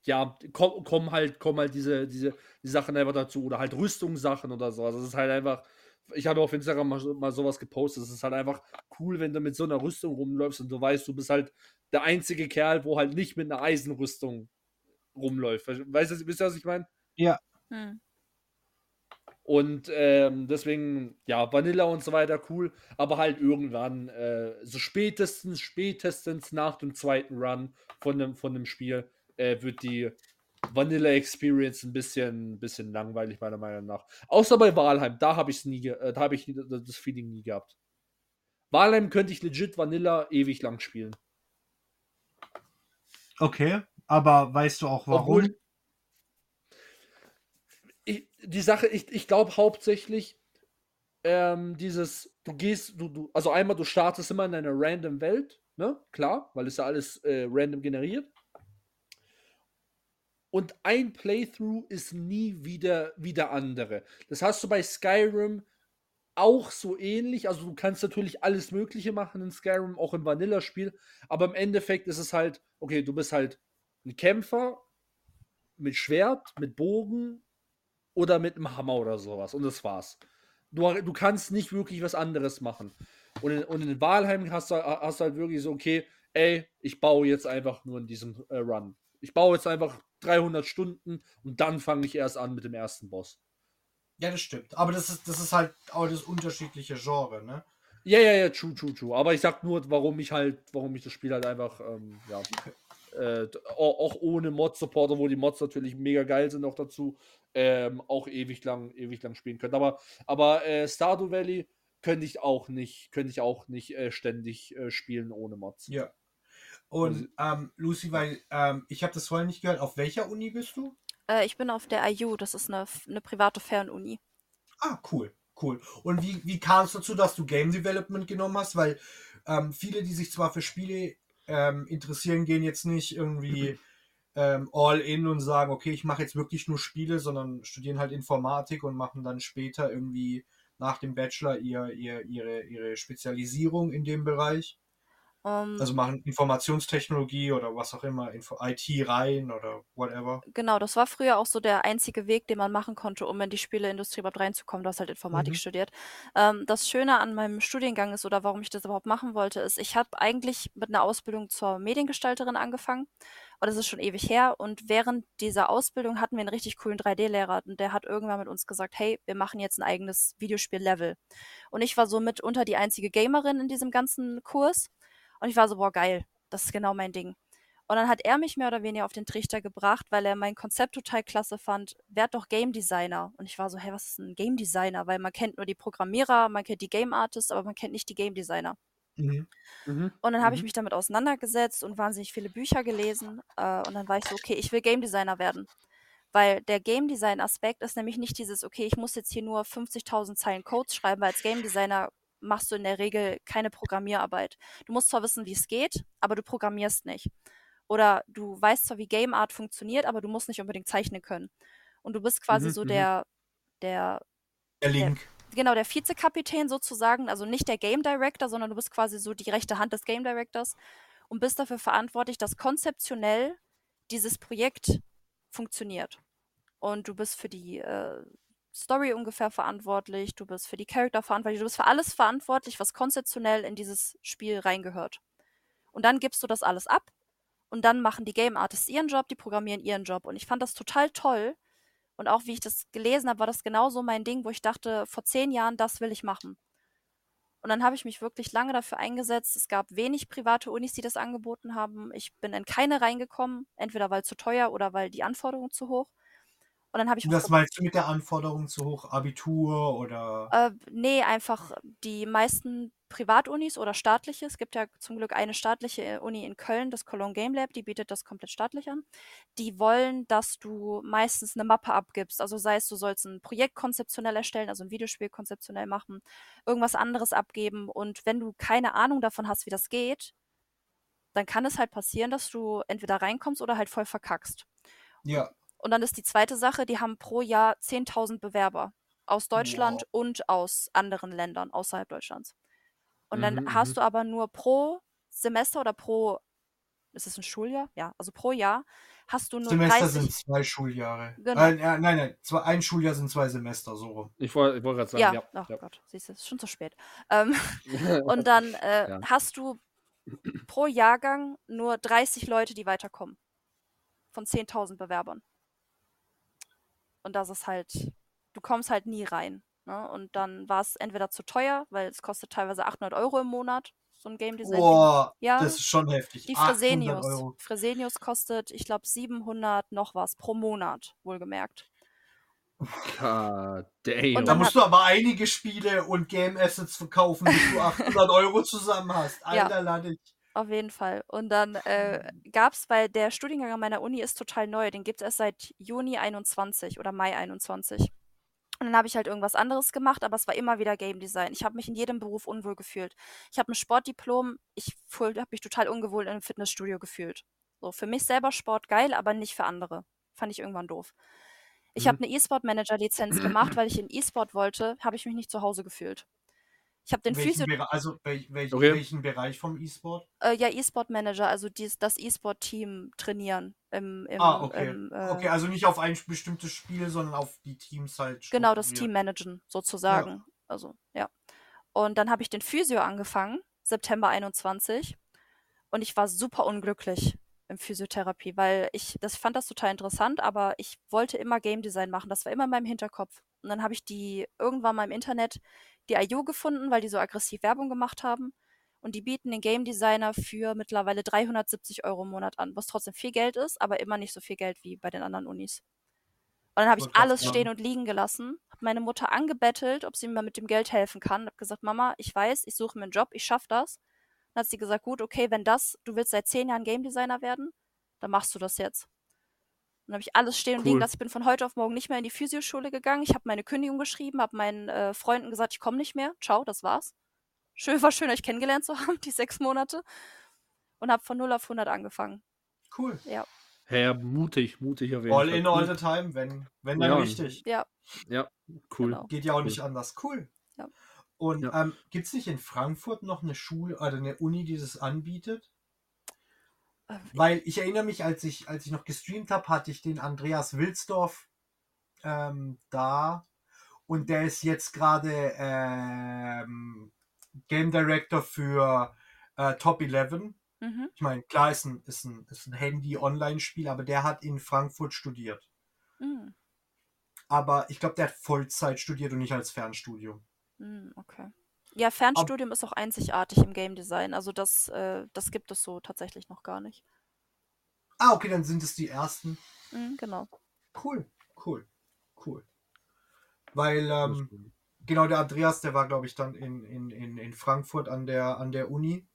ja, kommen komm halt, kommen halt diese, diese die Sachen einfach dazu. Oder halt Rüstungssachen oder so. Also es ist halt einfach. Ich habe auf Instagram mal, mal sowas gepostet. Es ist halt einfach cool, wenn du mit so einer Rüstung rumläufst und du weißt, du bist halt der einzige Kerl, wo halt nicht mit einer Eisenrüstung rumläuft. Weißt du, wisst ihr, was ich meine? Ja. Hm. Und ähm, deswegen, ja, Vanilla und so weiter, cool. Aber halt irgendwann, äh, so spätestens, spätestens nach dem zweiten Run von dem, von dem Spiel, äh, wird die Vanilla Experience ein bisschen, bisschen langweilig, meiner Meinung nach. Außer bei Walheim, da habe ich nie, äh, da habe ich das Feeling nie gehabt. Walheim könnte ich legit Vanilla ewig lang spielen. Okay, aber weißt du auch warum? Obwohl, ich, die Sache, ich, ich glaube hauptsächlich, ähm, dieses, du gehst, du, du, also einmal, du startest immer in einer random Welt, ne? Klar, weil es ja alles äh, random generiert. Und ein Playthrough ist nie wieder wie der andere. Das hast du bei Skyrim auch so ähnlich. Also du kannst natürlich alles Mögliche machen in Skyrim, auch im Vanilla-Spiel. Aber im Endeffekt ist es halt, okay, du bist halt ein Kämpfer mit Schwert, mit Bogen oder mit einem Hammer oder sowas. Und das war's. Du, du kannst nicht wirklich was anderes machen. Und in, und in Walheim hast du, hast du halt wirklich so, okay, ey, ich baue jetzt einfach nur in diesem äh, Run. Ich baue jetzt einfach 300 Stunden und dann fange ich erst an mit dem ersten Boss. Ja, das stimmt. Aber das ist, das ist halt auch das unterschiedliche Genre, ne? Ja, ja, ja, true, true, true. Aber ich sag nur, warum ich halt, warum ich das Spiel halt einfach, ähm, ja, äh, auch ohne Mod-Supporter, wo die Mods natürlich mega geil sind noch dazu, ähm, auch ewig lang, ewig lang spielen können. Aber, aber äh, Stardew Valley könnte ich auch nicht, könnte ich auch nicht äh, ständig äh, spielen ohne Mods. Ja. Und ähm, Lucy, weil ähm, ich habe das vorhin nicht gehört, auf welcher Uni bist du? Äh, ich bin auf der IU, das ist eine, eine private Fernuni. Ah, cool, cool. Und wie, wie kam es dazu, dass du Game Development genommen hast? Weil ähm, viele, die sich zwar für Spiele ähm, interessieren, gehen jetzt nicht irgendwie mhm. ähm, all in und sagen, okay, ich mache jetzt wirklich nur Spiele, sondern studieren halt Informatik und machen dann später irgendwie nach dem Bachelor ihr, ihr, ihre, ihre Spezialisierung in dem Bereich. Um, ähm, also machen Informationstechnologie oder was auch immer, Info IT rein oder whatever. Genau, das war früher auch so der einzige Weg, den man machen konnte, um in die Spieleindustrie überhaupt reinzukommen. Du hast halt Informatik mhm. studiert. Ähm, das Schöne an meinem Studiengang ist oder warum ich das überhaupt machen wollte, ist, ich habe eigentlich mit einer Ausbildung zur Mediengestalterin angefangen. Und das ist schon ewig her. Und während dieser Ausbildung hatten wir einen richtig coolen 3D-Lehrer und der hat irgendwann mit uns gesagt, hey, wir machen jetzt ein eigenes Videospiel-Level. Und ich war somit unter die einzige Gamerin in diesem ganzen Kurs. Und ich war so, boah, geil, das ist genau mein Ding. Und dann hat er mich mehr oder weniger auf den Trichter gebracht, weil er mein Konzept total klasse fand. Werd doch Game Designer. Und ich war so, hey, was ist ein Game Designer? Weil man kennt nur die Programmierer, man kennt die Game Artists, aber man kennt nicht die Game Designer. Mhm. Mhm. Und dann habe mhm. ich mich damit auseinandergesetzt und wahnsinnig viele Bücher gelesen. Äh, und dann war ich so, okay, ich will Game Designer werden. Weil der Game Design Aspekt ist nämlich nicht dieses, okay, ich muss jetzt hier nur 50.000 Zeilen Codes schreiben, weil als Game Designer machst du in der Regel keine Programmierarbeit. Du musst zwar wissen, wie es geht, aber du programmierst nicht. Oder du weißt zwar, wie Game Art funktioniert, aber du musst nicht unbedingt zeichnen können. Und du bist quasi mhm, so mhm. der, der, der Link. Der, genau, der Vizekapitän sozusagen, also nicht der Game Director, sondern du bist quasi so die rechte Hand des Game Directors und bist dafür verantwortlich, dass konzeptionell dieses Projekt funktioniert. Und du bist für die äh, Story ungefähr verantwortlich, du bist für die Charakter verantwortlich, du bist für alles verantwortlich, was konzeptionell in dieses Spiel reingehört. Und dann gibst du das alles ab und dann machen die Game Artists ihren Job, die programmieren ihren Job. Und ich fand das total toll. Und auch wie ich das gelesen habe, war das genauso mein Ding, wo ich dachte, vor zehn Jahren, das will ich machen. Und dann habe ich mich wirklich lange dafür eingesetzt. Es gab wenig private Unis, die das angeboten haben. Ich bin in keine reingekommen, entweder weil zu teuer oder weil die Anforderungen zu hoch. Und dann habe ich Und was das meinst du mit der Anforderung zu hoch? Abitur oder? Äh, ne, einfach die meisten Privatunis oder staatliche. Es gibt ja zum Glück eine staatliche äh, Uni in Köln, das Cologne Game Lab, die bietet das komplett staatlich an. Die wollen, dass du meistens eine Mappe abgibst. Also sei es, du sollst ein Projekt konzeptionell erstellen, also ein Videospiel konzeptionell machen, irgendwas anderes abgeben. Und wenn du keine Ahnung davon hast, wie das geht, dann kann es halt passieren, dass du entweder reinkommst oder halt voll verkackst. Ja. Und dann ist die zweite Sache, die haben pro Jahr 10.000 Bewerber aus Deutschland Wow. und aus anderen Ländern außerhalb Deutschlands. Und dann Mhm, mhm. hast du aber nur pro Semester oder pro, ist es ein Schuljahr? Ja, also pro Jahr hast du nur Semester 30. sind zwei Schuljahre. Genau. Äh, nein, nein, zwei, ein Schuljahr sind zwei Semester, so rum. Ich wollte wollt gerade sagen, Ja, ja. oh ja. Gott, siehst du, ist schon zu spät. Ähm, und dann äh, Ja. hast du pro Jahrgang nur 30 Leute, die weiterkommen. Von 10.000 Bewerbern. Und das ist halt, du kommst halt nie rein. Ne? Und dann war es entweder zu teuer, weil es kostet teilweise 800 Euro im Monat, so ein Game Design. Boah, Ja, das ist schon heftig. Die 800 Fresenius. Euro. Fresenius kostet, ich glaube, 700 noch was pro Monat, wohlgemerkt. God damn. Und Da musst du aber einige Spiele und Game Assets verkaufen, bis du 800 Euro zusammen hast. Alter, lade ich. Auf jeden Fall. Und dann äh, gab es, weil der Studiengang an meiner Uni ist total neu, den gibt es erst seit Juni 21 oder Mai 21. Und dann habe ich halt irgendwas anderes gemacht, aber es war immer wieder Game Design. Ich habe mich in jedem Beruf unwohl gefühlt. Ich habe ein Sportdiplom, ich habe mich total ungewohnt in einem Fitnessstudio gefühlt. So, für mich selber Sport geil, aber nicht für andere. Fand ich irgendwann doof. Ich Mhm. habe eine E-Sport-Manager-Lizenz gemacht, weil ich in E-Sport wollte, habe ich mich nicht zu Hause gefühlt. Ich habe den Welchen Physio also welch, welch, Okay. welchen Bereich vom E-Sport? äh, ja, E-Sport-Manager, also dies, das E-Sport-Team trainieren im, im, Ah, okay. im äh, Okay, also nicht auf ein bestimmtes Spiel, sondern auf die Teams halt. genau das Team managen, sozusagen. Also, ja. Und dann habe ich den Physio angefangen, September 21. Und ich war super unglücklich im Physiotherapie, weil ich, das, ich fand das total interessant, aber ich wollte immer Game Design machen. Das war immer in meinem Hinterkopf. Und dann habe ich die irgendwann mal im Internet die IU gefunden, weil die so aggressiv Werbung gemacht haben. Und die bieten den Game Designer für mittlerweile 370 Euro im Monat an, was trotzdem viel Geld ist, aber immer nicht so viel Geld wie bei den anderen Unis. Und dann habe ich alles stehen und liegen gelassen, habe meine Mutter angebettelt, ob sie mir mit dem Geld helfen kann. Habe gesagt, Mama, ich weiß, ich suche mir einen Job, ich schaffe das. Dann hat sie gesagt, gut, okay, wenn das, du willst seit zehn Jahren Game Designer werden, dann machst du das jetzt. Dann habe ich alles stehen und liegen Cool. lassen. Ich bin von heute auf morgen nicht mehr in die Physioschule gegangen. Ich habe meine Kündigung geschrieben, habe meinen äh, Freunden gesagt, ich komme nicht mehr. Ciao, das war's. Schön, war schön, euch kennengelernt zu haben, die sechs Monate. Und habe von 0 auf 100 angefangen. Cool. Ja, mutig, mutig auf jeden All Fall. in, cool. all the time, wenn, wenn dann Ja. richtig. Ja, Ja, cool. genau. Geht ja auch Cool. nicht anders. Cool. Ja. Und Ja. Ähm, gibt es nicht in Frankfurt noch eine Schule oder eine Uni, die das anbietet? Äh, Weil ich erinnere mich, als ich, als ich noch gestreamt habe, hatte ich den Andreas Wilsdorf ähm, da und der ist jetzt gerade ähm, Game Director für äh, Top 11. Mhm. Ich meine, klar ist ein, ist ein, ist ein Handy-Online-Spiel, aber der hat in Frankfurt studiert. Mhm. Aber ich glaube, der hat Vollzeit studiert und nicht als Fernstudium. Mhm, okay. Ja, Fernstudium ist auch einzigartig im Game Design. Also das, äh, das gibt es so tatsächlich noch gar nicht. Ah, okay, dann sind es die ersten. Mhm, genau. Cool, cool, cool. Weil, ähm, genau, der Andreas, der war, glaube ich, dann in, in, in, in Frankfurt an der, an der Uni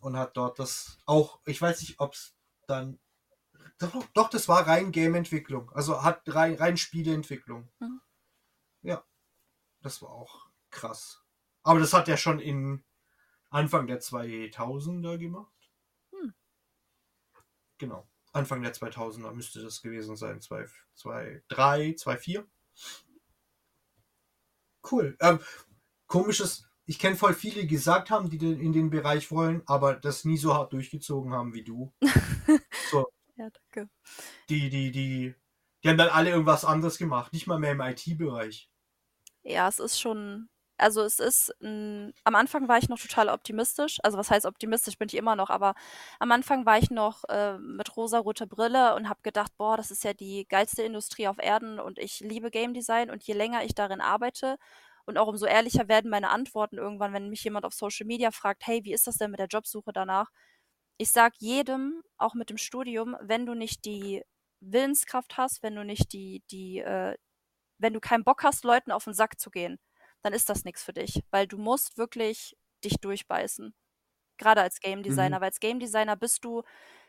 und hat dort das auch, ich weiß nicht, ob es dann, doch, doch, das war rein Game-Entwicklung, also hat rein, rein Spieleentwicklung. Mhm. Ja, das war auch krass. Aber das hat er schon in Anfang der 2000er gemacht. Hm. Genau. Anfang der 2000er müsste das gewesen sein. 2, 2, 3, 2, 4. Cool. Ähm, komisches, ich kenne voll viele, die gesagt haben, die den- in den Bereich wollen, aber das nie so hart durchgezogen haben wie du. so, Ja, danke. die, die, die, die haben dann alle irgendwas anderes gemacht. Nicht mal mehr im IT-Bereich. Ja, es ist schon, also es ist, mm, am Anfang war ich noch total optimistisch. Also was heißt optimistisch, bin ich immer noch, aber am Anfang war ich noch äh, mit rosaroter Brille und habe gedacht, boah, das ist ja die geilste Industrie auf Erden und ich liebe Game Design und je länger ich darin arbeite und auch umso ehrlicher werden meine Antworten irgendwann, wenn mich jemand auf Social Media fragt, hey, wie ist das denn mit der Jobsuche danach? Ich sag jedem, auch mit dem Studium, wenn du nicht die Willenskraft hast, wenn du nicht die, die, äh, wenn du keinen Bock hast, Leuten auf den Sack zu gehen, dann ist das nichts für dich, weil du musst wirklich dich durchbeißen. Gerade als Game Designer, Mhm. weil als Game Designer bist du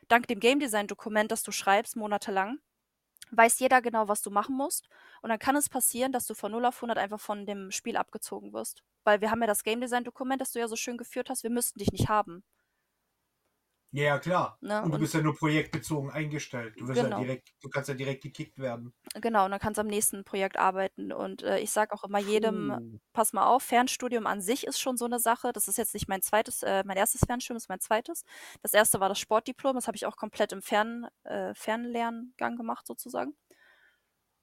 dank dem Game Design Dokument, das du schreibst, monatelang, weiß jeder genau, was du machen musst. Und dann kann es passieren, dass du von 0 auf 100 einfach von dem Spiel abgezogen wirst. Weil wir haben ja das Game Design Dokument, das du ja so schön geführt hast, wir müssten dich nicht haben. Ja, ja, klar. Ne? Und du bist ja nur projektbezogen eingestellt. Du wirst ja genau. direkt, du kannst ja direkt gekickt werden. Genau, und dann kannst du am nächsten Projekt arbeiten. Und äh, ich sage auch immer jedem, Puh. pass mal auf, Fernstudium an sich ist schon so eine Sache. Das ist jetzt nicht mein zweites, äh, mein erstes Fernstudium, das ist mein zweites. Das erste war das Sportdiplom, das habe ich auch komplett im Fern, äh, Fernlerngang gemacht sozusagen.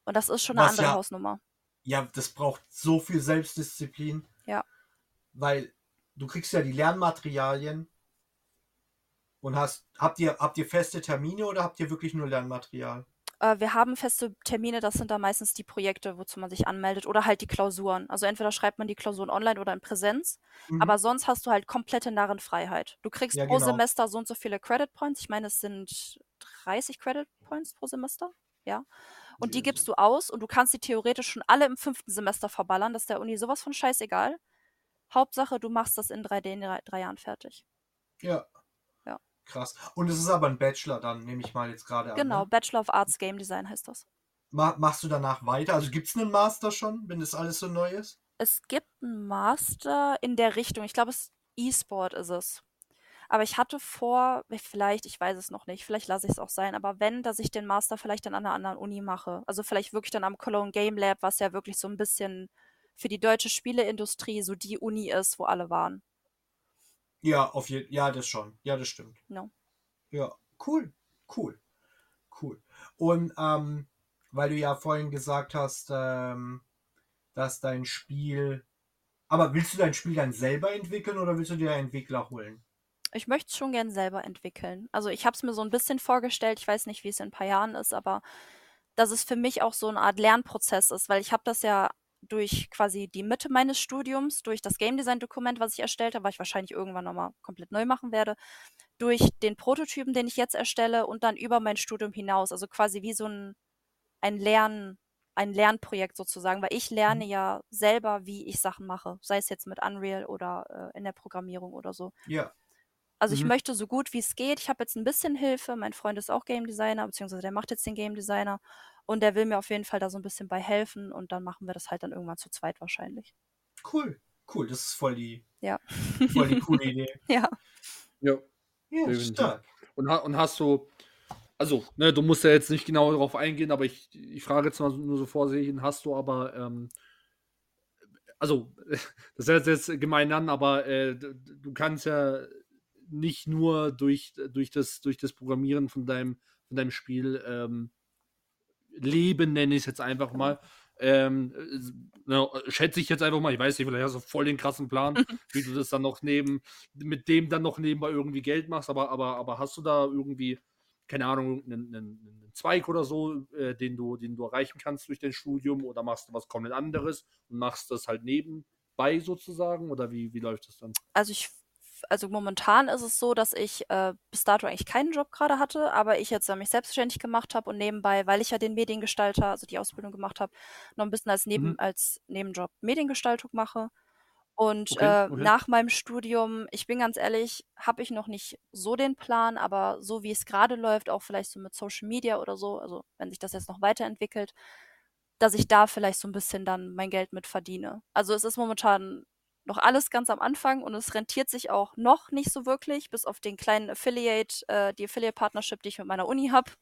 Und das ist schon eine Was andere ja, Hausnummer. ja, das braucht so viel Selbstdisziplin, Ja. weil du kriegst ja die Lernmaterialien und hast, habt ihr, habt ihr feste Termine oder habt ihr wirklich nur Lernmaterial? Äh, wir haben feste Termine, das sind dann meistens die Projekte, wozu man sich anmeldet oder halt die Klausuren. Also entweder schreibt man die Klausuren online oder in Präsenz, Mhm. aber sonst hast du halt komplette Narrenfreiheit. Du kriegst Ja, pro genau. Semester so und so viele Credit Points. Ich meine, es sind 30 Credit Points pro Semester. Ja. Und die gibst du aus und du kannst die theoretisch schon alle im fünften Semester verballern. Das ist der Uni sowas von scheißegal. Hauptsache, du machst das in drei, in drei, Jahren fertig. Ja, Ja. Krass. Und es ist aber ein Bachelor dann, nehme ich mal jetzt gerade an. Genau, Ne? Bachelor of Arts Game Design heißt das. Ma machst du danach weiter? Also gibt es einen Master schon, wenn das alles so neu ist? Es gibt einen Master in der Richtung. Ich glaube, es E-Sport ist es. Aber ich hatte vor, vielleicht, ich weiß es noch nicht, vielleicht lasse ich es auch sein, aber wenn, dass ich den Master vielleicht dann an einer anderen Uni mache. Also vielleicht wirklich dann am Cologne Game Lab, was ja wirklich so ein bisschen für die deutsche Spieleindustrie so die Uni ist, wo alle waren. Ja, auf jeden Ja, das schon. Ja, das stimmt. No. Ja, cool. Cool. Cool. Und ähm, weil du ja vorhin gesagt hast, ähm, dass dein Spiel. Aber willst du dein Spiel dann selber entwickeln oder willst du dir einen Entwickler holen? Ich möchte es schon gern selber entwickeln. Also ich habe es mir so ein bisschen vorgestellt, ich weiß nicht, wie es in ein paar Jahren ist, aber dass es für mich auch so eine Art Lernprozess ist, weil ich habe das ja durch quasi die Mitte meines Studiums, durch das Game Design Dokument, was ich erstellt habe, was ich wahrscheinlich irgendwann nochmal komplett neu machen werde, durch den Prototypen, den ich jetzt erstelle und dann über mein Studium hinaus. Also quasi wie so ein, ein Lern, ein Lernprojekt sozusagen, weil ich lerne Mhm. ja selber, wie ich Sachen mache, sei es jetzt mit Unreal oder äh, in der Programmierung oder so. Ja. Also ich Mhm. möchte so gut wie es geht. Ich habe jetzt ein bisschen Hilfe. Mein Freund ist auch Game Designer, beziehungsweise der macht jetzt den Game Designer. Und der will mir auf jeden Fall da so ein bisschen bei helfen. Und dann machen wir das halt dann irgendwann zu zweit wahrscheinlich. Cool. Cool. Das ist voll die, Ja. voll die coole Idee. Ja. Ja, Ja, stark. Und, und hast du, also, ne, du musst ja jetzt nicht genau darauf eingehen, aber ich, ich frage jetzt mal so- nur so vorsichtig, hast du aber, ähm, also, das hört sich jetzt gemein an, aber äh, du kannst ja nicht nur durch, durch, das, durch das Programmieren von deinem, von deinem Spiel ähm, leben, nenne ich es jetzt einfach mal. Ähm, äh, ne, schätze ich jetzt einfach mal, ich weiß nicht, vielleicht hast du voll den krassen Plan, wie du das dann noch neben, mit dem dann noch nebenbei irgendwie Geld machst, aber, aber, aber hast du da irgendwie, keine Ahnung, einen, einen, einen Zweig oder so, äh, den, du, den du erreichen kannst durch dein Studium oder machst du was komplett anderes und machst das halt nebenbei sozusagen oder wie, wie läuft das dann? Also ich, also momentan ist es so, dass ich äh, bis dato eigentlich keinen Job gerade hatte, aber ich jetzt äh, mich selbstständig gemacht habe und nebenbei, weil ich ja den Mediengestalter, also die Ausbildung gemacht habe, noch ein bisschen als Neben, Mhm. als Nebenjob Mediengestaltung mache. Und Okay, äh, okay. nach meinem Studium, ich bin ganz ehrlich, habe ich noch nicht so den Plan, aber so wie es gerade läuft, auch vielleicht so mit Social Media oder so, also wenn sich das jetzt noch weiterentwickelt, dass ich da vielleicht so ein bisschen dann mein Geld mit verdiene. Also es ist momentan noch alles ganz am Anfang und es rentiert sich auch noch nicht so wirklich, bis auf den kleinen Affiliate, äh, die Affiliate-Partnership, die ich mit meiner Uni habe.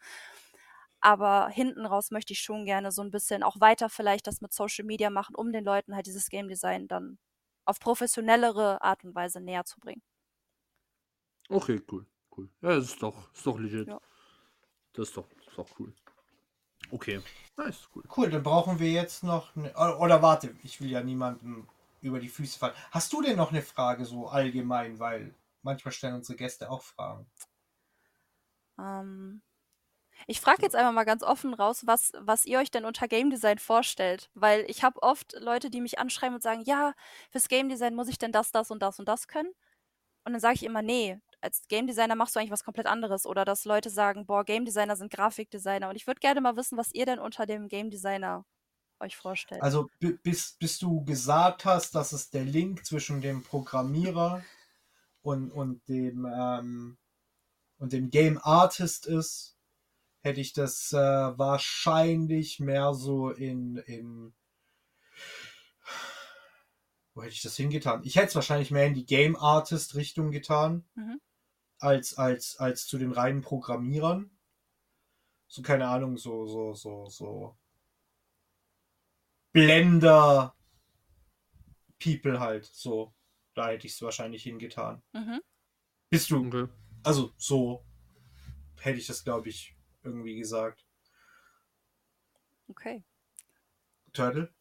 Aber hinten raus möchte ich schon gerne so ein bisschen auch weiter vielleicht das mit Social Media machen, um den Leuten halt dieses Game Design dann auf professionellere Art und Weise näher zu bringen. Okay, cool, cool. Ja, das ist doch, ist doch legit. Ja. Das ist doch, ist doch cool. Okay, nice, cool. Cool, dann brauchen wir jetzt noch. Eine, oder, oder warte, ich will ja niemandem über die Füße fallen. Hast du denn noch eine Frage so allgemein? Weil manchmal stellen unsere Gäste auch Fragen. Ähm, ich frage jetzt einfach mal ganz offen raus, was, was ihr euch denn unter Game Design vorstellt. Weil ich habe oft Leute, die mich anschreiben und sagen, ja, fürs Game Design muss ich denn das, das und das und das können. Und dann sage ich immer, nee, als Game Designer machst du eigentlich was komplett anderes. Oder dass Leute sagen, boah, Game Designer sind Grafikdesigner. Und ich würde gerne mal wissen, was ihr denn unter dem Game Designer euch vorstellt. Also bi- bis, bis du gesagt hast, dass es der Link zwischen dem Programmierer und, und dem ähm, und dem Game Artist ist, hätte ich das äh, wahrscheinlich mehr so in, in wo hätte ich das hingetan? Ich hätte es wahrscheinlich mehr in die Game Artist Richtung getan, Mhm. als, als, als zu den reinen Programmierern. So, keine Ahnung, so, so, so, so. Blender People halt, so. Da hätte ich es wahrscheinlich hingetan. Mhm. Bist du, Okay. also so hätte ich das, glaube ich, irgendwie gesagt. Okay. Turtle?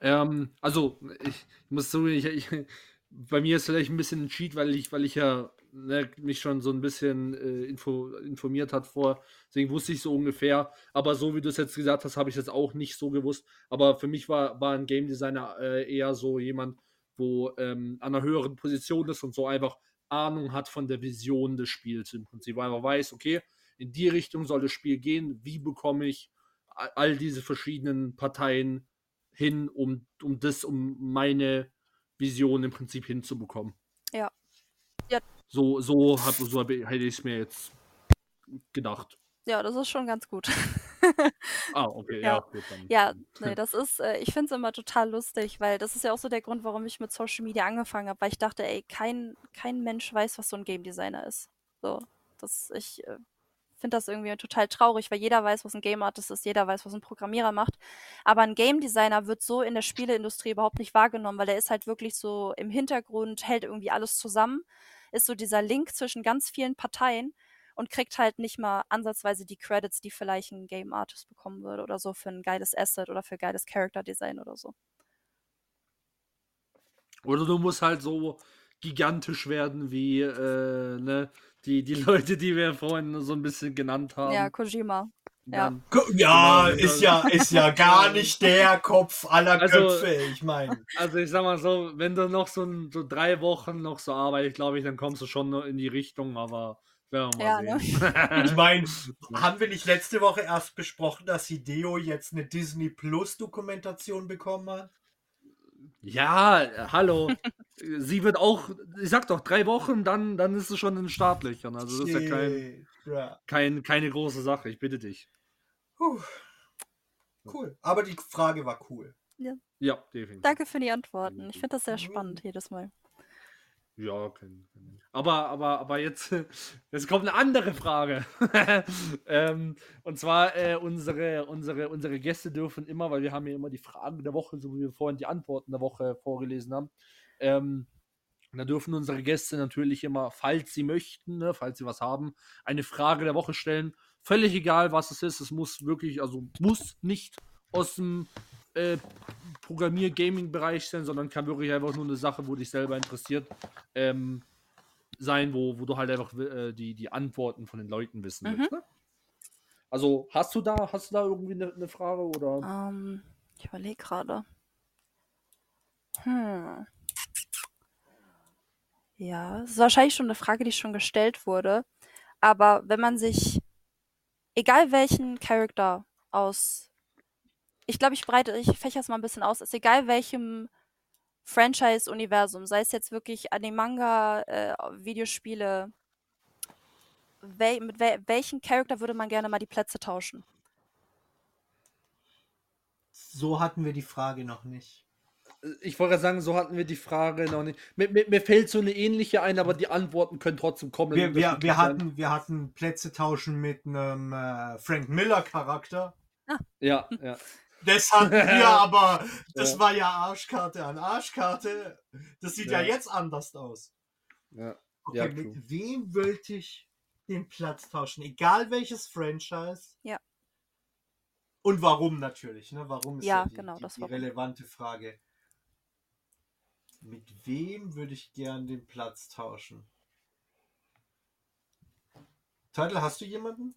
Ähm, also, ich muss zugeben, ich, ich, bei mir ist vielleicht ein bisschen ein Cheat, weil ich, weil ich ja ne, mich schon so ein bisschen äh, info, informiert hat vor. Deswegen wusste ich so ungefähr. Aber so wie du es jetzt gesagt hast, habe ich jetzt auch nicht so gewusst. Aber für mich war, war ein Game Designer äh, eher so jemand, wo ähm, an einer höheren Position ist und so einfach Ahnung hat von der Vision des Spiels im Prinzip. Weil man weiß, okay, in die Richtung soll das Spiel gehen. Wie bekomme ich all all diese verschiedenen Parteien hin, um, um das, um meine Vision im Prinzip hinzubekommen. Ja. Ja. So, so, hab, so hab, hätte ich es mir jetzt gedacht. Ja, das ist schon ganz gut. Ah, okay, ja, Ja. gut. Dann. Ja, nee, das ist, äh, ich finde es immer total lustig, weil das ist ja auch so der Grund, warum ich mit Social Media angefangen habe, weil ich dachte, ey, kein, kein Mensch weiß, was so ein Game Designer ist. So, das, ich äh, finde das irgendwie total traurig, weil jeder weiß, was ein Game Artist ist, jeder weiß, was ein Programmierer macht. Aber ein Game Designer wird so in der Spieleindustrie überhaupt nicht wahrgenommen, weil er ist halt wirklich so im Hintergrund, hält irgendwie alles zusammen, ist so dieser Link zwischen ganz vielen Parteien und kriegt halt nicht mal ansatzweise die Credits, die vielleicht ein Game Artist bekommen würde oder so für ein geiles Asset oder für geiles Character Design oder so. Oder du musst halt so gigantisch werden wie äh, ne, die, die Leute, die wir vorhin so ein bisschen genannt haben. Ja, Kojima. Ja. Ja, Genau, ist ja, ist ja gar nicht der Kopf aller Also- Köpfe. Ich meine, Also ich sag mal so, wenn du noch so, ein, so drei Wochen noch so arbeitest, glaube ich, dann kommst du schon in die Richtung, aber werden wir mal Ja, ne? ich meine, haben wir nicht letzte Woche erst besprochen, dass Hideo jetzt eine Disney Plus Dokumentation bekommen hat? Ja, hallo. Sie wird auch, ich sag doch, drei Wochen, dann, dann ist es schon in Startlöchern. Also das ist ja kein. Ja. kein, keine große Sache, ich bitte dich. Puh. Cool. Aber die Frage war cool. Ja, definitiv. Danke für die Antworten. Ich finde das sehr spannend jedes Mal. Ja, kein aber, aber, aber jetzt, jetzt kommt eine andere Frage. ähm, und zwar, äh, unsere, unsere, unsere Gäste dürfen immer, weil wir haben ja immer die Fragen der Woche, so wie wir vorhin die Antworten der Woche vorgelesen haben. Ähm, da dürfen unsere Gäste natürlich immer, falls sie möchten, ne, falls sie was haben, eine Frage der Woche stellen. Völlig egal, was es ist. Es muss wirklich, also muss nicht aus dem äh, Programmier-Gaming-Bereich sein, sondern kann wirklich einfach nur eine Sache, wo dich selber interessiert, ähm, sein, wo, wo du halt einfach äh, die, die Antworten von den Leuten wissen Mhm. willst. Ne? Also hast du da, hast du da irgendwie eine, eine Frage oder? Ähm, ich überlege gerade. Hm. Ja, es ist wahrscheinlich schon eine Frage, die schon gestellt wurde. Aber wenn man sich, egal welchen Charakter aus, ich glaube, ich breite, ich fächer es mal ein bisschen aus, ist egal welchem Franchise-Universum, sei es jetzt wirklich Anime, Manga, äh, Videospiele, wel, mit wel, welchen Charakter würde man gerne mal die Plätze tauschen? So hatten wir die Frage noch nicht. Ich wollte gerade sagen, so hatten wir die Frage noch nicht. Mir, mir, mir fällt so eine ähnliche ein, aber die Antworten können trotzdem kommen. Wir, wir, wir, hatten, wir hatten Plätze tauschen mit einem äh, Frank Miller Charakter. Ja, ja. Das hatten wir, aber das Ja. war ja Arschkarte an Arschkarte. Das sieht ja, Ja. jetzt anders aus. ja. Okay, Ja, mit true. wem wollte ich den Platz tauschen? Egal welches Franchise. Ja. Und warum natürlich, ne? Warum ist Ja, ja, die, genau, die, das die relevante Frage. Mit wem würde ich gern den Platz tauschen? Turtle, hast du jemanden?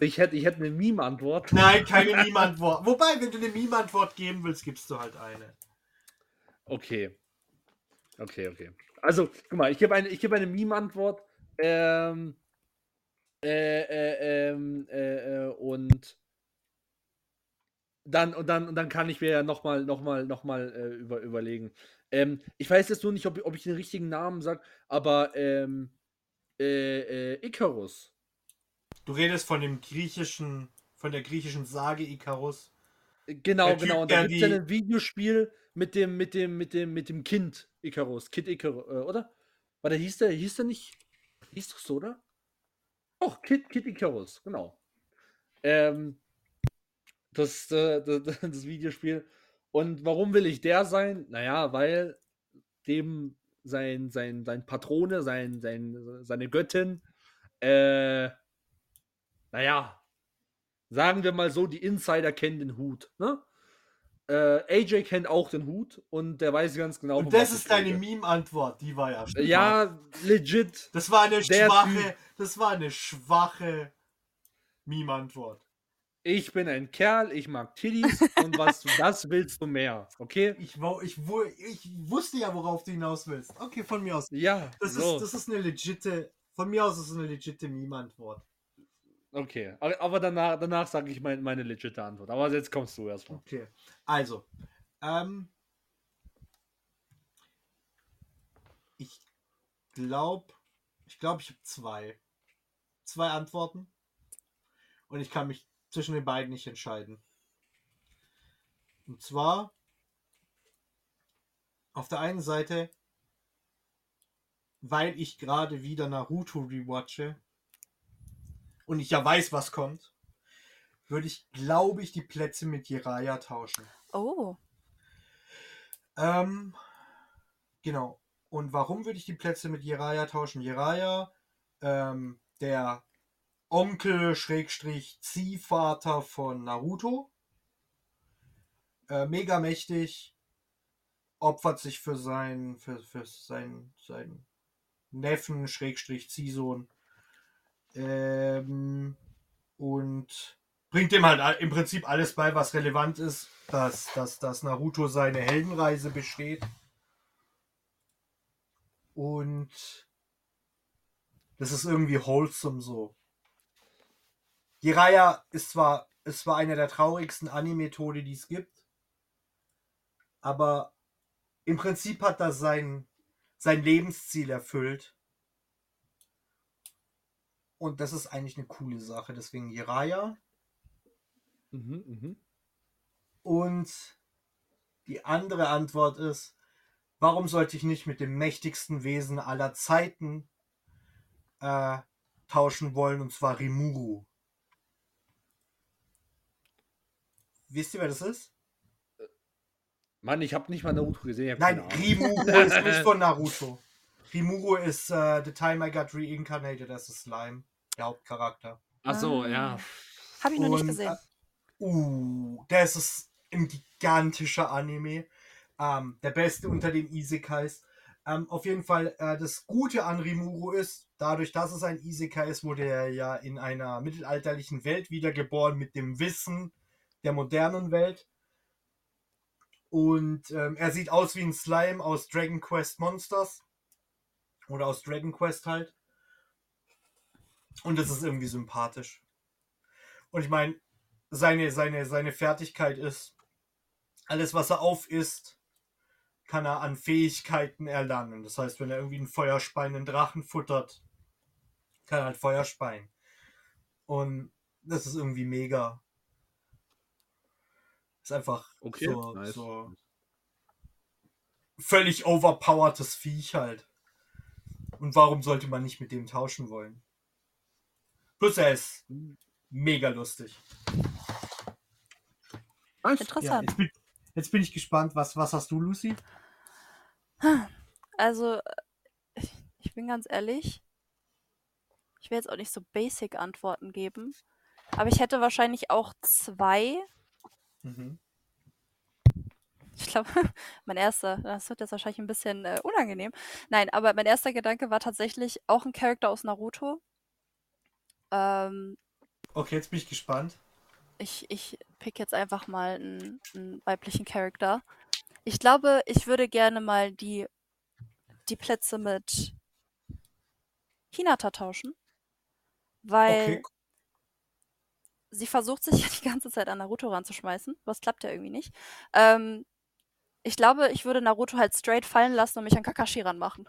Ich hätte, ich hätte eine Meme-Antwort. Nein, keine Meme-Antwort. Wobei, wenn du eine Meme-Antwort geben willst, gibst du halt eine. Okay. Okay, okay. Also, guck mal, ich gebe eine, ich gebe eine Meme-Antwort. Ähm, äh, äh, ähm, äh, äh, und dann, und dann, und dann kann ich mir ja nochmal, nochmal, nochmal äh, über, überlegen. Ähm, ich weiß jetzt nur nicht, ob, ob ich den richtigen Namen sage, aber ähm, äh, äh, Icarus. Du redest von dem griechischen, von der griechischen Sage Icarus. Genau, Der Typ, genau. Und da gibt es ja ein Videospiel mit dem, mit dem, mit dem, mit dem Kind Icarus. Kid Icarus, äh, oder? War der hieß der, hieß der nicht? Hieß doch so, oder? Doch, Kid, Kid Icarus, genau. Ähm, das, äh, das, das Videospiel. Und warum will ich der sein? Naja, weil dem sein, sein, sein Patrone, sein, sein, seine Göttin, äh, naja, sagen wir mal so, die Insider kennen den Hut. Ne? Äh, AJ kennt auch den Hut und der weiß ganz genau. Und das ist deine. Meme-Antwort, die war ja schwach. Ja, legit. Das war eine schwache, Typ. das war eine schwache Meme-Antwort. Ich bin ein Kerl, ich mag Titties und was das willst du mehr, okay? Ich, ich, ich wusste ja, worauf du hinaus willst. Okay, von mir aus. Ja, Das, so. ist, das ist eine legitte, von mir aus ist eine legitte Meme-Antwort. okay. Aber, aber danach, danach sage ich mein, meine legitime Antwort. Aber jetzt kommst du erstmal. Okay, also, ähm, ich glaube, ich glaube, ich habe zwei. Zwei Antworten. Und ich kann mich zwischen den beiden nicht entscheiden. Und zwar, auf der einen Seite, weil ich gerade wieder Naruto rewatche und ich ja weiß, was kommt, würde ich, glaube ich, die Plätze mit Jiraiya tauschen. Oh, Ähm, genau. Und warum würde ich die Plätze mit Jiraiya tauschen? Jiraiya, ähm, der Onkel, Schrägstrich, Ziehvater von Naruto. Äh, mega mächtig. Opfert sich für seinen, für, für seinen, seinen Neffen, Schrägstrich, Ziehsohn. Ähm, und bringt dem halt im Prinzip alles bei, was relevant ist, dass, dass, dass Naruto seine Heldenreise besteht. Und das ist irgendwie wholesome so. Jiraiya ist zwar, ist zwar einer der traurigsten Anime-Tode, die es gibt, aber im Prinzip hat er sein, sein Lebensziel erfüllt. Und das ist eigentlich eine coole Sache. Deswegen Jiraiya. Mhm, mhm. Und die andere Antwort ist, warum sollte ich nicht mit dem mächtigsten Wesen aller Zeiten äh, tauschen wollen, und zwar Rimuru. Wisst ihr, wer das ist? Mann, ich habe nicht mal Naruto gesehen. Nein. Rimuru ist nicht von Naruto. Rimuru ist äh, The Time I Got Reincarnated as a Slime, der Hauptcharakter. Ach so, Ah. ja. habe ich noch nicht gesehen. äh, Uh, das ist ein gigantischer Anime. Ähm, der beste unter den Isekais. Ähm, auf jeden Fall, äh, das Gute an Rimuru ist, dadurch, dass es ein Isekai ist, wurde er ja in einer mittelalterlichen Welt wiedergeboren mit dem Wissen der modernen Welt. Und ähm, er sieht aus wie ein Slime aus Dragon Quest Monsters. Oder aus Dragon Quest halt. Und das ist irgendwie sympathisch. Und ich meine, seine, seine, seine Fertigkeit ist, alles, was er aufisst, kann er an Fähigkeiten erlangen. Das heißt, wenn er irgendwie einen Feuerspein, einen Drachen futtert, kann er halt Feuerspein. Und das ist irgendwie mega. Ist einfach Okay, so, nice. so völlig overpowertes Viech halt. Und warum sollte man nicht mit dem tauschen wollen? Plus er ist mega lustig. Nice. Ja, Interessant. jetzt, bin, jetzt bin ich gespannt, was, was hast du, Lucy? Also, ich, ich bin ganz ehrlich, ich will jetzt auch nicht so basic Antworten geben, aber ich hätte wahrscheinlich auch zwei. Mhm. Ich glaube, mein erster, das wird jetzt wahrscheinlich ein bisschen äh, unangenehm. Nein, aber mein erster Gedanke war tatsächlich auch ein Charakter aus Naruto. Ähm, Okay, jetzt bin ich gespannt. ich, ich pick jetzt einfach mal einen, einen weiblichen Charakter. Ich glaube, ich würde gerne mal die die Plätze mit Hinata tauschen, weil Okay, sie versucht sich ja die ganze Zeit an Naruto ranzuschmeißen. Was klappt ja irgendwie nicht. Ähm, ich glaube, ich würde Naruto halt straight fallen lassen und mich an Kakashi ranmachen.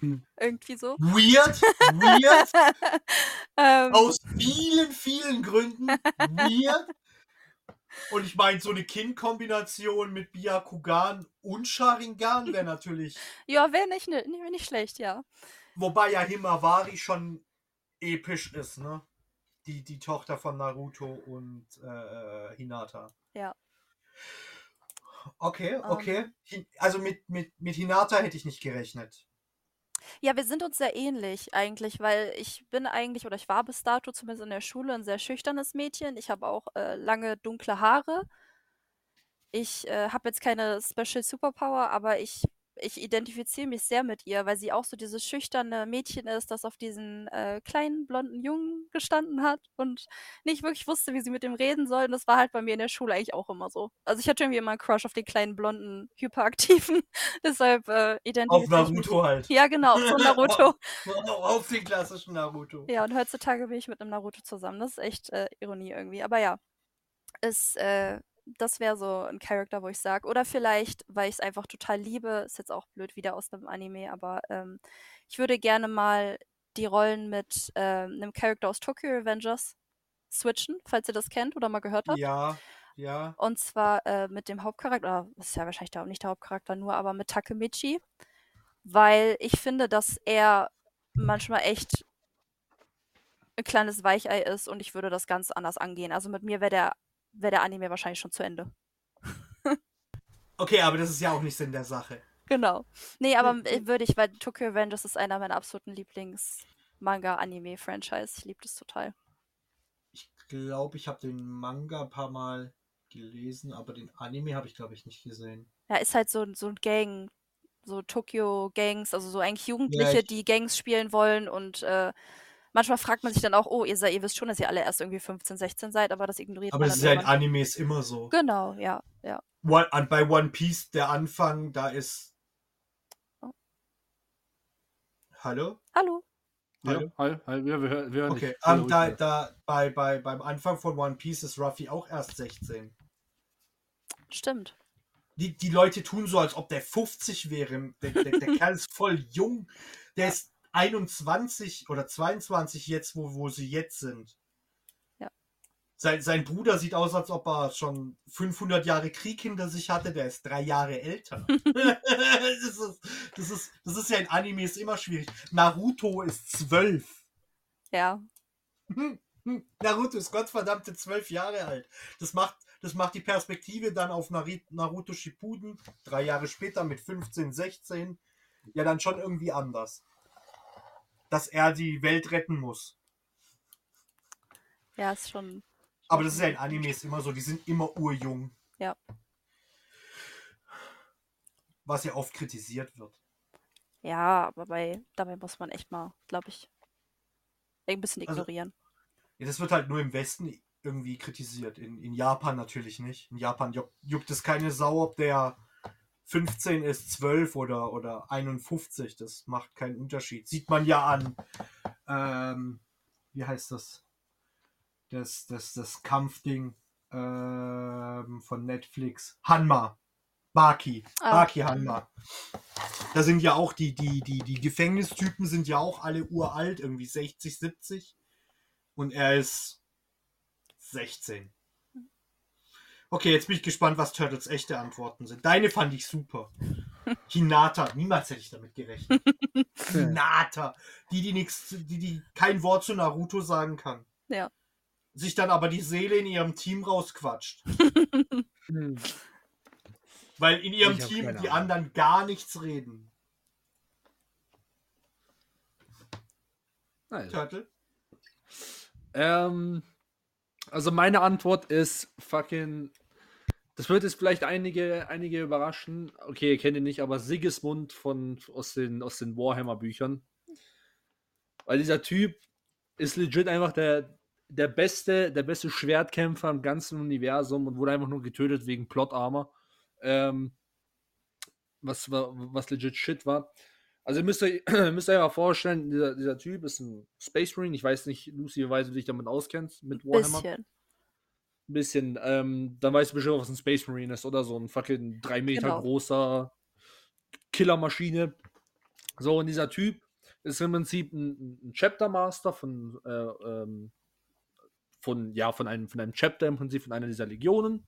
Hm. Irgendwie so. weird, weird, Ähm, aus vielen, vielen Gründen weird. Und ich meine, so eine Kin-Kombination mit Byakugan und Sharingan wäre natürlich, ja, wäre nicht, ne, wär nicht schlecht, ja. wobei ja Himawari schon episch ist, ne? Die, die Tochter von Naruto und äh, Hinata. Ja. Okay, okay. Hin- Also mit, mit, mit Hinata hätte ich nicht gerechnet. Ja, wir sind uns sehr ähnlich eigentlich, weil ich bin eigentlich, oder ich war bis dato zumindest in der Schule ein sehr schüchternes Mädchen. Ich habe auch äh, lange dunkle Haare. Ich äh, habe jetzt keine Special Superpower, aber ich, ich identifiziere mich sehr mit ihr, weil sie auch so dieses schüchterne Mädchen ist, das auf diesen äh, kleinen blonden Jungen gestanden hat und nicht wirklich wusste, wie sie mit ihm reden soll. Und das war halt bei mir in der Schule eigentlich auch immer so. Also ich hatte irgendwie immer einen Crush auf den kleinen blonden, hyperaktiven. Deshalb äh, Auf identifiziere ich mich. Naruto halt. Ja, genau, auf so Naruto. Auf den klassischen Naruto. Ja, und heutzutage bin ich mit einem Naruto zusammen. Das ist echt äh, Ironie irgendwie. Aber ja, ist, äh, das wäre so ein Charakter, wo ich sage. Oder vielleicht, weil ich es einfach total liebe, ist jetzt auch blöd wieder aus einem Anime, aber ähm, ich würde gerne mal die Rollen mit ähm, einem Charakter aus Tokyo Revengers switchen, falls ihr das kennt oder mal gehört habt. Ja, ja. Und zwar äh, mit dem Hauptcharakter, oder ist ja wahrscheinlich da auch nicht der Hauptcharakter nur, aber mit Takemichi. Weil ich finde, dass er manchmal echt ein kleines Weichei ist und ich würde das ganz anders angehen. Also mit mir wäre der, wär der Anime wahrscheinlich schon zu Ende. Okay, aber das ist ja auch nicht Sinn der Sache. Genau. Nee, aber äh, würde ich, weil Tokyo Revengers ist einer meiner absoluten Lieblings-Manga-Anime-Franchise. Ich liebe das total. Ich glaube, ich habe den Manga ein paar Mal gelesen, aber den Anime habe ich, glaube ich, nicht gesehen. Ja, ist halt so, so ein Gang, so Tokyo-Gangs, also so eigentlich Jugendliche, ich- die Gangs spielen wollen und äh, manchmal fragt man sich dann auch, oh, ihr, seid, ihr wisst schon, dass ihr alle erst irgendwie 15, 16 seid, aber das ignoriert Aber man das dann ist ja in. Animes immer so. Genau, ja, ja. One, an, bei One Piece, der Anfang, da ist. Oh. Hallo? Hallo. Ja, Hallo? hi, hi, wir, wir, hören- wir hören Okay, dich. ähm, Hallo, da, ja. da bei, bei, beim Anfang von One Piece ist Ruffy auch erst 16. Stimmt. Die, die Leute tun so, als ob der 50 wäre. Der, der, der Kerl ist voll jung. Der ist 21 oder 22 jetzt, wo, wo sie jetzt sind. Ja. Sein, sein Bruder sieht aus, als ob er schon 500 Jahre Krieg hinter sich hatte. Der ist drei Jahre älter. das, ist, das, ist, das ist ja in Animes immer schwierig. Naruto ist 12. Ja. Hm, hm, Naruto ist gottverdammte zwölf Jahre alt. Das macht, das macht die Perspektive dann auf Naruto Shippuden, drei Jahre später mit 15, 16, ja dann schon irgendwie anders. Dass er die Welt retten muss. Ja, ist schon. Aber das ist ja in Animes immer so, die sind immer urjung. Ja. Was ja oft kritisiert wird. Ja, aber bei, dabei muss man echt mal, glaube ich, ein bisschen Also- ignorieren. Ja, das wird halt nur im Westen irgendwie kritisiert. In, in Japan natürlich nicht. In Japan juckt, juckt es keine Sau, ob der 15 ist, 12 oder, oder 51. Das macht keinen Unterschied. Sieht man ja an, ähm, wie heißt das? Das, das, das Kampfding ähm, von Netflix. Hanma. Baki. Ah. Baki Hanma. Da sind ja auch die, die, die, die Gefängnistypen sind ja auch alle uralt, irgendwie 60, 70. Und er ist 16. Okay, jetzt bin ich gespannt, was Turtles echte Antworten sind. Deine fand ich super. Hinata, niemals hätte ich damit gerechnet. Hinata, die, die nichts, die, die kein Wort zu Naruto sagen kann. Ja. Sich dann aber die Seele in ihrem Team rausquatscht. Hm. Weil in ihrem Team die anderen gar nichts reden. Nice. Turtle? Ähm, also meine Antwort ist fucking. Das wird jetzt vielleicht einige, einige überraschen. Okay, ihr kennt ihn nicht, aber Sigismund von, aus den, aus den Warhammer-Büchern. Weil dieser Typ ist legit einfach der, der beste, der beste Schwertkämpfer im ganzen Universum und wurde einfach nur getötet wegen Plot Armor. Ähm, was, wa- was legit Shit war. Also ihr müsst euch, müsst euch mal vorstellen, dieser, dieser Typ ist ein Space Marine. Ich weiß nicht, Lucy, wie weit du dich damit auskennst, mit Warhammer. Bisschen. Ein bisschen. Ähm, dann weißt du bestimmt, was ein Space Marine ist, oder? So ein fucking drei Meter Genau. großer Killermaschine. So, und dieser Typ ist im Prinzip ein, ein Chapter Master von, äh, ähm, von, ja, von einem, von einem Chapter im Prinzip, von einer dieser Legionen.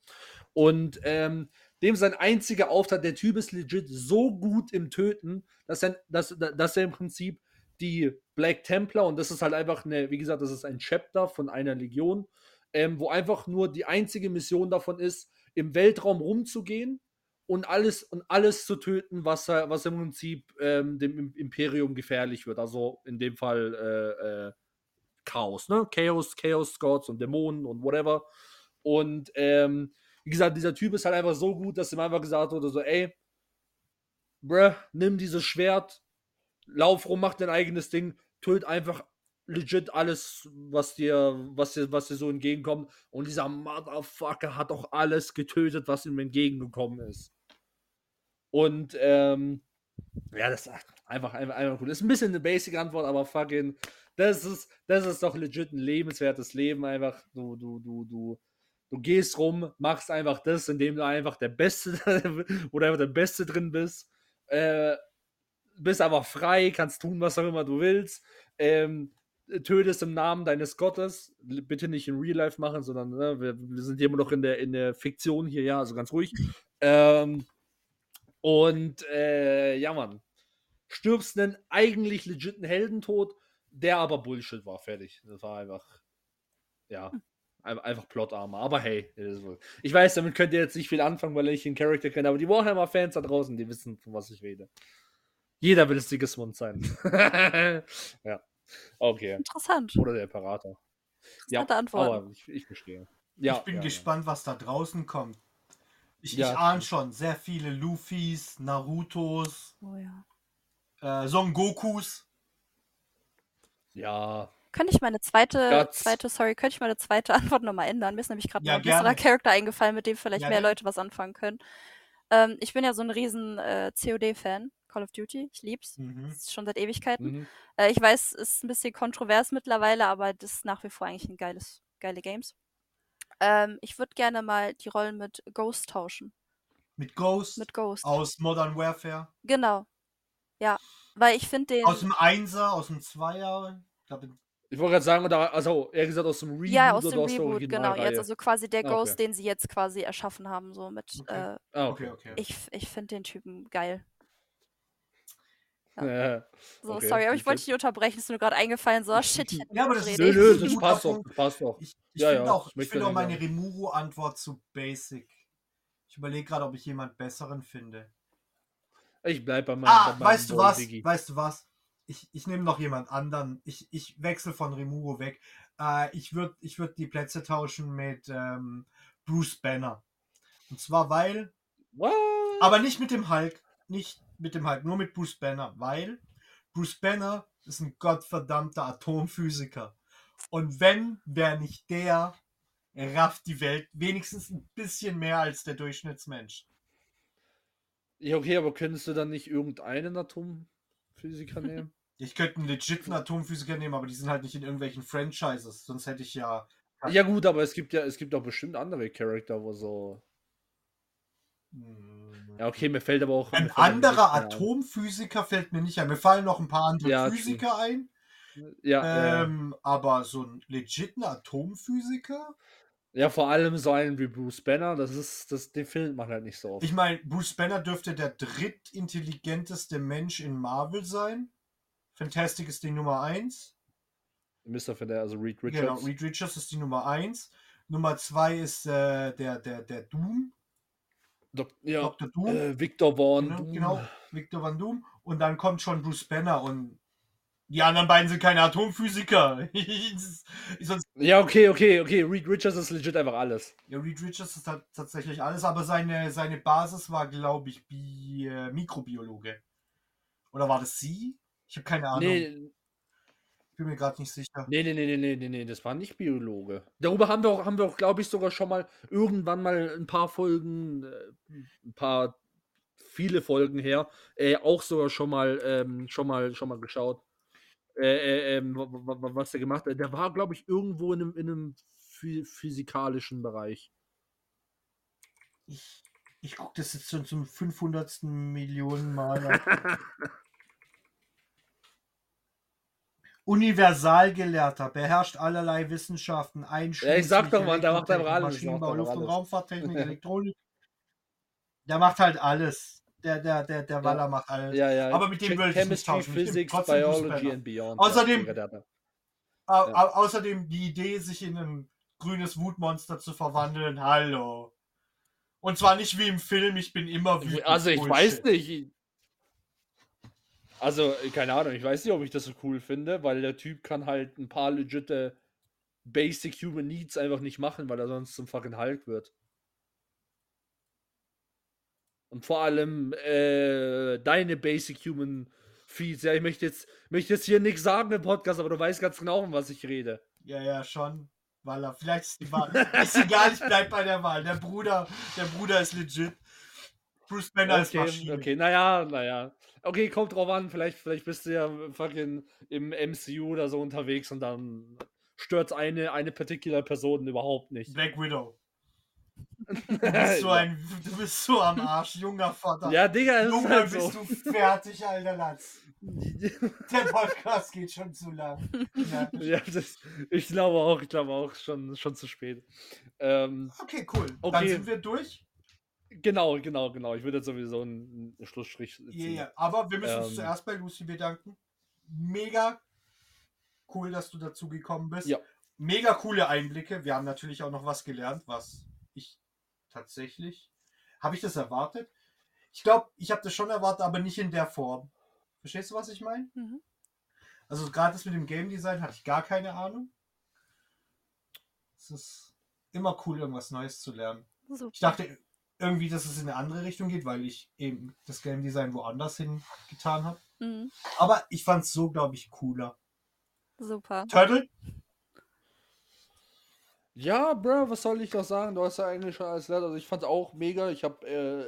Und ähm, dem sein einziger Auftrag, der Typ ist legit so gut im Töten, dass er, dass, dass er im Prinzip die Black Templar, und das ist halt einfach eine, wie gesagt, das ist ein Chapter von einer Legion, ähm, wo einfach nur die einzige Mission davon ist, im Weltraum rumzugehen und alles und alles zu töten, was, was im Prinzip ähm, dem Im- Imperium gefährlich wird. Also in dem Fall äh, äh, Chaos, ne? Chaos, Chaos Gods und Dämonen und whatever. Und ähm, wie gesagt, dieser Typ ist halt einfach so gut, dass ihm einfach gesagt wurde: so, ey, bruh, nimm dieses Schwert, lauf rum, mach dein eigenes Ding, töt einfach legit alles, was dir, was dir, was dir so entgegenkommt. Und dieser Motherfucker hat auch alles getötet, was ihm entgegengekommen ist. Und ähm, ja, das ist einfach, einfach, einfach cool. Ist ein bisschen eine Basic-Antwort, aber fucking, das ist, das ist doch legit ein lebenswertes Leben. Einfach, du, du, du, du, du gehst rum, machst einfach das, indem du einfach der Beste, oder einfach der Beste drin bist. Äh, bist einfach frei, kannst tun, was auch immer du willst. Ähm, tötest im Namen deines Gottes. Bitte nicht in Real Life machen, sondern ne, wir, wir sind hier immer noch in der, in der Fiktion hier, ja, also ganz ruhig. Ähm, und äh, ja, Mann. Stirbst einen eigentlich legiten Heldentod, der aber Bullshit war. Fertig. Das war einfach. Ja. ein- Einfach Plotarmer. Aber hey, ich weiß, damit könnt ihr jetzt nicht viel anfangen, weil ich den Charakter kenne, aber die Warhammer-Fans da draußen, die wissen, von was ich rede. Jeder will Sigismund sein. ja. Okay. Interessant. Oder der Imperator. Ja, Antworten. aber ich, ich verstehe. Ja, ich bin ja, gespannt, was da draußen kommt. Ich, Ja, ich ahne schon sehr viele Luffys, Narutos, Oh ja. äh, Son Gokus. Ja. ja. Könnte ich meine zweite, Guts. zweite, sorry, könnte ich meine zweite Antwort nochmal ändern? Mir ist nämlich gerade Ja, noch ein besserer. Charakter eingefallen, mit dem vielleicht mehr Gerne. Leute was anfangen können. Ähm, ich bin ja so ein riesen äh, COD-Fan, Call of Duty. Ich lieb's. Mhm. Das ist schon seit Ewigkeiten. Mhm. Äh, ich weiß, es ist ein bisschen kontrovers mittlerweile, aber das ist nach wie vor eigentlich ein geiles, geile Games. Ähm, ich würde gerne mal die Rollen mit Ghost tauschen. Mit Ghost Mit Ghost. aus Modern Warfare. Genau. Ja. Weil ich finde den. Aus dem Einser, aus dem Zweier. Ich glaub, in- Ich wollte gerade sagen, oder, also eher gesagt aus dem Reboot ja, aus oder dem aus der Reboot, genau. Jetzt also quasi der Ah, Ghost, okay. den sie jetzt quasi erschaffen haben, so mit. Okay. Äh, Ah, okay, okay. ich ich finde den Typen geil. Ja. So, Okay, sorry, aber ich wollte dich nicht unterbrechen, ist mir gerade eingefallen. So, shit, ich hätte Ja, aber das ist Nö, nö, das passt doch, passt doch. Ich, ich Ja, finde ja, auch, ich find auch meine sagen. Rimuru-Antwort zu basic. Ich überlege gerade, ob ich jemand besseren finde. Ich bleib bei meinem. Ah, bei meinem weißt du was? Diggy. Weißt du was? Ich, ich nehme noch jemand anderen. Ich, ich wechsle von Rimuru weg. Äh, ich würde ich würd die Plätze tauschen mit ähm, Bruce Banner. Und zwar weil, What? aber nicht mit dem Hulk. Nicht mit dem Hulk, nur mit Bruce Banner. Weil Bruce Banner ist ein gottverdammter Atomphysiker. Und wenn, wäre nicht der, er rafft die Welt wenigstens ein bisschen mehr als der Durchschnittsmensch. Ja, okay, aber könntest du dann nicht irgendeinen Atomphysiker nehmen? Ich könnte einen legiten Atomphysiker nehmen, aber die sind halt nicht in irgendwelchen Franchises. Sonst hätte ich ja. ja, gut, aber es gibt ja, es gibt auch bestimmt andere Charakter, wo so. hm, Ja, okay, mir fällt aber auch. Ein anderer. Atomphysiker fällt mir nicht ein. Mir fallen noch ein paar andere Ja. Physiker ein. Ja, ja. Ähm, aber so ein legiten Atomphysiker? ja, vor allem so einen wie Bruce Banner, das ist, das, den findet man halt nicht so oft. Ich meine, Bruce Banner dürfte der drittintelligenteste Mensch in Marvel sein. Fantastic ist die Nummer 1. Mr. der, also Reed Genau, Richards. Reed Richards ist die Nummer 1. Nummer 2 ist äh, der, der, der Doom. Dok ja, Dr. Doom. äh, Victor Vaughn. Genau, Doom. genau, Victor Van Doom. Und dann kommt schon Bruce Banner und die anderen beiden sind keine Atomphysiker. Ja, okay, okay, okay. Reed Richards ist legit einfach alles. ja, Reed Richards ist tat- tatsächlich alles, aber seine, seine Basis war, glaube ich, Bi äh, Mikrobiologe. Oder war das sie? Ich habe keine Ahnung. Nee, bin mir gerade nicht sicher. nee, nee, nee, nee, nee, nee, nee, das war nicht Biologe. Darüber haben wir auch, haben wir auch, glaube ich, sogar schon mal irgendwann mal ein paar Folgen, äh, ein paar viele Folgen her, äh, auch sogar schon mal, ähm, schon mal, schon mal geschaut. Äh, äh, ähm, wa- wa- wa- was der gemacht hat. Der war, glaube ich, irgendwo in einem, in einem phy- physikalischen Bereich. Ich, ich gucke das jetzt schon zum 500. Millionen Mal. an. Universalgelehrter, beherrscht allerlei Wissenschaften, einschließlich Ja, ich sag doch mal, der macht einfach Elektrotechnik, alles, Maschinenbau, Luft- und. Raumfahrttechnik, Elektronik. Der macht halt alles. Der, der, der, der Waller macht alles. Ja, ja. Aber mit dem würde ich nicht tauschen. Physics, Biology and Beyond. Außerdem- Ja, Au, Ja. au, außerdem die Idee, sich in ein grünes Wutmonster zu verwandeln. Hallo. Und zwar nicht wie im Film, ich bin immer wütend. Also ich Bullshit. weiß nicht. Also, keine Ahnung, ich weiß nicht, ob ich das so cool finde, weil der Typ kann halt ein paar legitte Basic Human Needs einfach nicht machen, weil er sonst zum fucking Hulk wird. Und vor allem äh, deine Basic Human Feeds. Ja, ich möchte jetzt, möchte jetzt hier nichts sagen im Podcast, aber du weißt ganz genau, um was ich rede. Ja, ja, schon. Waller. Vielleicht ist die Wahl. ist egal, ich bleib bei der Wahl. Der Bruder, der Bruder ist legit. Bruce Banner ist Okay, Maschine. okay, naja, naja. Okay, kommt drauf an, vielleicht, vielleicht bist du ja fucking im MCU oder so unterwegs und dann stört eine, eine particular Person überhaupt nicht. Black Widow. Du bist so, ein, du bist so am Arsch, junger Vater. ja, Digga, Junge, halt bist so. du fertig, alter Latz. Der Podcast geht schon zu lang. Ja. das, ich glaube auch, ich glaube auch, schon, schon zu spät. Ähm, Okay, cool. Dann Okay. sind wir durch. Genau, genau, genau. Ich würde jetzt sowieso einen, Schlussstrich ziehen. Ja, ja. Aber wir müssen uns Ähm. zuerst bei Lucy bedanken. Mega cool, dass du dazu gekommen bist. Ja. Mega coole Einblicke. Wir haben natürlich auch noch was gelernt, was ich tatsächlich. Habe ich das erwartet? Ich glaube, ich habe das schon erwartet, aber nicht in der Form. Verstehst du, was ich meine? Mhm. Also gerade das mit dem Game Design hatte ich gar keine Ahnung. Es ist immer cool, irgendwas Neues zu lernen. Super. Ich dachte irgendwie, dass es in eine andere Richtung geht, weil ich eben das Game Design woanders hin getan habe. Mhm. Aber ich fand es so, glaube ich, cooler. Super. Turtle? Ja, Bro, was soll ich noch sagen? Du hast ja eigentlich schon alles gelernt. Also ich fand es auch mega. Ich habe äh,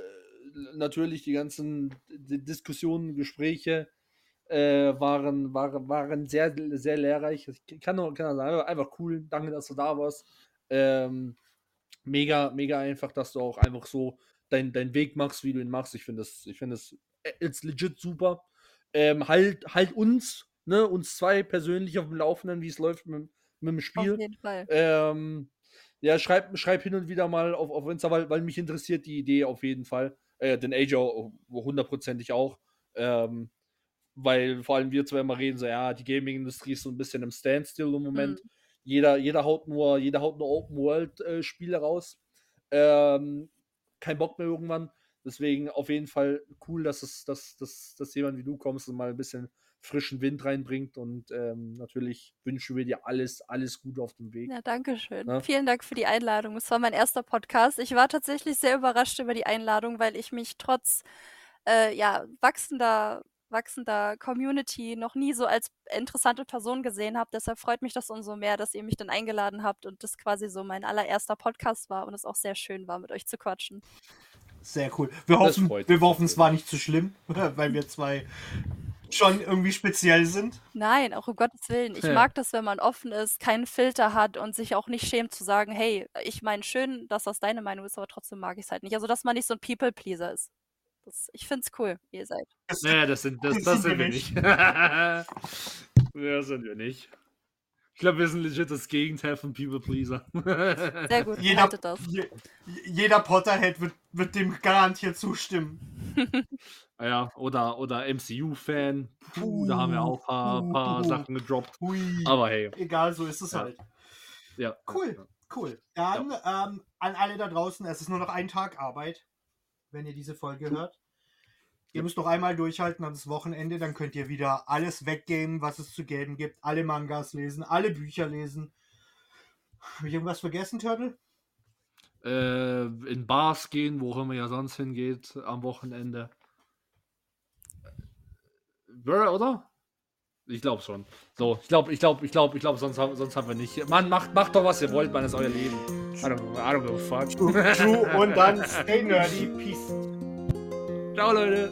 natürlich die ganzen Diskussionen, Gespräche äh, waren, waren, waren sehr, sehr lehrreich. Ich kann nur, kann nur sagen, einfach cool. Danke, dass du da warst. Ähm, mega, mega einfach, dass du auch einfach so deinen dein Weg machst, wie du ihn machst. Ich finde das, ich finde das äh, jetzt legit super. Ähm, halt, halt uns, ne, uns zwei persönlich auf dem Laufenden, wie es läuft mit, mit dem Spiel. Auf jeden Fall. Ähm, ja, schreib, schreib hin und wieder mal auf, auf Insta, weil, weil mich interessiert die Idee auf jeden Fall. Äh, den Ajo hundertprozentig auch. Ähm, weil vor allem wir zwei immer reden, so ja, die Gaming-Industrie ist so ein bisschen im Standstill im Moment. Jeder, jeder haut nur, jeder haut nur Open World äh, Spiele raus. Ähm, kein Bock mehr irgendwann. Deswegen auf jeden Fall cool, dass es, dass, dass, dass jemand wie du kommst und mal ein bisschen frischen Wind reinbringt. Und ähm, natürlich wünschen wir dir alles, alles Gute auf dem Weg. Ja, danke schön. Ja. Vielen Dank für die Einladung. Es war mein erster Podcast. Ich war tatsächlich sehr überrascht über die Einladung, weil ich mich trotz äh, ja, wachsender, wachsender Community noch nie so als interessante Person gesehen habe. Deshalb freut mich das umso mehr, dass ihr mich dann eingeladen habt und das quasi so mein allererster Podcast war und es auch sehr schön war, mit euch zu quatschen. Sehr cool. Wir Das hoffen, wir hoffen, es war nicht zu schlimm, weil wir zwei schon irgendwie speziell sind. Nein, auch um Gottes Willen. Ich Ja. mag das, wenn man offen ist, keinen Filter hat und sich auch nicht schämt zu sagen, hey, ich meine schön, dass das deine Meinung ist, aber trotzdem mag ich es halt nicht. Also, dass man nicht so ein People-Pleaser ist. Das, ich find's cool, wie ihr seid. Das- Naja, das sind, das, Das das sind wir nicht. ja, sind wir nicht. Ich glaube, wir sind legit das Gegenteil von People Pleaser. Sehr gut, Jeder, das. je, jeder Potterhead wird, wird dem garantiert zustimmen. ja, oder, oder MCU-Fan. Puh, da haben wir auch ein paar, Puh, paar puh. Sachen gedroppt. Hui. Aber hey, Egal, so ist es Ja. halt. ja. Cool, cool. Dann ähm, an alle da draußen, es ist nur noch ein Tag Arbeit, wenn ihr diese Folge hört. Ihr müsst noch einmal durchhalten an das Wochenende, dann könnt ihr wieder alles weggeben, was es zu geben gibt. Alle Mangas lesen, alle Bücher lesen. Habe ich irgendwas vergessen, Turtle? Äh, in Bars gehen, wo immer ja sonst hingeht am Wochenende. Wäre, oder? Ich glaube schon. So, ich glaube, ich glaube, ich glaube, ich glaube, sonst, haben- sonst haben wir nicht. Mann, macht, macht doch, was ihr wollt, man ist euer Leben. I don't, I don't give a fuck. True und dann stay nerdy. Peace. Ciao, Leute.